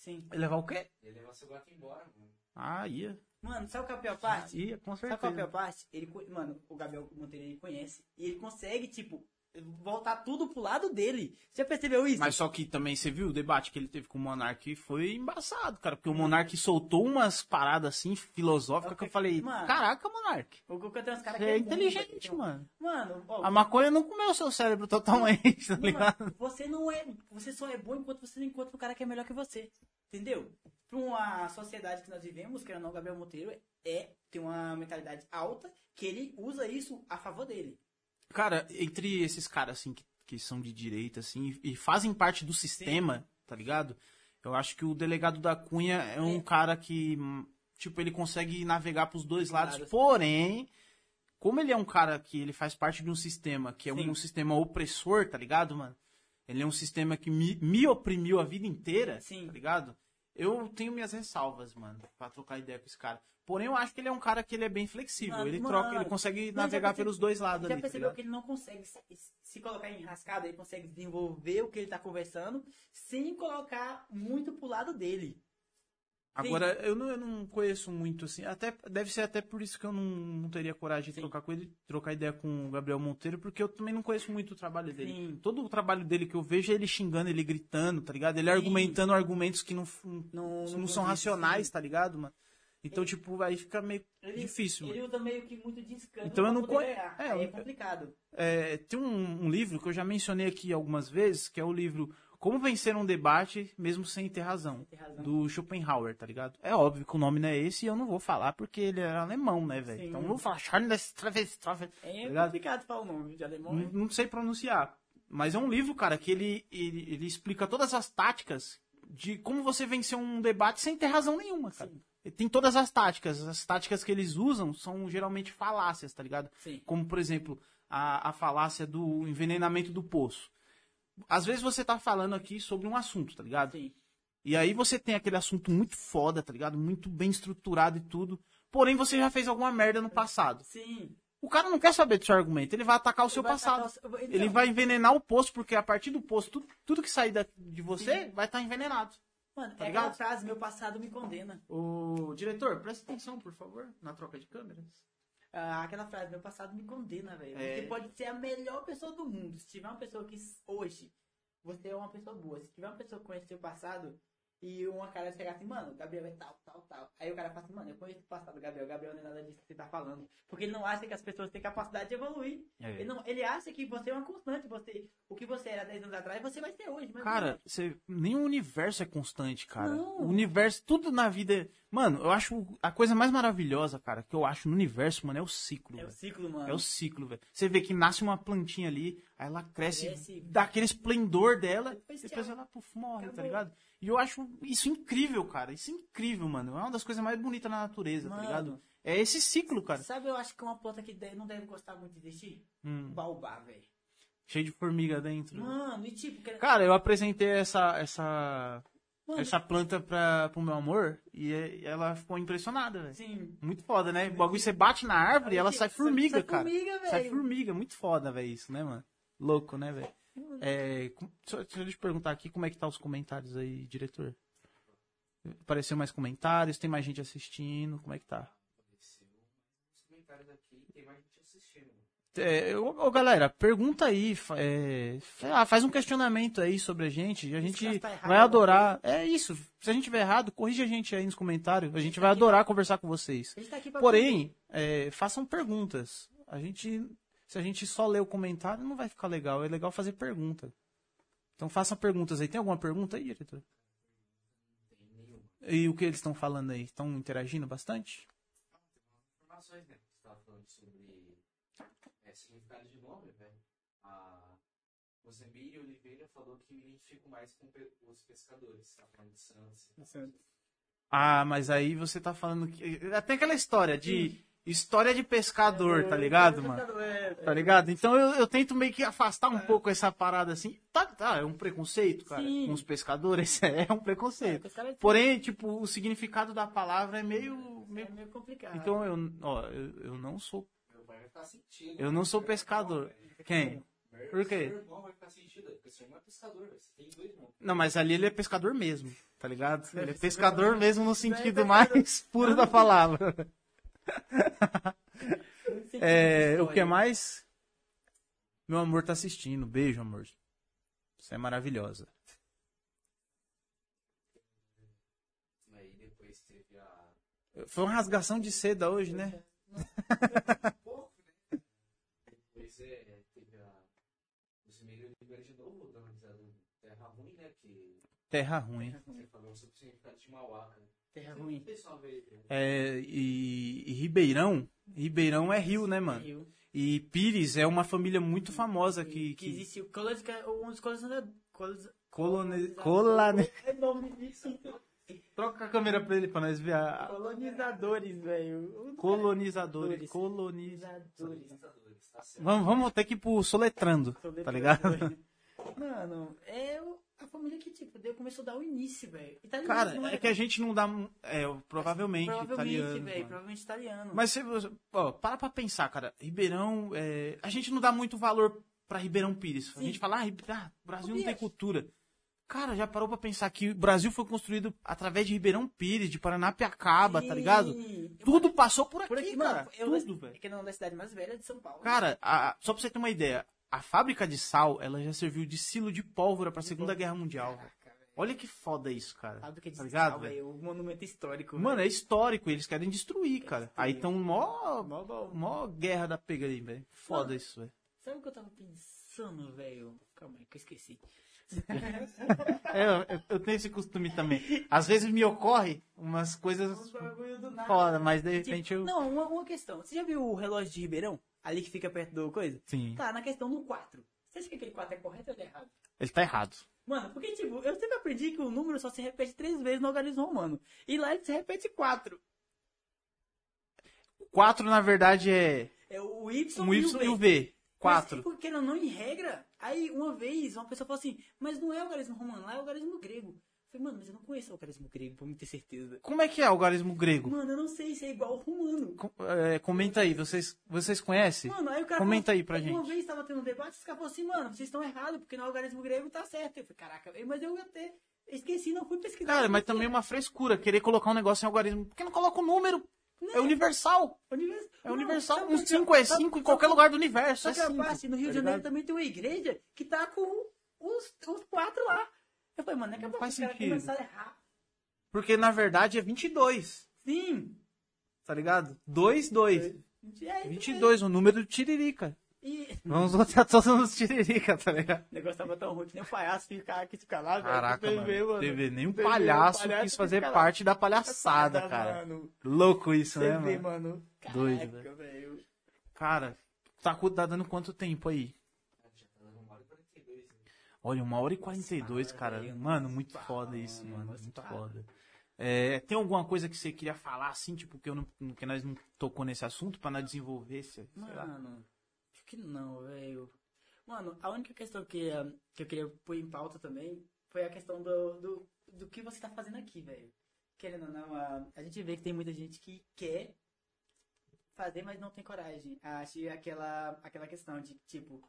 Sim. Ia levar o quê? Ia levar seu gato embora, mano. Ah, ia. Mano, sabe qual é a pior parte? Ia, com Sabe qual é a pior certeza. parte? Ele, mano, o Gabriel Monteiro ele conhece. E ele consegue, tipo, voltar tudo pro lado dele. Você já percebeu isso? Mas só que também, você viu o debate que ele teve com o Monark foi embaçado, cara. Porque o Monark soltou umas paradas assim, filosóficas, que eu falei, Mano. caraca, Monark. O Guga tem uns caras que é bom, inteligente, velho. mano. Mano, ó, A maconha não comeu o seu cérebro totalmente, [LAUGHS] tá ligado? Mano, você não é. Você só é bom enquanto você não encontra um cara que é melhor que você. Entendeu? Pra uma sociedade que nós vivemos, que não, o Gabriel Monteiro é, tem uma mentalidade alta que ele usa isso a favor dele. Cara, entre esses caras, assim, que, que são de direita, assim, e fazem parte do sistema, tá ligado? Eu acho que o delegado da Cunha é um É. cara que, hum, tipo, ele consegue navegar pros dois lados. Lados. Porém, como ele é um cara que ele faz parte de um sistema que é Sim. um sistema opressor, tá ligado, mano? Ele é um sistema que me, me oprimiu a vida inteira, Sim. tá ligado? Eu tenho minhas ressalvas, mano, pra trocar ideia com esse cara. Porém, eu acho que ele é um cara que ele é bem flexível. Mano, ele mano, troca, ele consegue já navegar pelos dois lados Já ali, tá percebeu ligado? que ele não consegue se, se colocar em rascada, ele consegue desenvolver o que ele tá conversando sem colocar muito pro lado dele. Agora, eu não, eu não conheço muito, assim. Até, deve ser até por isso que eu não, não teria coragem de Sim. trocar com ele, trocar ideia com o Gabriel Monteiro, porque eu também não conheço muito o trabalho dele. Sim. Todo o trabalho dele que eu vejo é ele xingando, ele gritando, tá ligado? Ele Sim. argumentando argumentos que não, não, Não, não são racionais, tá ligado, mano? Então, tipo, aí fica meio Ele, difícil, Ele usa meio que muito de escândalo Então eu não poder conhe- ganhar. é, é complicado. É, tem um, um livro que eu já mencionei aqui algumas vezes, que é o livro Como Vencer um Debate Mesmo Sem Ter Razão, Tem razão. do Schopenhauer, tá ligado? É óbvio que o nome não é esse e eu não vou falar porque ele é alemão, né, velho? Então eu vou falar Charles Travestrofe. É ligado? complicado falar o nome de alemão. Não, não sei pronunciar. Mas é um livro, cara, que ele, ele, ele explica todas as táticas de como você vencer um debate sem ter razão nenhuma, cara. Sim. Tem todas as táticas. As táticas que eles usam são geralmente falácias, tá ligado? Sim. Como, por exemplo, a, a falácia do envenenamento do poço. Às vezes você tá falando aqui sobre um assunto, tá ligado? Sim. E aí você tem aquele assunto muito foda, tá ligado? Muito bem estruturado e tudo. Porém, você já fez alguma merda no passado. Sim. O cara não quer saber do seu argumento, ele vai atacar o seu Vai passado. o seu- Ele Então, vai envenenar o poço, porque a partir do poço, tudo, tudo que sair de você Sim. vai estar envenenado. Mano, tá é ligado? aquela frase, meu passado me condena. O diretor, presta atenção, por favor, na troca de câmeras. Ah, aquela frase, meu passado me condena, velho. É. Você pode ser a melhor pessoa do mundo. Se tiver uma pessoa que hoje você é uma pessoa boa. Se tiver uma pessoa que conhece seu passado e uma cara chegar assim, mano, o Gabriel é tal, tal, tal. Aí o cara fala assim, mano, eu conheço o passado do Gabriel. O Gabriel não é nada disso que você tá falando. Porque ele não acha que as pessoas têm capacidade de evoluir. É. Ele, não, ele acha que você é uma constante. Você, o que você era 10 anos atrás, você vai ser hoje. Cara, você, nem o universo é constante, cara. Não. O universo, tudo na vida. Mano, eu acho a coisa mais maravilhosa, cara, que eu acho no universo, mano, é o ciclo. é o velho. ciclo, mano. É o ciclo, velho. Você vê que nasce uma plantinha ali, aí ela cresce, Cresce. dá aquele esplendor dela, Depois depois ela puf, morre, tá Acabou. ligado? E eu acho isso incrível, cara. Isso é incrível, mano. É uma das coisas mais bonitas na natureza, tá Mano. ligado? É esse ciclo, cara. Sabe, eu acho que uma planta que não deve gostar muito de existir? Hum, Baobá, velho. cheio de formiga dentro. Mano, e tipo... que- Cara, eu apresentei essa, essa, Mano, essa planta pra, pro meu amor e é- ela ficou impressionada, velho. Sim. Muito foda, né? O bagulho você bate na árvore e ela sai formiga, sai cara. formiga, Sai velho. formiga, muito foda, velho, isso, né, mano? Louco, né, velho? É, deixa eu te perguntar aqui como é que tá os comentários aí, diretor. Apareceu mais comentários, tem mais gente assistindo, como é que tá? Apareceu uns comentários aqui, tem mais gente assistindo. É, ô, galera, pergunta aí, é, faz um questionamento aí sobre a gente, a gente tá errado, vai eu adorar. É isso, se a gente tiver errado, corrige a gente aí nos comentários, a gente vai adorar conversar com vocês. A gente tá pra Porém, é, façam perguntas. A gente, se a gente só ler o comentário, não vai ficar legal. É legal fazer pergunta. Então façam perguntas aí. Tem alguma pergunta aí, diretor? E o que eles estão falando aí? Estão interagindo bastante? Informações, né? Você tava falando sobre é, significado de nome, velho. A Rosemary Oliveira falou que me identifico mais com os pescadores. Tá falando de Santos. Ah, mas aí você tá falando que. Tem aquela história de. História de pescador, tá ligado, mano? Tá ligado? Então eu, eu tento meio que afastar um pouco essa parada assim. Tá, tá, é um preconceito, cara. Sim. Com os pescadores, [LAUGHS] é um preconceito. Porém, tipo, o significado da palavra é meio. meio... É meio complicado. Então eu, ó, eu, eu não sou. Pai vai ficar sentindo. Eu não sou pescador. Quem? Por quê? Seu irmão vai ficar sentido, porque seu irmão é pescador. Você tem dois irmãos. Não, mas ali ele é pescador mesmo, tá ligado? Ele é ser pescador mesmo no é sentido mais [LAUGHS] puro da palavra. É, o que mais? Meu amor tá assistindo. Beijo, amor. Você é maravilhosa. Foi uma rasgação de seda hoje, né? Depois é, teve a. Você meio libera de novo, dando uma risada no Terra Ruim, né? Que Terra ruim. você falou sobre o significado de Mauá, cara. Terra ruim. vez, né? É, e, e Ribeirão, Ribeirão é rio, né, mano? Rio. E Pires é uma família muito famosa que, Que que existe o coloniz- um dos colonizadores. colone, colane... [LAUGHS] É nome disso. Troca a câmera pra ele pra nós ver a... Colonizadores, velho. Colonizadores, coloniza... Colonizadores. Vamos, vamos ter que ir pro soletrando, tá ligado? [LAUGHS] Mano, é a família que, tipo, deu, começou a dar o início, velho. Cara, é que a gente não dá... É, provavelmente, Provavelmente, italiano. mano. Provavelmente italiano. Mas você, ó, para pra pensar, cara. Ribeirão, é, a gente não dá muito valor pra Ribeirão Pires. A Sim. gente fala, ah, ah, Brasil não tem cultura. Cara, já parou pra pensar que o Brasil foi construído através de Ribeirão Pires, de Paranapiacaba, tá ligado? Sim. Tudo passou por aqui, Por aqui, cara. mano. Eu, Tudo, velho. É que não é da cidade mais velha de São Paulo. Cara, a- só pra você ter uma ideia, a fábrica de sal, ela já serviu de silo de pólvora pra Segunda Guerra Mundial. Caraca. Olha que foda isso, cara. Fábrica de Tá ligado, sal, velho? O monumento histórico. Mano, é histórico, eles querem destruir, cara. destruir. Aí tão mó. Mó mó guerra da pega aí, velho. Foda Mano, isso, velho. Sabe o que eu tava pensando, velho? Calma aí, que eu esqueci. [LAUGHS] É, eu, eu tenho esse costume também. Às vezes me ocorre umas coisas foda, mas de Tipo, repente eu. Não, uma, uma questão. Você já viu o relógio de Ribeirão? Ali que fica perto do coisa? Sim. Tá, na questão do 4. Você acha que aquele 4 é correto ou é errado? Ele tá errado. Mano, porque, tipo, eu sempre aprendi que o número só se repete três vezes no organismo humano. E lá ele se repete quatro. O 4, na verdade, é É o Y, um e Y o V. e o V. Mas, 4. porque não, não em regra. Aí, uma vez, uma pessoa falou assim, mas não é algarismo romano, lá é algarismo grego. Eu falei, mano, mas eu não conheço o algarismo grego, pra me ter certeza. Como é que é o algarismo grego? Mano, eu não sei se é igual ao romano. Com- é, comenta aí, vocês, vocês conhecem? Mano, aí o cara Comenta falou- aí pra Uma gente. vez tava tendo um debate, caras falaram assim, mano, vocês estão errados, porque no algarismo grego tá certo. Eu falei, caraca, mas eu até esqueci, não fui pesquisar. Cara, mas Porque também é uma frescura querer colocar um negócio em algarismo. Por que não coloca o número? É universal. Univers... É Não, universal. Um por quê? 5 é Sabe- 5 em qualquer lugar do universo. Só É que a cinco, parte, no Rio tá de Janeiro também tem uma igreja que tá com os, os quatro lá. Eu falei, mano, daqui a Não faz sentido. começaram a errar. Porque na verdade é 22. Sim. Tá ligado? 2, 2. É isso 22, o número do Tiririca. E Vamos botar todos nos Tiririca, tá ligado? o negócio tava tão ruim que nem o palhaço ficar aqui ficar lá, velho. Caraca, TV, mano. TV, nem um TV, palhaço, palhaço quis que fazer parte da palhaçada, cara. Mano. Louco isso, Você né, mano? mano. Doido, Caraca, velho. Cara, tá, tá dando quanto tempo aí? Já tá dando uma hora e 42, né? Olha, uma hora e 42, Nossa, cara. Mano, muito foda isso, mano, Muito foda. É, tem alguma coisa que você queria falar, assim, tipo, que, eu não, que nós não tocou nesse assunto pra nós desenvolver? Lá. Mano, acho que não, velho. Mano, a única questão que, ah, que eu queria pôr em pauta também foi a questão do, do, do que você tá fazendo aqui, velho. Querendo ou não, a, a gente vê que tem muita gente que quer fazer, mas não tem coragem. Acho que aquela, aquela questão de, tipo,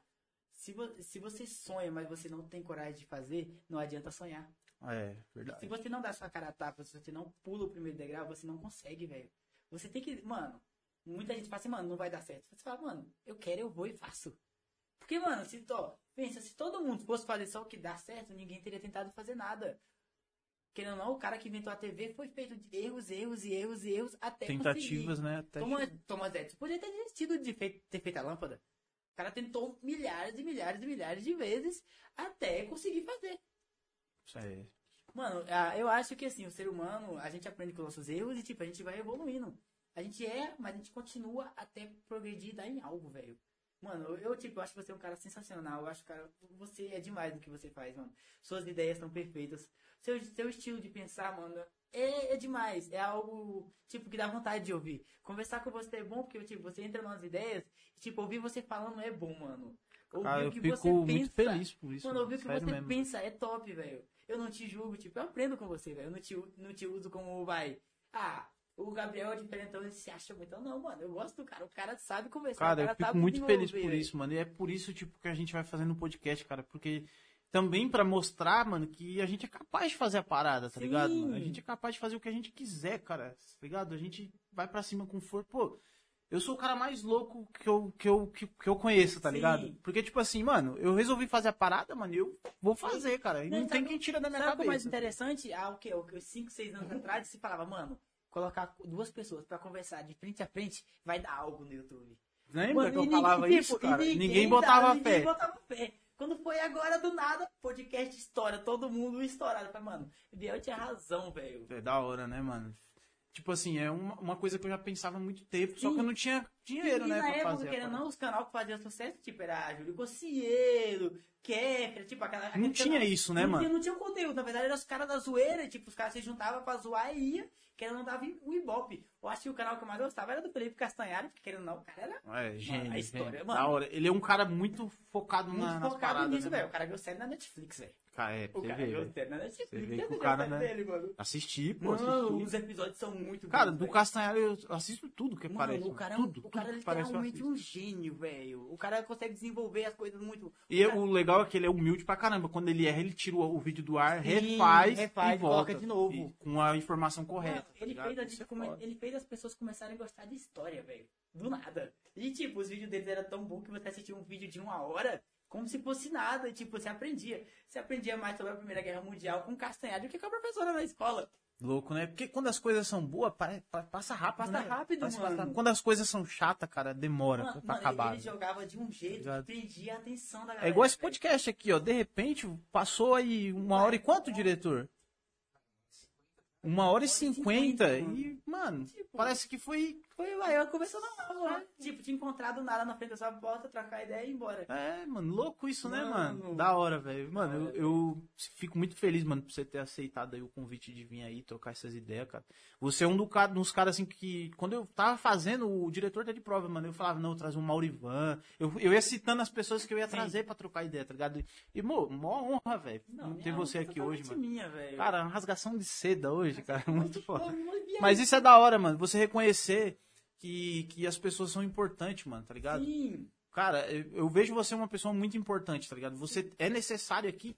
se, vo, se você sonha, mas você não tem coragem de fazer, não adianta sonhar. É, Se verdade. você não dá sua cara a tapa, se você não pula o primeiro degrau, você não consegue, velho. Você tem que. Mano, muita gente fala assim, mano, não vai dar certo. Você fala, mano, eu quero, eu vou e faço. Porque, mano, se, ó, pensa, se todo mundo fosse fazer só o que dá certo, ninguém teria tentado fazer nada. Querendo ou não, o cara que inventou a TV foi feito de erros, erros e erros e erros até Tentativas, conseguir. né? Até Thomas, Thomas Edison podia ter desistido de ter feito a lâmpada. O cara tentou milhares e milhares e milhares de vezes até conseguir fazer. Isso aí. Mano, eu acho que assim, o ser humano, a gente aprende com nossos erros e tipo, a gente vai evoluindo. A gente é, mas a gente continua até progredir e dar em algo, velho. Mano, eu, tipo, acho você um cara sensacional. Eu acho, cara, você é demais no que você faz, mano. Suas ideias são perfeitas. Seu, seu estilo de pensar, mano, é, é demais. É algo, tipo, que dá vontade de ouvir. Conversar com você é bom porque, tipo, você entra nas ideias e, tipo, ouvir você falando é bom, mano. Ouvir Cara, o eu fico muito pensa. feliz por isso. Mano, ouvir o que você mesmo. pensa é top, velho. Eu não te julgo, tipo, eu aprendo com você, velho. Eu não te, não te uso como, vai, ah, o Gabriel é diferentão, ele se acha muito. Não, mano, eu gosto do cara. O cara sabe conversar. Cara, o eu cara fico muito feliz por isso, mano. E é por isso, tipo, que a gente vai fazendo o podcast, cara. Porque também pra mostrar, mano, que a gente é capaz de fazer a parada, tá Sim. ligado? mano? A gente é capaz de fazer o que a gente quiser, cara. Tá ligado? A gente vai pra cima com força. Pô, eu sou o cara mais louco que eu, que eu, que, que eu conheço, tá Sim. ligado? Porque, tipo assim, mano, eu resolvi fazer a parada, mano, eu vou fazer, cara. E não, Não, tem sabe- quem tira da minha Sabe o que é mais cabeça. interessante? Há o quê? O quê? 5, 6 anos atrás, se falava, mano, colocar duas pessoas pra conversar de frente a frente vai dar algo no YouTube. Lembra Mano, que eu falava ninguém- isso, tipo, e cara? ninguém Ninguém botava ninguém fé. botava fé. Quando foi agora, do nada, podcast estoura, todo mundo estourado. Eu falei, mano, Biel tinha razão, velho. É da hora, né, mano? Tipo assim, é uma, uma coisa que eu já pensava há muito tempo, só Sim. que eu não tinha dinheiro, e né, na pra época, fazer. querendo não, os canais que faziam sucesso, tipo, era Júlio Cossieiro, Kéfera, tipo, aquela... Não tinha canal- isso, né, não mano? Tinha, não tinha conteúdo, na verdade, eram os caras da zoeira, tipo, os caras se juntavam pra zoar e ia, querendo não, dava o Ibope. Eu acho que o canal que eu mais gostava era do Felipe Castanhari, porque querendo não, o cara era É, gênio, a história, gênio. mano. Da hora. Ele é um cara muito focado muito na, nas focado nisso, né, velho. O cara ganhou série na Netflix, velho. Cara, é, O cara ver, ganhou série na Netflix. Você vê que o cara, né? dele, mano? Assisti, pô, assisti. os episódios são muito Cara, bons, do velho. Castanhari eu assisto tudo que Mano, parece. o cara, é tudo, o cara é literalmente um gênio, velho. O cara consegue desenvolver as coisas muito. E o cara- o legal é que ele é humilde pra caramba. Quando ele erra, ele tira o, vídeo do ar, Sim, refaz, refaz e volta. coloca de novo. Com a informação correta. Ele, fez a gente é come- ele fez as pessoas começarem a gostar de história, velho. Do nada. E, tipo, os vídeos deles eram tão bons que você assistia um vídeo de uma hora como se fosse nada. E, tipo, você aprendia. Você aprendia mais sobre a Primeira Guerra Mundial com Castanhari do que com a professora na escola. Louco, né? Porque quando as coisas são boas, passa rápido, Passa né? rápido, Passa- mano. Quando as coisas são chatas, cara, demora Mano, pra mano, acabar. ele jogava de um jeito Ligado? que prendia a atenção da galera. É igual esse podcast aqui, ó. De repente, passou aí uma hora e quanto, diretor? Uma hora e cinquenta. E, mano, Tipo, parece que foi. Foi lá, eu conversando normal lá. Tipo, tinha encontrado nada na frente da sua porta, trocar ideia e ir embora. É, mano, louco isso, né, Mano. mano? Da hora, velho. Mano, eu, eu fico muito feliz, mano, por você ter aceitado aí o convite de vir aí trocar essas ideias, cara. Você é um do dos caras, assim, que. Quando eu tava fazendo, o diretor tá de prova, mano. Eu falava, não, eu trazer um Maurivan. Eu, eu ia citando as pessoas que eu ia trazer pra trocar ideia, tá ligado? E, mo, mó honra, velho. Não, ter você aqui hoje, mano. minha, velho. Cara, uma rasgação de seda hoje, cara. [LAUGHS] Muito foda. Mas isso é da hora, mano. Você reconhecer que, que as pessoas são importantes, mano, tá ligado? Sim. Cara, eu, eu vejo você uma pessoa muito importante, tá ligado? Você é necessário aqui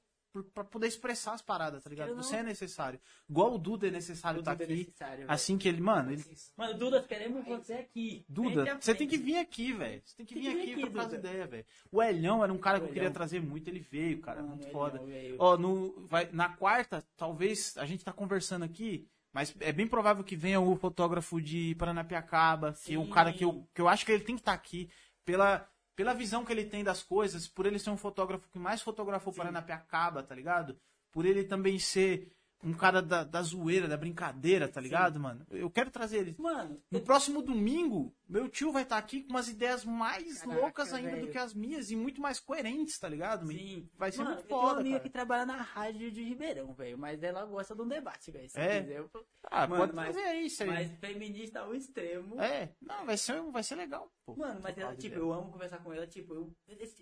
pra poder expressar as paradas, tá ligado? Não. Você é necessário. Igual o Duda é necessário estar Duda é aqui. necessário, velho. assim que ele, mano, ele. Mano, Duda, queremos você aqui. Duda, você tem que vir aqui, velho. Você tem que Tem vir que aqui aqui, pra fazer ideia, velho. O Elhão era um cara que eu queria Elhão. trazer muito, ele veio, cara, Mano, muito foda. veio. Ó, no, vai, na quarta, talvez, a gente tá conversando aqui, mas é bem provável que venha o fotógrafo de Paranapiacaba, que é um Sim. cara que eu, que eu acho que ele tem que estar aqui, pela, pela visão que ele tem das coisas, por ele ser um fotógrafo que mais fotografou Paranapiacaba, tá ligado? Por ele também ser um cara da, da zoeira, da brincadeira, tá ligado, mano? Eu quero trazer ele. Mano, No próximo domingo, meu tio vai estar aqui com umas ideias mais Caraca, loucas ainda velho. do que as minhas e muito mais coerentes, tá ligado? sim. Vai ser Mano, muito eu tenho uma foda, amiga que trabalha na rádio de Ribeirão, velho. Mas ela gosta de um debate, velho. Se É? quiser, eu... Ah, Mano, pode mas- fazer isso aí. Mas feminista ao extremo. É, não, vai ser, vai ser legal, pô. Mano, mas ela, tipo, ideia. eu amo conversar com ela, tipo, eu,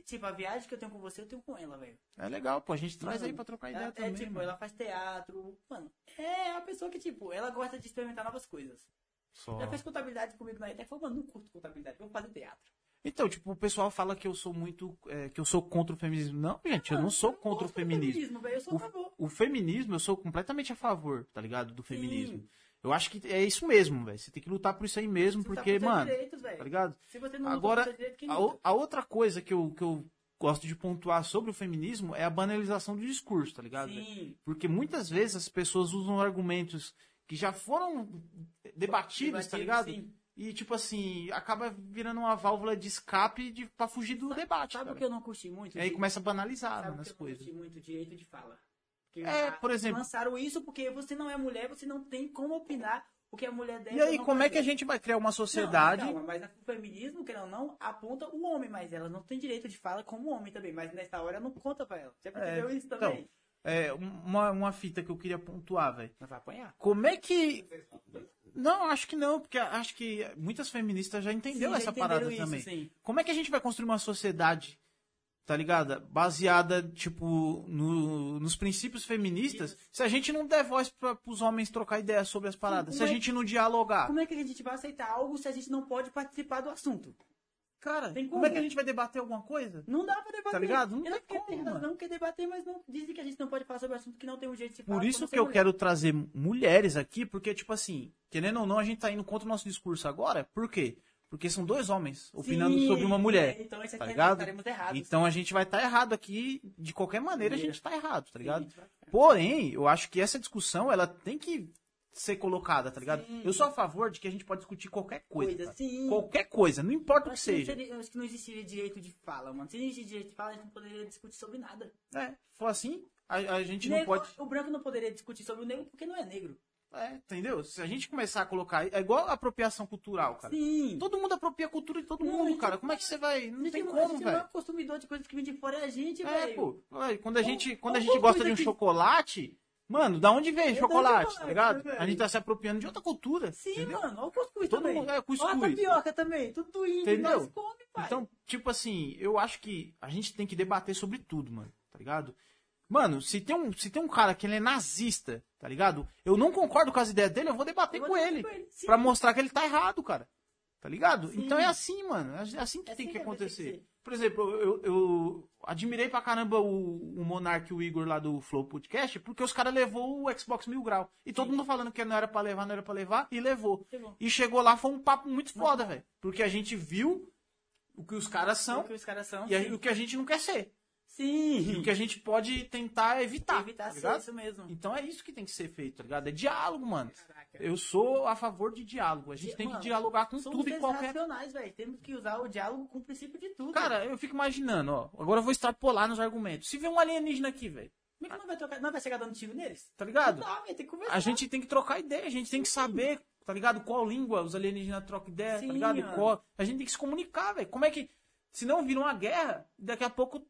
tipo, a viagem que eu tenho com você, eu tenho com ela, velho. É legal, pô, a gente traz Mano, aí pra trocar ideia é, também. tipo, mano. ela faz teatro, mano, é a pessoa que, tipo, ela gosta de experimentar novas coisas. Só. Já fez contabilidade comigo na ETEC, falou, mano, não curto contabilidade, vou fazer teatro. Então, tipo, o pessoal fala que eu sou muito, é, que eu sou contra o feminismo. Não, gente, eu não sou contra o do feminismo. velho, eu sou a favor. O feminismo, eu sou completamente a favor, tá ligado? Do feminismo. Sim. Eu acho que é isso mesmo, velho. Você tem que lutar por isso aí mesmo, Você tá porque, por seus mano, direitos, tá ligado? Se você não luta Agora, seus direitos, quem a, luta? o- a outra coisa que eu, que eu gosto de pontuar sobre o feminismo é a banalização do discurso, tá ligado? Sim. Porque muitas vezes as pessoas usam argumentos que já foram debatidos, tá ligado? sim. E, tipo assim, acaba virando uma válvula de escape de, pra fugir do debate. Sabe o que eu não curti muito? E aí de- começa a banalizar Sabe nas que eu não coisas. curti muito direito de fala? Que É, por exemplo- Lançaram isso porque você não é mulher, você não tem como opinar o que a mulher deve E aí, não como é que a fazer. gente vai criar uma Não, sociedade? calma, mas o feminismo, querendo ou não, aponta o homem, mas ela não tem direito de fala como homem também. Mas nessa hora não conta pra ela. Já percebeu isso também? então, é, uma, uma fita que eu queria pontuar, velho. Mas vai apanhar. Como é que. Não, acho que não, porque acho que muitas feministas já entenderam Sim, já essa entenderam parada isso, também. sim. Como é que a gente vai construir uma sociedade, tá ligado? Baseada, tipo, no- nos princípios feministas, se a gente não der voz pra, pros homens trocar ideia sobre as paradas, se a é- gente não dialogar, Como é que a gente vai aceitar algo se a gente não pode participar do assunto? Cara, Tem como é como? que a gente vai debater alguma coisa? Não dá pra debater. Tá ligado? Não Eu não tem como, ter- não quer debater, mas não dizem que a gente não pode falar sobre assunto que não tem um jeito de se falar. Por isso que eu mulher. quero trazer mulheres aqui, porque, tipo assim, querendo ou não, a gente tá indo contra o nosso discurso agora. Por quê? Porque são dois homens opinando Sim, sobre uma mulher. é, Então, tá aqui ligado? estaremos errados. Então a gente vai estar errado aqui, de qualquer maneira a gente tá errado, tá ligado? Sim. Porém, eu acho que essa discussão, ela tem que ser colocada, tá ligado? Sim. Eu sou a favor de que a gente pode discutir qualquer coisa. Coisa, cara. sim. Qualquer coisa, não importa o que não seja. seria- eu acho que não existiria direito de fala, mano. Se não existisse direito de fala, a gente não poderia discutir sobre nada. É, for assim, a, a gente não Negro- pode. O branco não poderia discutir sobre o negro porque não é negro. É, entendeu? Se a gente começar a colocar. É igual a apropriação cultural, cara. Sim. Todo mundo apropria a cultura de todo Não, a mundo, gente cara. não Como é que você vai. Não A tem a como, gente não é velho. consumidor de coisas que vem de fora, é a gente, É, velho. pô. Ué, Quando a gente, quando a ou gente gosta de um chocolate, mano, da onde vem É chocolate, da tá ligado? A gente tá se apropriando de outra cultura. Sim, entendeu? mano. Olha o cuscuz Todo também. mundo- é, cuscuz. Olha a tapioca também. Tudo indo. Entendeu? Nós come, pai. Então, tipo assim, eu acho que a gente tem que debater sobre tudo, mano, tá ligado? Mano, se tem um, se tem um cara que ele é nazista, tá ligado? Eu não concordo com as ideias dele, eu vou debater Eu vou com ele. com ele, sim. Pra mostrar que ele tá errado, cara. Tá ligado? Sim. Então é assim, mano. É assim que É tem assim que que acontecer. Por exemplo, eu, eu admirei pra caramba o, o Monark e o Igor lá do Flow Podcast, porque os caras levou o Xbox Mil Grau. E todo mundo falando que não era pra levar, não era pra levar, e levou. Levou. E chegou lá, foi um papo muito foda, velho. Porque a gente viu o que os caras O são que os caras são. e a- sim. o que a gente não quer ser. E Sim. o que a gente pode tentar evitar. Evitar tá ser isso mesmo. Então é isso que tem que ser feito, tá ligado? É diálogo, mano. Caraca. Eu sou a favor de diálogo. A gente tem que Mano, dialogar com tudo e qualquer. racionais, velho. Temos que usar o diálogo com o princípio de tudo. Cara, eu fico imaginando, ó. Agora eu vou extrapolar nos argumentos. Se vê um alienígena aqui, velho, como é que não vai, trocar, não vai chegar dando tiro neles? tá ligado? Não dá. Tem que conversar. A gente tem que trocar ideia, a gente tem que saber, tá ligado? Qual língua os alienígenas trocam ideia, Sim, tá ligado? Qual... A gente tem que se comunicar, velho. Como é que. Se não vira uma guerra, daqui a pouco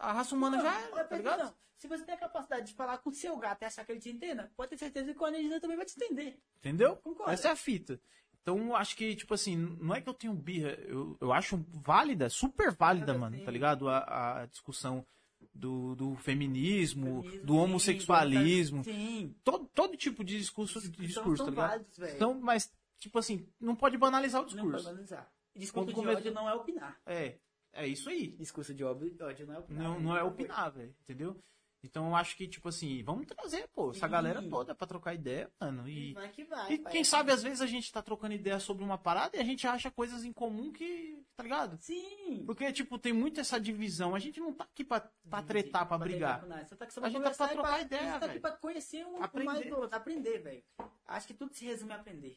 a raça humana Não, já era, tá ligado? Se você tem a capacidade de falar com o seu gato e achar que ele te entenda, pode ter certeza que o alienígena também vai te entender. Entendeu? Concordo. Essa é a fita. Então, acho que, tipo assim, não é que eu tenho birra, eu, eu acho válida, super válida, mano, tá ligado? A, a discussão do, do feminismo, Feminismo, do homossexualismo, Sim. todo, todo tipo de discurso, de discurso tá ligado? válidos. Então, mas, tipo assim, não pode banalizar o não pode discurso. banalizar. Discurso de ódio não é opinar. É, é isso aí. Discurso de ódio, não é opinar. Não, velho. não é opinar, velho, entendeu? Então, eu acho que, tipo assim, vamos trazer, pô, essa Sim. galera toda pra trocar ideia, mano, e... Vai que vai. E quem sabe, às vezes, a gente tá trocando ideia sobre uma parada e a gente acha coisas em comum que. Tá ligado? Sim. Porque, tipo, tem muito essa divisão. A gente não tá aqui pra, pra tretar, pra brigar. tá A gente tá pra trocar pra- ideia, A gente tá aqui velho. pra conhecer um Aprender. mais do outro, aprender, velho. Acho que tudo se resume a aprender.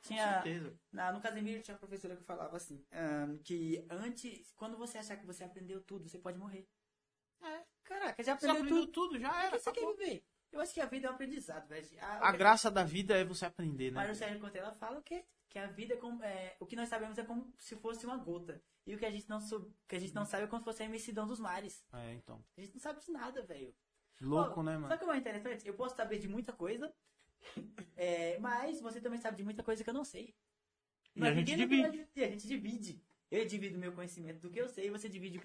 Com Tinha, certeza. na, no Casemiro tinha uma professora que falava assim, ahn, que antes, quando você achar que você aprendeu tudo, você pode morrer. É. Caraca, já Você aprendeu, aprendeu tudo. tudo, já O era. que você quer viver? Eu acho que a vida é um aprendizado, velho. A graça da vida é você aprender, né? Mário Sérgio Cortella fala que, que a vida é como. É, o que nós sabemos é como se fosse uma gota. E o que a gente não, sou, que a gente não sabe é como se fosse a imensidão dos mares. É, então. A gente não sabe de nada, velho. Louco, Ó, né, Sabe mano? o que é mais interessante? Eu posso saber de muita coisa, [LAUGHS] é, mas você também sabe de muita coisa que eu não sei. E Mas a gente ninguém divide. a gente divide. Eu divido o meu conhecimento do que eu sei e você divide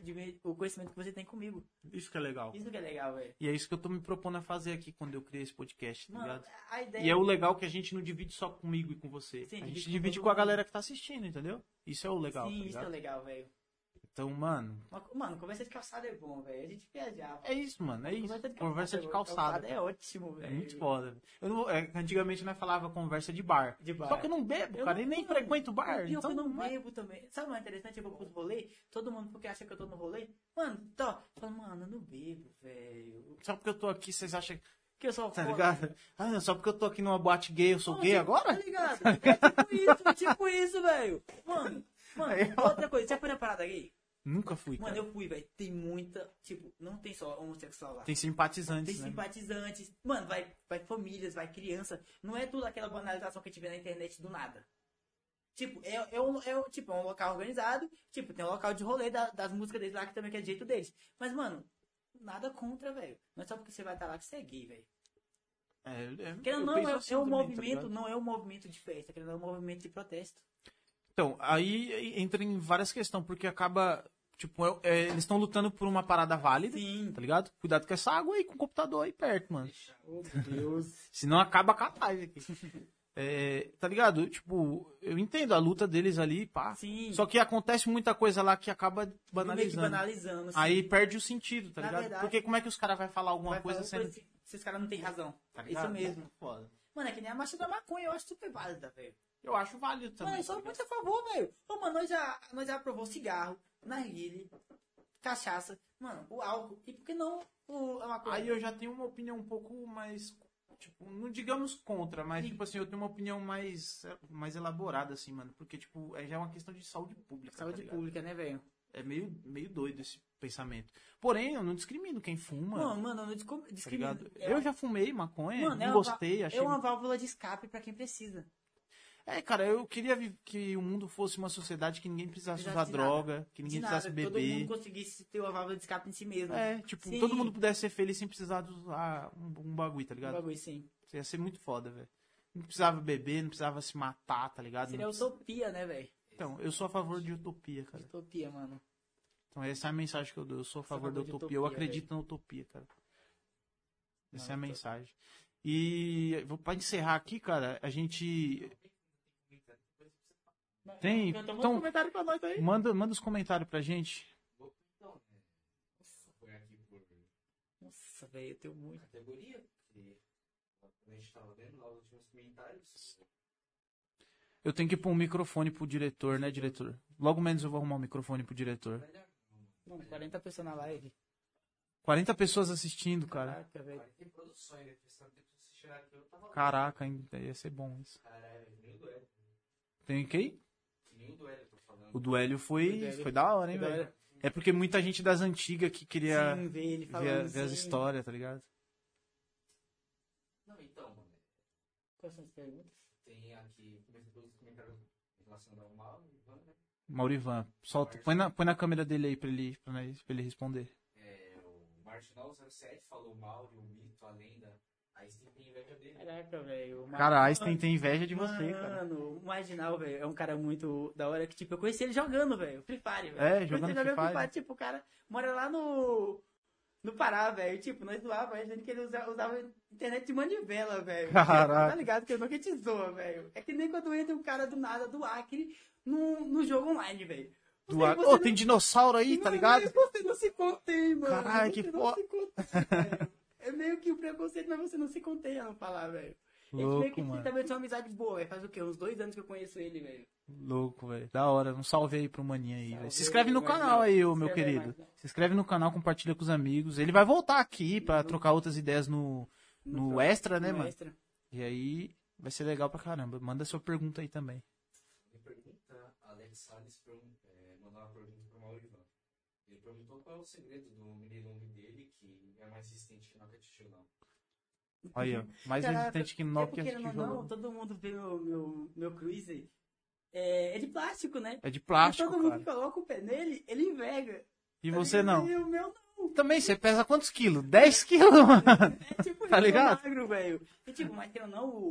o- conhecimento que você tem comigo. Isso que é legal. Isso que é legal, velho. E é isso que eu tô me propondo a fazer aqui quando eu criei esse podcast, tá Mano, ligado? a ideia. E é o legal que a gente não divide só comigo e com você. Sim, a gente com divide todo com a galera que tá assistindo, entendeu? Isso é o legal, Sim, tá isso é legal, velho. Então, mano, Mano, conversa de calçada é bom, velho. A gente viajava. é isso, mano. É isso. Conversa de Conversa de calçada, calçada. é ótimo, É velho. muito foda. Eu não, é, antigamente nós falava conversa de bar. De bar. Só que eu não bebo, Eu cara, não- e nem mano, frequento bar. Pior Então, eu não não é- bebo também. Sabe o mais interessante? Eu vou pros rolê, todo mundo porque acha que eu tô no rolê. Mano, tô. Fala, mano, eu não bebo, velho. Só porque eu tô aqui, vocês acham Que eu sou Tá foda. ligado? Ah, só porque eu tô aqui numa boate gay, eu sou Pô, gay tipo, agora? Tá ligado? É tipo isso, é tipo isso, velho. Mano, mano, outra coisa, você foi na parada gay? Nunca fui, Mano, cara. eu fui, velho. Tem muita, tipo, não tem só homossexual lá. Tem simpatizantes, Tem né? simpatizantes. Mano, vai, vai famílias, vai criança. Não é tudo aquela banalização que a gente vê na internet do nada. Tipo, é, é, um, é, tipo, é um local organizado. Tipo, tem um local de rolê da- das músicas deles lá que também é do jeito deles. Mas, mano, nada contra, velho. Não é só porque você vai estar lá que você é gay, velho. É, é, Querendo não, é, assim é um tá movimento, não é um movimento de festa, querendo não, é um movimento de protesto. Então, aí entra em várias questões, porque acaba, Tipo, é- é, eles estão lutando por uma parada válida, Sim. tá ligado? Cuidado com essa água aí, com o computador aí perto, mano. Oh, Deus. [LAUGHS] Senão acaba com a live aqui. É, tá ligado? Tipo, eu entendo a luta deles ali, pá. Sim. Só que acontece muita coisa lá que acaba Meio que banalizando. banalizando. assim. Aí perde o sentido, tá Na ligado? verdade- Porque como é que os caras vão falar alguma Vai coisa sendo. se, os caras não têm razão. Tá Isso mesmo. Foda. Mano, é que nem a marcha da maconha, eu acho super válida, velho. Eu acho válido também. Mano, eu sou tá muito a favor, velho. Ô, mano, nós já, nós já aprovou cigarro, narguile, cachaça, mano, o álcool. E por que não o, a maconha? Aí eu já tenho uma opinião um pouco mais. Tipo, não digamos contra, mas, Sim. tipo assim, eu tenho uma opinião mais, mais elaborada, assim, mano. Porque, tipo, é já uma questão de saúde pública. tá Saúde ligado? pública, né, velho? É meio, meio doido esse pensamento. Porém, eu não discrimino quem fuma. Mano, mano, eu não tá discrimino. É- Eu já fumei maconha, Mano, é não uma gostei, achei. É uma válvula de escape pra quem precisa. É, cara, eu queria que o mundo fosse uma sociedade que ninguém precisasse usar droga, que ninguém precisasse que todo mundo beber. conseguisse ter uma válvula de escape em si mesmo. É, tipo, Sim. todo mundo pudesse ser feliz sem precisar de usar um, um bagulho, tá Um ligado? bagulho sim. Isso ia ser muito foda, velho. Não precisava beber, não precisava se matar, tá ligado? Seria utopia, né, velho? Então, eu sou a favor de utopia, cara. Utopia, mano. Então, essa é a mensagem que eu dou. Eu sou a favor da favor de utopia. Eu utopia, acredito na utopia, cara. Essa é a Não, eu tô- mensagem. E pra encerrar aqui, cara, a gente. Tem, Então, então- um comentário pra nós aí. Manda, manda os comentários pra gente. Foi aqui por Nossa, velho, eu tenho muito. categoria, a gente tava vendo lá os últimos comentários, Eu tenho que pôr um microfone pro diretor, né, diretor? Logo menos eu vou arrumar um microfone pro diretor. não. Mano, 40 pessoas na live. 40 pessoas assistindo, cara. Caraca, velho. Né? Caraca, ainda ia ser bom isso. Caralho, duelo. Tem quem? Nem o duelo, eu tô falando. O duelo foi, O duelo. foi da hora, hein, velho? É porque muita gente das antigas que queria Sim, ver ele ver, falando ver as assim. histórias, tá ligado? Não, então, mano. Quais são as perguntas? Tem aqui, começa pelos comentários relacionados ao mal, Ivan, né? Maurivan, solta, põe na, põe na câmera dele aí pra ele, pra, ele responder. É, o Martinal07 falou de um mito, a lenda. Você tem inveja dele. Caraca, velho. Cara, Einstein tem inveja de você, cara. Mano, o Marginal, velho, é um cara muito da hora que, tipo, eu conheci ele jogando, velho. Free Fire, velho. É, Eu conheci jogando Free Fire. Tipo, o cara mora lá no. No Pará, velho. Tipo, nós zoava, a gente que ele usa- usava internet de manivela, velho. [LAUGHS] Caraca. Tá ligado que eu nunca te zoa, velho. É que nem quando entra um cara do nada, do Acre, no, no jogo online, velho. Do Você- você Ô, não- tem dinossauro aí, tá Mano, ligado? Você não se contém, mano. Caralho, que não foda. [LAUGHS] É meio que o preconceito, mas você não se contém a não falar, velho. Gente meio Louco, que mano. também tem uma amizade boa, velho. Faz o quê? Uns dois anos que eu conheço ele, velho. Louco, velho. Da hora. Um salve aí pro maninho aí, velho. Se inscreve no canal aí, ô meu querido. Se inscreve no canal, compartilha com os amigos. Ele vai voltar aqui pra trocar outras ideias no, no extra, né, No mano? extra. E aí vai ser legal pra caramba. Manda sua pergunta aí também. Me pergunta, Alex Salles é, mandou uma pergunta pro Mauro Ivan. Ele perguntou qual é o segredo do minilong dele, é mais resistente que Nokia tijolão. Aí, ó. Mais Caraca, resistente que é Nokia ou tijolão. não, todo mundo vê meu, meu, meu cruiser. É, é de plástico, né? É de e plástico, todo mundo cara. que coloca o pé nele, ele enverga. E Tá você ligado? não. E o meu não. Também, você pesa quantos quilos? 10 quilos, mano. É tipo, Tá eu ligado? magro, velho. E tipo, mas querendo ou não, o,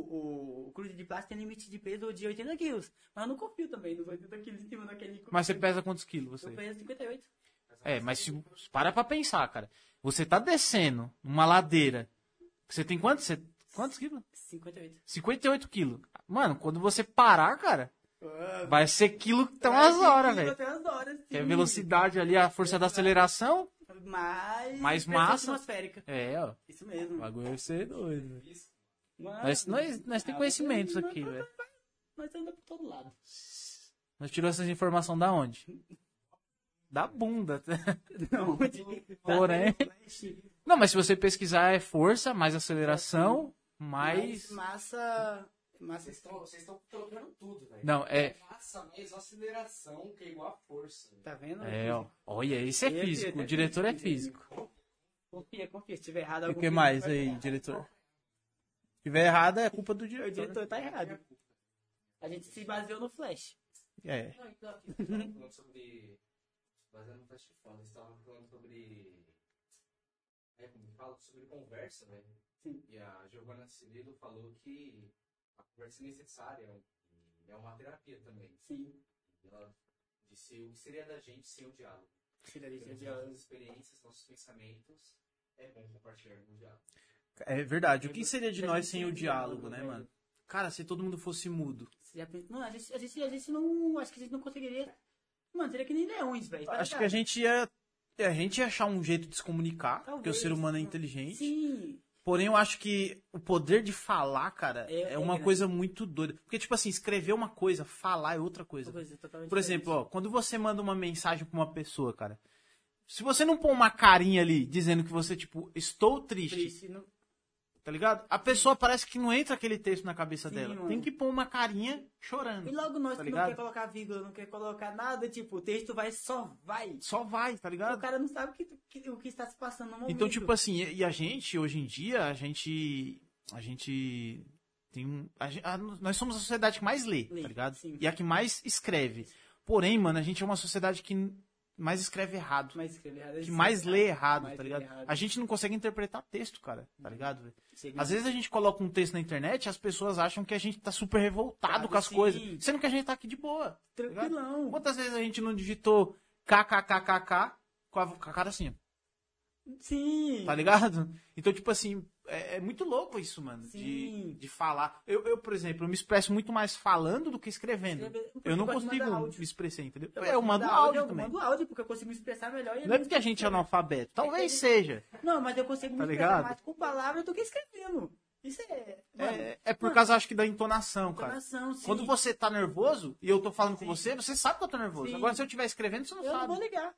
o, o cruiser de plástico tem limite de peso de 80 quilos. Mas eu não confio também nos 80 quilos em cima daquele Mas você pesa quantos quilos, Eu você? peso 58. É, mas se, para pra pensar, cara. Você tá descendo numa ladeira. Você tem quantos? Você, quantos quilos? 58. 58 quilos. Mano, quando você parar, cara, Ah, vai ser quilo que tem vai umas ser horas, velho. até umas horas, Que é a sim. velocidade ali, a força da aceleração. Mais, Mais massa. atmosférica. É, ó. Isso mesmo. O bagulho vai ser doido. velho. Mano, Nós, nós, nós temos conhecimentos aqui, velho. Nós andamos por todo lado. Nós tiramos essas informações da onde? Da bunda. [LAUGHS] Não, [LAUGHS] Porém. Não, mas se você pesquisar é força, mais aceleração, mais mais. massa. Massa Vocês estão vocês estão trocando tudo, velho. Não, é. Massa mais aceleração, que é igual a força. Tá vendo? É, ó. Olha, esse é Esse físico. é O diretor é físico, físico. Confia, confia. Se tiver errado E o algum que mais aí, diretor? Se tiver errado, é culpa do O diretor. diretor tá errado. A gente se baseou no Flash. É. Não, então aqui, [LAUGHS] sobre. Baseado no Flash Foda, você tava falando sobre. É, como fala? Sobre conversa, velho. Sim. E a Giovanna Cirilo falou que a conversa é necessária e é uma terapia também. Sim. E ela disse o que seria da gente sem o diálogo. De Temos diálogo. nossas experiências, nossos pensamentos. É bom compartilhar no diálogo. É verdade. O que seria de nós gente sem o diálogo, né, velho. mano? Cara, se todo mundo fosse mudo. Mano, a gente, a, gente, a gente não. Acho que a gente não conseguiria. Mano, seria que nem leões, velho. tá Acho que a gente ia. A gente ia achar um jeito de se comunicar, porque o Talvez, ser humano é inteligente. Sim. Porém, eu acho que o poder de falar, cara, É- é, é uma grande. coisa muito doida. Porque, tipo assim, escrever uma coisa, falar é outra coisa. Uma coisa totalmente Por exemplo, ó, quando você manda uma mensagem pra uma pessoa, cara, se você não pôr uma carinha ali dizendo que você, tipo, estou triste, Triste, não- tá ligado? A pessoa parece que não entra aquele texto na cabeça Sim, dela. mano. Tem que pôr uma carinha chorando. E logo nós Tá que não ligado? quer colocar vírgula, não quer colocar nada, tipo, o texto vai só vai. Só vai, tá O ligado? cara não sabe o que, que- o que está se passando no momento. Então, tipo assim, e e a gente, hoje em dia, a gente. A gente. Tem um. a a- nós somos a sociedade que mais lê, Lê, tá ligado? sim. E a que mais escreve. Porém, mano, a gente é uma sociedade que mais escreve errado. Mas escrever errado. Que mais lê errado, mais tá ligado? errado. A gente não consegue interpretar texto, cara, tá ligado? velho? Chega- Às vezes a gente coloca um texto na internet e as pessoas acham que a gente tá super revoltado Sabe, com as sim. coisas. Sendo que a gente tá aqui de boa. tá ligado? Tranquilão. Quantas vezes a gente não digitou kkkk com a, com a cara assim, Sim. tá ligado? Então, tipo assim, é, é muito louco isso, mano, de, Sim. de falar. Eu, eu, por exemplo, eu me expresso muito mais falando do que escrevendo. Escrever- Eu não de consigo me expressar, entendeu? Eu Eu, gosto de mando áudio eu também. mando áudio porque eu consigo me expressar melhor. e Não é porque a gente é analfabeto, talvez seja. Não, mas eu consigo me Tá expressar ligado? mais com palavras do que escrevendo. Isso é. Mano, É, é por causa, acho que, da entonação, cara. entonação, sim. Quando você tá nervoso e eu tô falando com você, você sabe que eu tô nervoso. Sim. Agora, se eu estiver escrevendo, você não Eu não sabe. vou ligar.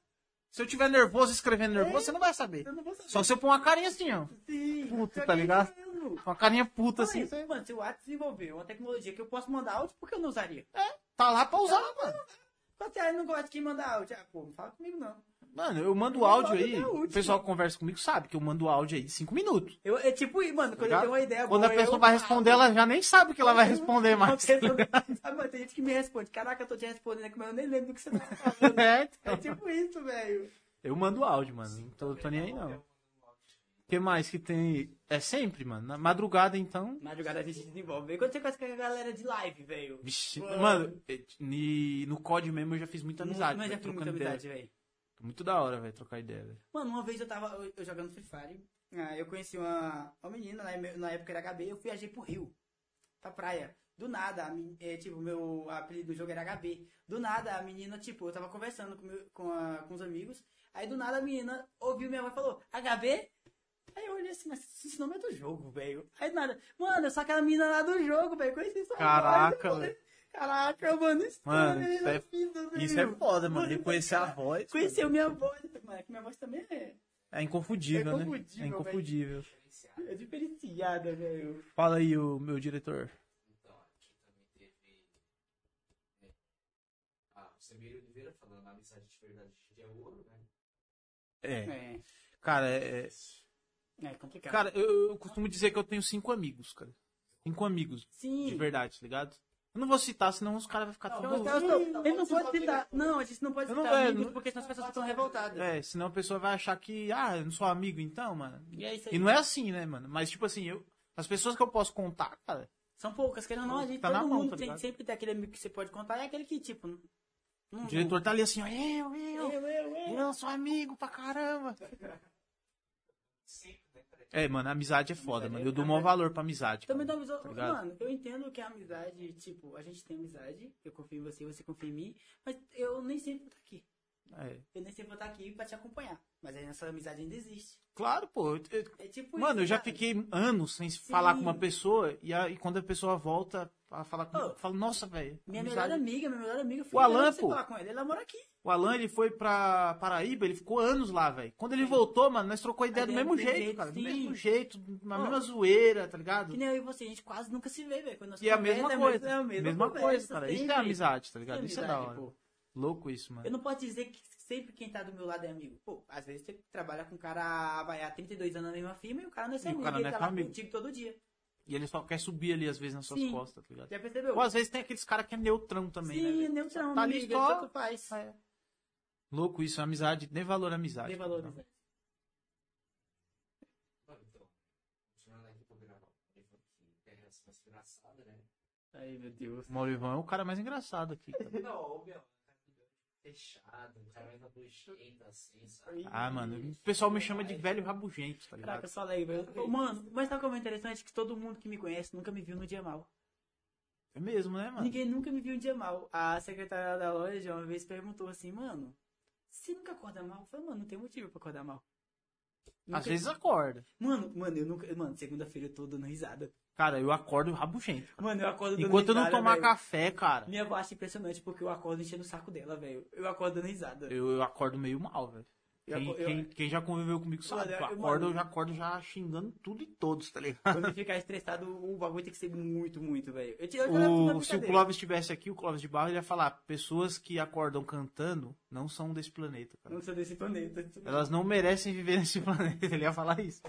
Se eu estiver nervoso escrevendo nervoso, É. você não vai saber. Eu não vou saber. Só se eu pôr uma carinha assim, ó. Sim. Pior tá é ligado? mesmo. Uma carinha puta Mano, assim. Você Mano, se o WhatsApp desenvolveu uma tecnologia que eu posso mandar áudio, por que eu não usaria? tá lá pra usar, mano. Quando você não gosta de quem mandar áudio, ah, pô, não fala comigo não. Mano, eu mando Eu áudio aí. o O pessoal que conversa comigo sabe que eu mando áudio aí de 5 minutos. Eu, é tipo, isso, mano, quando eu ligado? tenho uma ideia Quando boa, a pessoa eu vai responder, ela já nem sabe o que ela vai responder [LAUGHS] mais. [LAUGHS] Sabe, mano, tem gente que me responde, caraca, eu tô te respondendo aqui, mas eu nem lembro do que você tá [LAUGHS] falando. É, É então. tipo isso, velho. Eu mando áudio, mano. Não tô, tô nem aí, não. O que mais que tem? É sempre, mano. Na madrugada, então. Madrugada a gente desenvolve. E quando você conhece com a galera de live, velho? Vixe, Mano. no COD mesmo eu já fiz muita amizade. Mas já fiz muita amizade, velho. Muito da hora, velho, trocar ideia, velho. Mano, uma vez eu tava eu, eu jogando Free Fire. ah, eu conheci uma, uma menina, na, na época era HB, eu viajei pro Rio, pra praia. Do nada, a é, tipo, meu apelido do jogo era HB. Do nada, a menina, tipo, eu tava conversando com, meu- com, a- com os amigos. Aí do nada a menina ouviu minha voz e falou, HB? Aí eu olhei assim, mas esse nome é do jogo, velho. Aí do nada, mano, eu sou aquela menina lá do jogo, velho. Conheci sua Caraca, voz, velho. Caraca, mano, Mano, história isso da é- vida, velho. Isso é foda, mano. Reconhecer a voz. Conheceu minha voz, mano. que Minha voz também é, É inconfundível, É né? inconfundível, É inconfundível. é diferenciada, velho. Fala aí, o meu diretor. Então, aqui também teve. é, Ah, o Semir Oliveira falando a amizade de verdade é ouro, né? É. É, Cara, é. é complicado. Cara, eu, eu costumo dizer que eu tenho cinco amigos, cara. Cinco amigos. Sim. De verdade, tá ligado? Eu não vou citar, senão os caras vão ficar Não, tudo. ele não pode citar. Não, a gente não pode Eu não citar vou- amigos não- porque senão as pessoas ficam revoltadas. É, senão a pessoa vai achar que, ah, eu não sou amigo então, mano. E é isso aí. E não é assim, né, mano? Mas, tipo assim, eu, as pessoas que eu posso contar, cara, São poucas, querendo ou não, a gente, Tá todo na mão, mundo tá tem, sempre tem aquele amigo que você pode contar, é aquele que, tipo... Não, não- o diretor tá ali assim, ó, eu, eu, Eu, eu, eu. eu sou amigo pra caramba. Sempre? Peraí. É, mano, a amizade é foda, Amizade mano. é- Eu dou maior valor pra amizade. Também cara, visão. tá? Mano, eu entendo que a amizade, tipo, a gente tem amizade, eu confio em você, você confia em mim, mas eu nem sempre vou estar aqui. É. Eu nem sempre vou estar aqui pra te acompanhar. Mas aí essa amizade ainda existe. Claro, pô. eu- eu- É tipo Mano, eu isso, já cara. fiquei anos sem falar com uma pessoa e, a- e quando a pessoa volta a falar comigo, Ô, eu falo, nossa, velho. Minha amizade- melhor amiga, minha melhor amiga, eu fui O Alan, pô. falar com ele, ele mora aqui. O Alan, ele foi pra Paraíba, ele ficou anos lá, velho. Quando ele voltou, mano, nós trocou ideia do mesmo do jeito, jeito, cara. Do sim. mesmo jeito, na mesma zoeira, tá ligado? Que nem eu e você, a gente quase nunca se vê, velho. E a mesma é coisa. É a mesma, mesma conversa, coisa, cara. Isso é amizade, tá ligado? Tem Isso é da amizade, hora. pô. Louco isso, mano. Eu não posso dizer que sempre quem tá do meu lado é amigo. Pô, às vezes você trabalha com um cara vai há 32 anos na mesma firma e o cara não é seu E o amigo. cara ele não é tá lá amigo. contigo todo dia. E ele só quer subir ali, às vezes, nas suas Sim. costas, tá ligado? Já percebeu? Ou às vezes tem aqueles caras que é neutrão também, né? Sim, neutrão, Tá tá ali amigo, só- tanto faz. É. Louco isso, amizade, dê valor à amizade. Dê valor, cara. né? Mano, então. Continuando aqui pra gravar. Ele falou que é a relação mais engraçada, né? Ai, meu Deus. O Maurivão é o cara mais engraçado aqui, [LAUGHS] cara. Não, meu. Fechado, um cara mais rabugento, assim, sabe? Ah, mano, o pessoal me chama de velho rabugento, tá ligado? Caraca, eu só lembro. Mano, mas sabe como é interessante? Que todo mundo que me conhece nunca me viu no dia mal. É mesmo, né, mano? Ninguém nunca me viu um dia mal. A secretária da loja uma vez perguntou assim, mano, você nunca acorda mal? Eu falei, mano, não tem motivo pra acordar mal. Às Nunca- vezes acorda. Mano, mano, eu nunca. Mano, segunda-feira eu tô dando risada. Cara, eu acordo rabugento. Mano, eu acordo dando Enquanto eu não risada, tomar velho. café, cara, Minha avó acha impressionante porque eu acordo enchendo o saco dela, velho. Eu acordo dando risada. eu, eu acordo meio mal, velho. Quem, eu- quem- quem já conviveu comigo sabe, eu eu- acordo, eu já acordo já xingando tudo e todos, tá ligado? Quando eu [LAUGHS] ficar estressado, o bagulho tem que ser muito, muito, velho. O, se o. Clóvis estivesse aqui, o Clóvis de Barro, ele ia falar: pessoas que acordam cantando não são desse planeta, cara. Não sou desse planeta. Elas não merecem viver nesse [LAUGHS] planeta. Ele ia falar isso.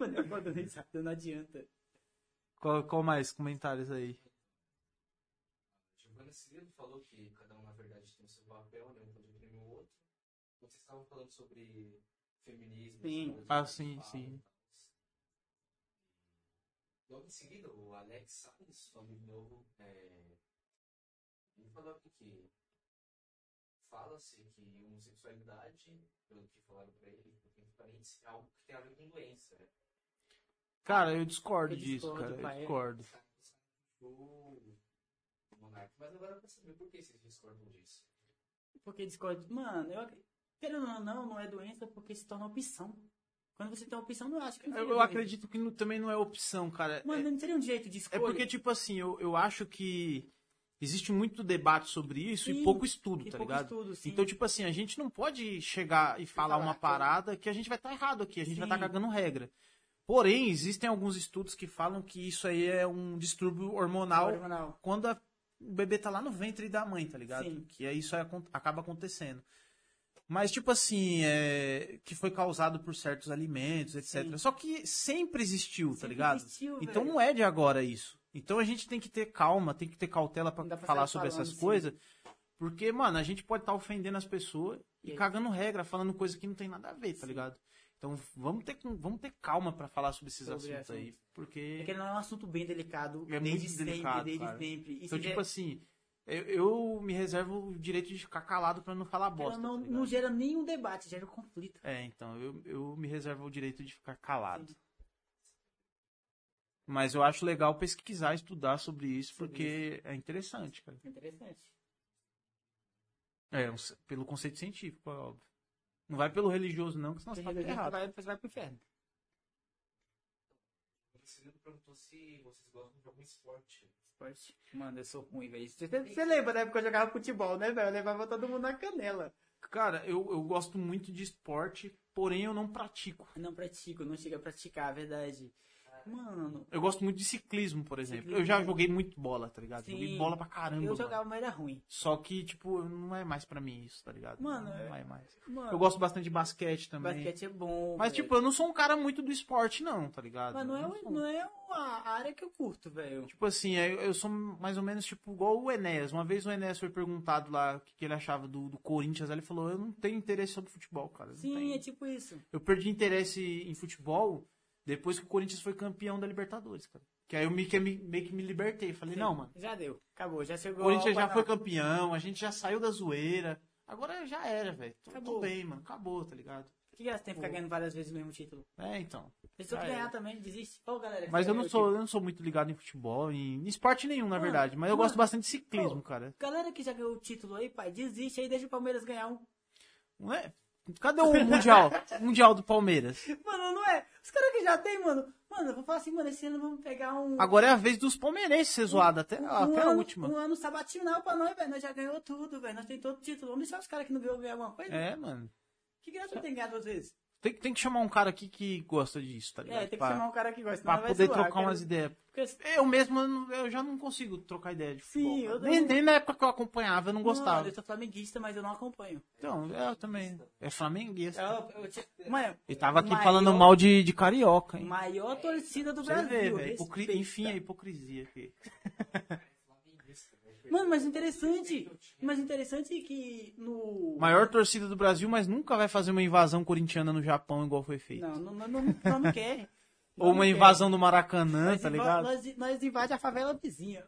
Mano, eu acordo risada, não adianta. Qual, qual mais comentários aí? Giovanna Cirilo falou que cada um, na verdade, tem o seu papel, né? Um pode oprimir o outro. Vocês estavam falando sobre feminismo. Sim. Ah, sim, fala sim. Logo em seguida, o Alex Salles, um amigo novo, é, ele falou aqui que fala-se que homossexualidade, pelo que falaram pra ele, é algo que tem a ver com doença, né? Cara, eu discordo Eu disso, discordo, cara. pai. Eu discordo. Mas agora eu quero saber por que vocês discordam disso. Porque Discord, mano, eu querendo ou não, não é doença porque se torna opção. Quando você tem uma opção, não acho que não Eu, eu acredito que não- também não é opção, cara. Mano, não seria um jeito de É, é escolha. porque, tipo assim, eu, eu acho que existe muito debate sobre isso Sim, e pouco estudo, E tá pouco ligado? estudo, sim. Então, tipo assim, a gente não pode chegar e falar falar uma que- parada que a gente vai estar errado aqui, a gente vai estar Sim. cagando regra. Porém, existem alguns estudos que falam que isso aí é um distúrbio hormonal Hormonal. quando a- o bebê tá lá no ventre da mãe, tá ligado? Sim. Que aí isso aí acaba acontecendo. Mas, tipo assim, é, que foi causado por certos alimentos, etc. Sim. Só que sempre existiu, tá Sempre ligado? existiu, então velho. não é de agora isso. Então a gente tem que ter calma, tem que ter cautela pra falar sobre falando, essas sim. coisas. Porque, mano, a gente pode estar ofendendo as pessoas e E cagando regra, falando coisa que não tem nada a ver, tá ligado? Então vamos ter, vamos ter calma pra falar sobre esses Sobre assuntos aí. Porque. Porque não é um assunto bem delicado É desde muito sempre, delicado, desde cara. sempre. E Então, se tipo der- assim, eu, eu me reservo o direito de ficar calado pra não falar ela bosta. não, tá não gera nenhum debate, gera um conflito. É, então, eu, eu me reservo o direito de ficar calado. Sim. Mas eu acho legal pesquisar, estudar sobre isso, Sobre porque é interessante, cara. Interessante. É, um c- pelo conceito científico, é óbvio. Não vai pelo religioso, não, que senão você tá Você errado. vai, você vai pro inferno. O Cirilo perguntou se vocês gostam de algum esporte. Esporte. Mano, eu sou ruim, velho. Você, você lembra da época que eu jogava futebol, né, velho? Eu levava todo mundo na canela. Cara, eu, eu gosto muito de esporte, porém eu não pratico. Eu não pratico, não chego a praticar, a verdade. Mano, Eu gosto muito de ciclismo, por exemplo. Ciclismo. Eu já joguei muito bola, tá ligado? Sim. Joguei bola pra caramba. eu mano. jogava, mas era ruim. Só que, tipo, não é mais pra mim isso, tá ligado? Mano, não é- é mais. Mano, Eu gosto bastante de basquete também. basquete é bom. Mas, velho. tipo, eu não sou um cara muito do esporte, não, tá ligado? Mas não é, sou- não é uma área que eu curto, velho. Tipo assim, eu, eu sou mais ou menos tipo igual o Enéas. Uma vez o Enéas foi perguntado lá o que, ele achava do, do Corinthians, ele falou: Eu não tenho interesse sobre futebol, cara. não Sim, tenho." é tipo isso. Eu perdi interesse em futebol depois que o Corinthians foi campeão da Libertadores, cara. Que aí eu meio que, meio que me libertei. Falei: Sim, Não, mano. Já deu. Acabou, já O chegou. Corinthians já foi campeão, a gente já saiu da zoeira. Agora já era, velho. Tô, bem, mano. Acabou, tá ligado? O que graça tem ficar Pô. ganhando várias vezes o mesmo título? É, então. Eu Já ganhar também, desiste. Ô, galera. Mas eu não o sou, eu não sou muito ligado em futebol, em, esporte nenhum, na verdade. Mas eu gosto bastante de ciclismo, cara. Galera que já ganhou o título aí, pai, desiste aí, deixa o Palmeiras ganhar um. Não é? Cadê o Mundial? mundial do Palmeiras. Mano, não é? Os caras que já tem, mano. Mano, eu vou falar assim, mano, esse ano vamos pegar um. Agora é a vez dos palmeirenses ser zoado até, um até a ano, última. Um ano sabatinal pra nós, velho. Nós já ganhou tudo, velho. Nós tem todo o título. Vamos deixar os caras que não ganhou ganhar alguma coisa? É, mano. Que graça tem ganhado às vezes? Tem, tem que chamar um cara aqui que gosta disso, tá ligado? É, tem que pra, chamar um cara que gosta. pra poder zoar, trocar cara. umas ideias. Eu mesmo, eu, não- já não consigo trocar ideia de futebol. Sim, eu nem, não- nem na época que eu acompanhava, eu não gostava. Mano, eu sou flamenguista, mas eu não acompanho. Então, eu também. É flamenguista. Eu, eu, te- mano, Ele tava aqui maior- falando mal de, de carioca, hein? Maior torcida do Brasil. vê, respeita. Enfim, a hipocrisia aqui. [LAUGHS] Mano, mas interessante. Mas interessante que no. Maior torcida do Brasil, mas nunca vai fazer uma invasão corintiana no Japão igual foi feito. Não, não, não, não, não, quer. [LAUGHS] Ou uma invasão do Maracanã, Nós, tá ligado? nós, nós invade a favela vizinha.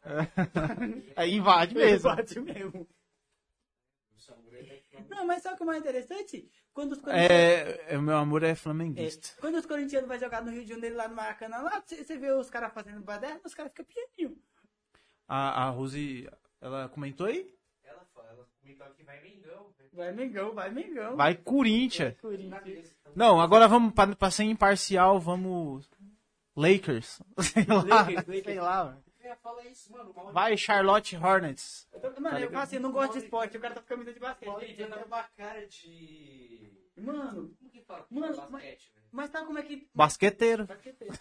Aí [LAUGHS] invade mesmo. Invade mesmo. O Não, mas sabe o que é mais interessante? Quando os corintianos, É, é, o meu amor é é, flamenguista. quando os corintianos vão jogar no Rio de Janeiro, lá no Maracanã, lá, você você vê os caras fazendo baderna, os caras ficam pianinho. A, a Rose, ela comentou aí? Ela fala, ela comentou aqui, vai Mengão. velho. Vai Mengão, vai Mengão. Vai Corinthians. Corinthians. Não, agora vamos, pra, pra ser imparcial, vamos. Lakers. [LAUGHS] Sei lá. Lakers, Lakers. Sei lá. isso, mano. Vai Charlotte Hornets. Eu tô- Mano, Tá eu assim, eu não gosto de esporte, o cara tá com camisa de basquete. Gente, tem eu não- uma cara de. Mano, Como que fala? Mano, basquete, velho. Mas sabe como é que... Basqueteiro. Basqueteiro.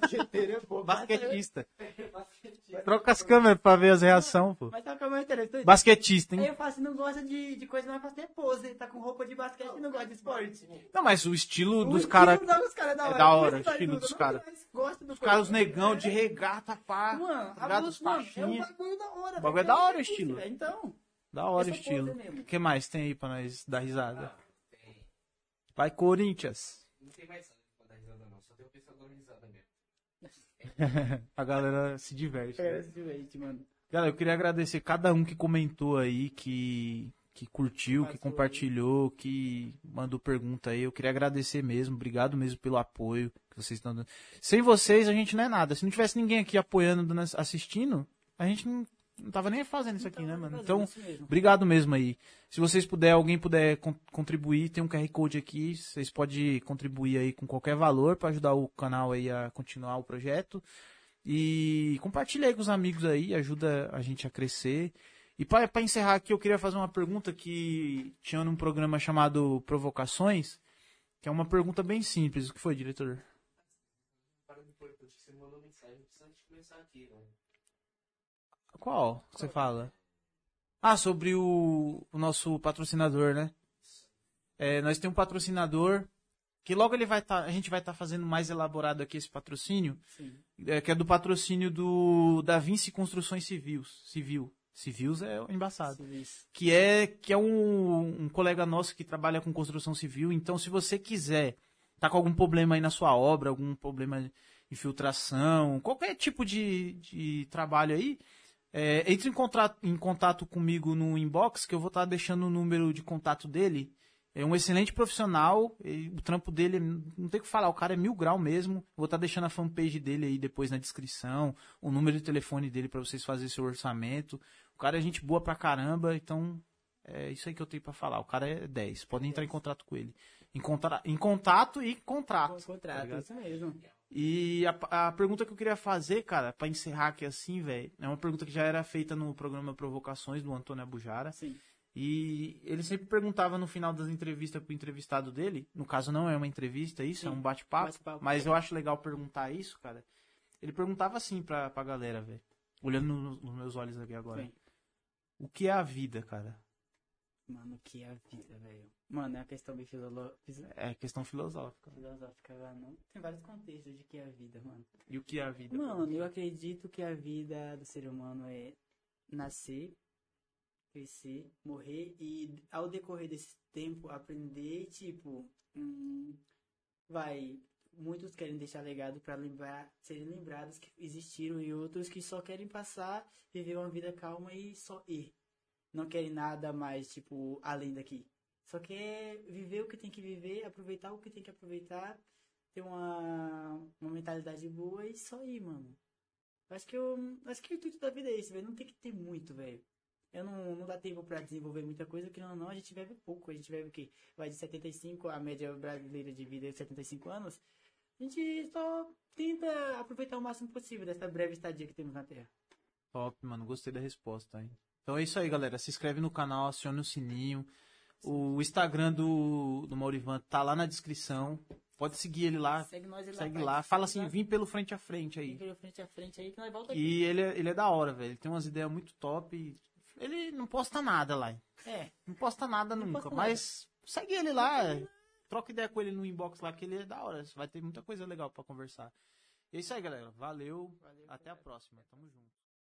Basqueteiro é bom. Basquetista. Basquete. Troca as câmeras pra ver as reações, pô. Mas sabe como é interessante? Basquetista, Aí hein? eu falo assim, não gosta de, de coisa mais pra ter pose, tá com roupa de basquete e não gosta de esporte. Não, mas o estilo O dos caras. dos caras é da é hora. da hora, o estilo vai dos caras. Os caras, negão de regata, pá. Mano, a Ligado? luz, Os mano, é um bagulho da hora. O bagulho é da hora o estilo. velho. Então, Da hora o estilo. O que mais tem aí pra nós dar risada? Ah, tem. Vai Corinthians. Não tem mais dar risada, não. Só tem o pessoal dando risada mesmo. [LAUGHS] A galera se diverte. né? é, gente, mano. Galera, eu queria agradecer cada um que comentou aí, que, que curtiu, que compartilhou, que mandou pergunta aí. Eu queria agradecer mesmo, obrigado mesmo pelo apoio que vocês estão dando. Sem vocês, a gente não é nada. Se não tivesse ninguém aqui apoiando, assistindo, a gente não, não tava nem fazendo isso aqui, né, mano? Então. Obrigado mesmo aí. Se vocês puderem, alguém puder con- contribuir, tem um QR Code aqui. Vocês podem contribuir aí com qualquer valor para ajudar o canal aí a continuar o projeto. E compartilha aí com os amigos aí, ajuda a gente a crescer. E para encerrar aqui, eu queria fazer uma pergunta que tinha num programa chamado Provocações, que é uma pergunta bem simples. O que foi, diretor? Para depois, porque você mandou mensagem antes de começar aqui, né? Qual? que Você fala? Ah, sobre o, o nosso patrocinador, né? É, nós temos um patrocinador que logo ele vai estar, a gente vai estar fazendo mais elaborado aqui esse patrocínio, é, que é do patrocínio do da Vinci Construções Civis, Civil. Civils é embaçado. Isso. Que é que é um, um colega nosso que trabalha com construção civil. Então, se você quiser tá com algum problema aí na sua obra, algum problema de infiltração, qualquer tipo de, de trabalho aí, é, entre em contato, em contato comigo no inbox, que eu vou estar deixando o número de contato dele. É um excelente profissional, e o trampo dele, não tem o que falar, o cara é mil grau mesmo. Vou estar deixando a fanpage dele aí depois na descrição, o número de telefone dele para vocês fazerem seu orçamento. O cara é gente boa pra caramba, então é isso aí que eu tenho pra falar. O cara é 10, podem entrar em contato com ele. Em, contra... em contato e contrato. Com tá contrato, ligado? isso mesmo. E a, a pergunta que eu queria fazer, cara, pra encerrar aqui assim, velho, é uma pergunta que já era feita no programa Provocações do Antônio Abujara. Sim. E ele sempre perguntava no final das entrevistas pro entrevistado dele, no caso não é uma entrevista, isso é Sim, um bate-papo, bate-papo. mas eu acho legal perguntar isso, cara. Ele perguntava assim pra, pra galera, velho, olhando no- nos meus olhos aqui agora. Sim. O que é a vida, cara? Mano, que é a vida, velho? Mano, é uma questão bem filolo- É questão filosófica. filosófica, mano. Tem vários contextos de que é a vida, mano. E o que é a vida? Mano, eu acredito que a vida do ser humano é nascer, crescer, morrer e ao decorrer desse tempo aprender, tipo, hum, vai, muitos querem deixar legado pra lembrar, serem lembrados que existiram e outros que só querem passar, viver uma vida calma e só ir. Não querem nada mais, tipo, além daqui. Só quer viver o que tem que viver, aproveitar o que tem que aproveitar, ter uma, uma mentalidade boa e só ir, mano. Acho que eu. Acho que o intuito da vida é esse, velho. Não tem que ter muito, velho. Eu não, não dá tempo pra desenvolver muita coisa, porque não, não, a gente bebe pouco. A gente bebe o quê? Vai de 75, a média brasileira de vida é 75 anos. A gente só tenta aproveitar o máximo possível dessa breve estadia que temos na Terra. Top, mano. Gostei da resposta, hein? Então é isso aí, galera. Se inscreve no canal, acione o sininho. O Instagram do, do Maurivan tá lá na descrição. Pode seguir ele lá. Segue nós Segue pai. lá. Fala assim, lá. vim pelo frente a frente aí. Vem pelo frente a frente aí que nós volta aqui. E ele é, ele é da hora, velho. Ele tem umas ideias muito top. Ele não posta nada lá. É, Não posta nada Não nunca. posta nada. Mas segue ele lá. Troca ideia com ele no inbox lá, que ele é da hora. Vai ter muita coisa legal pra conversar. E é isso aí, galera. Valeu. Valeu, Até a galera. próxima. Tamo junto.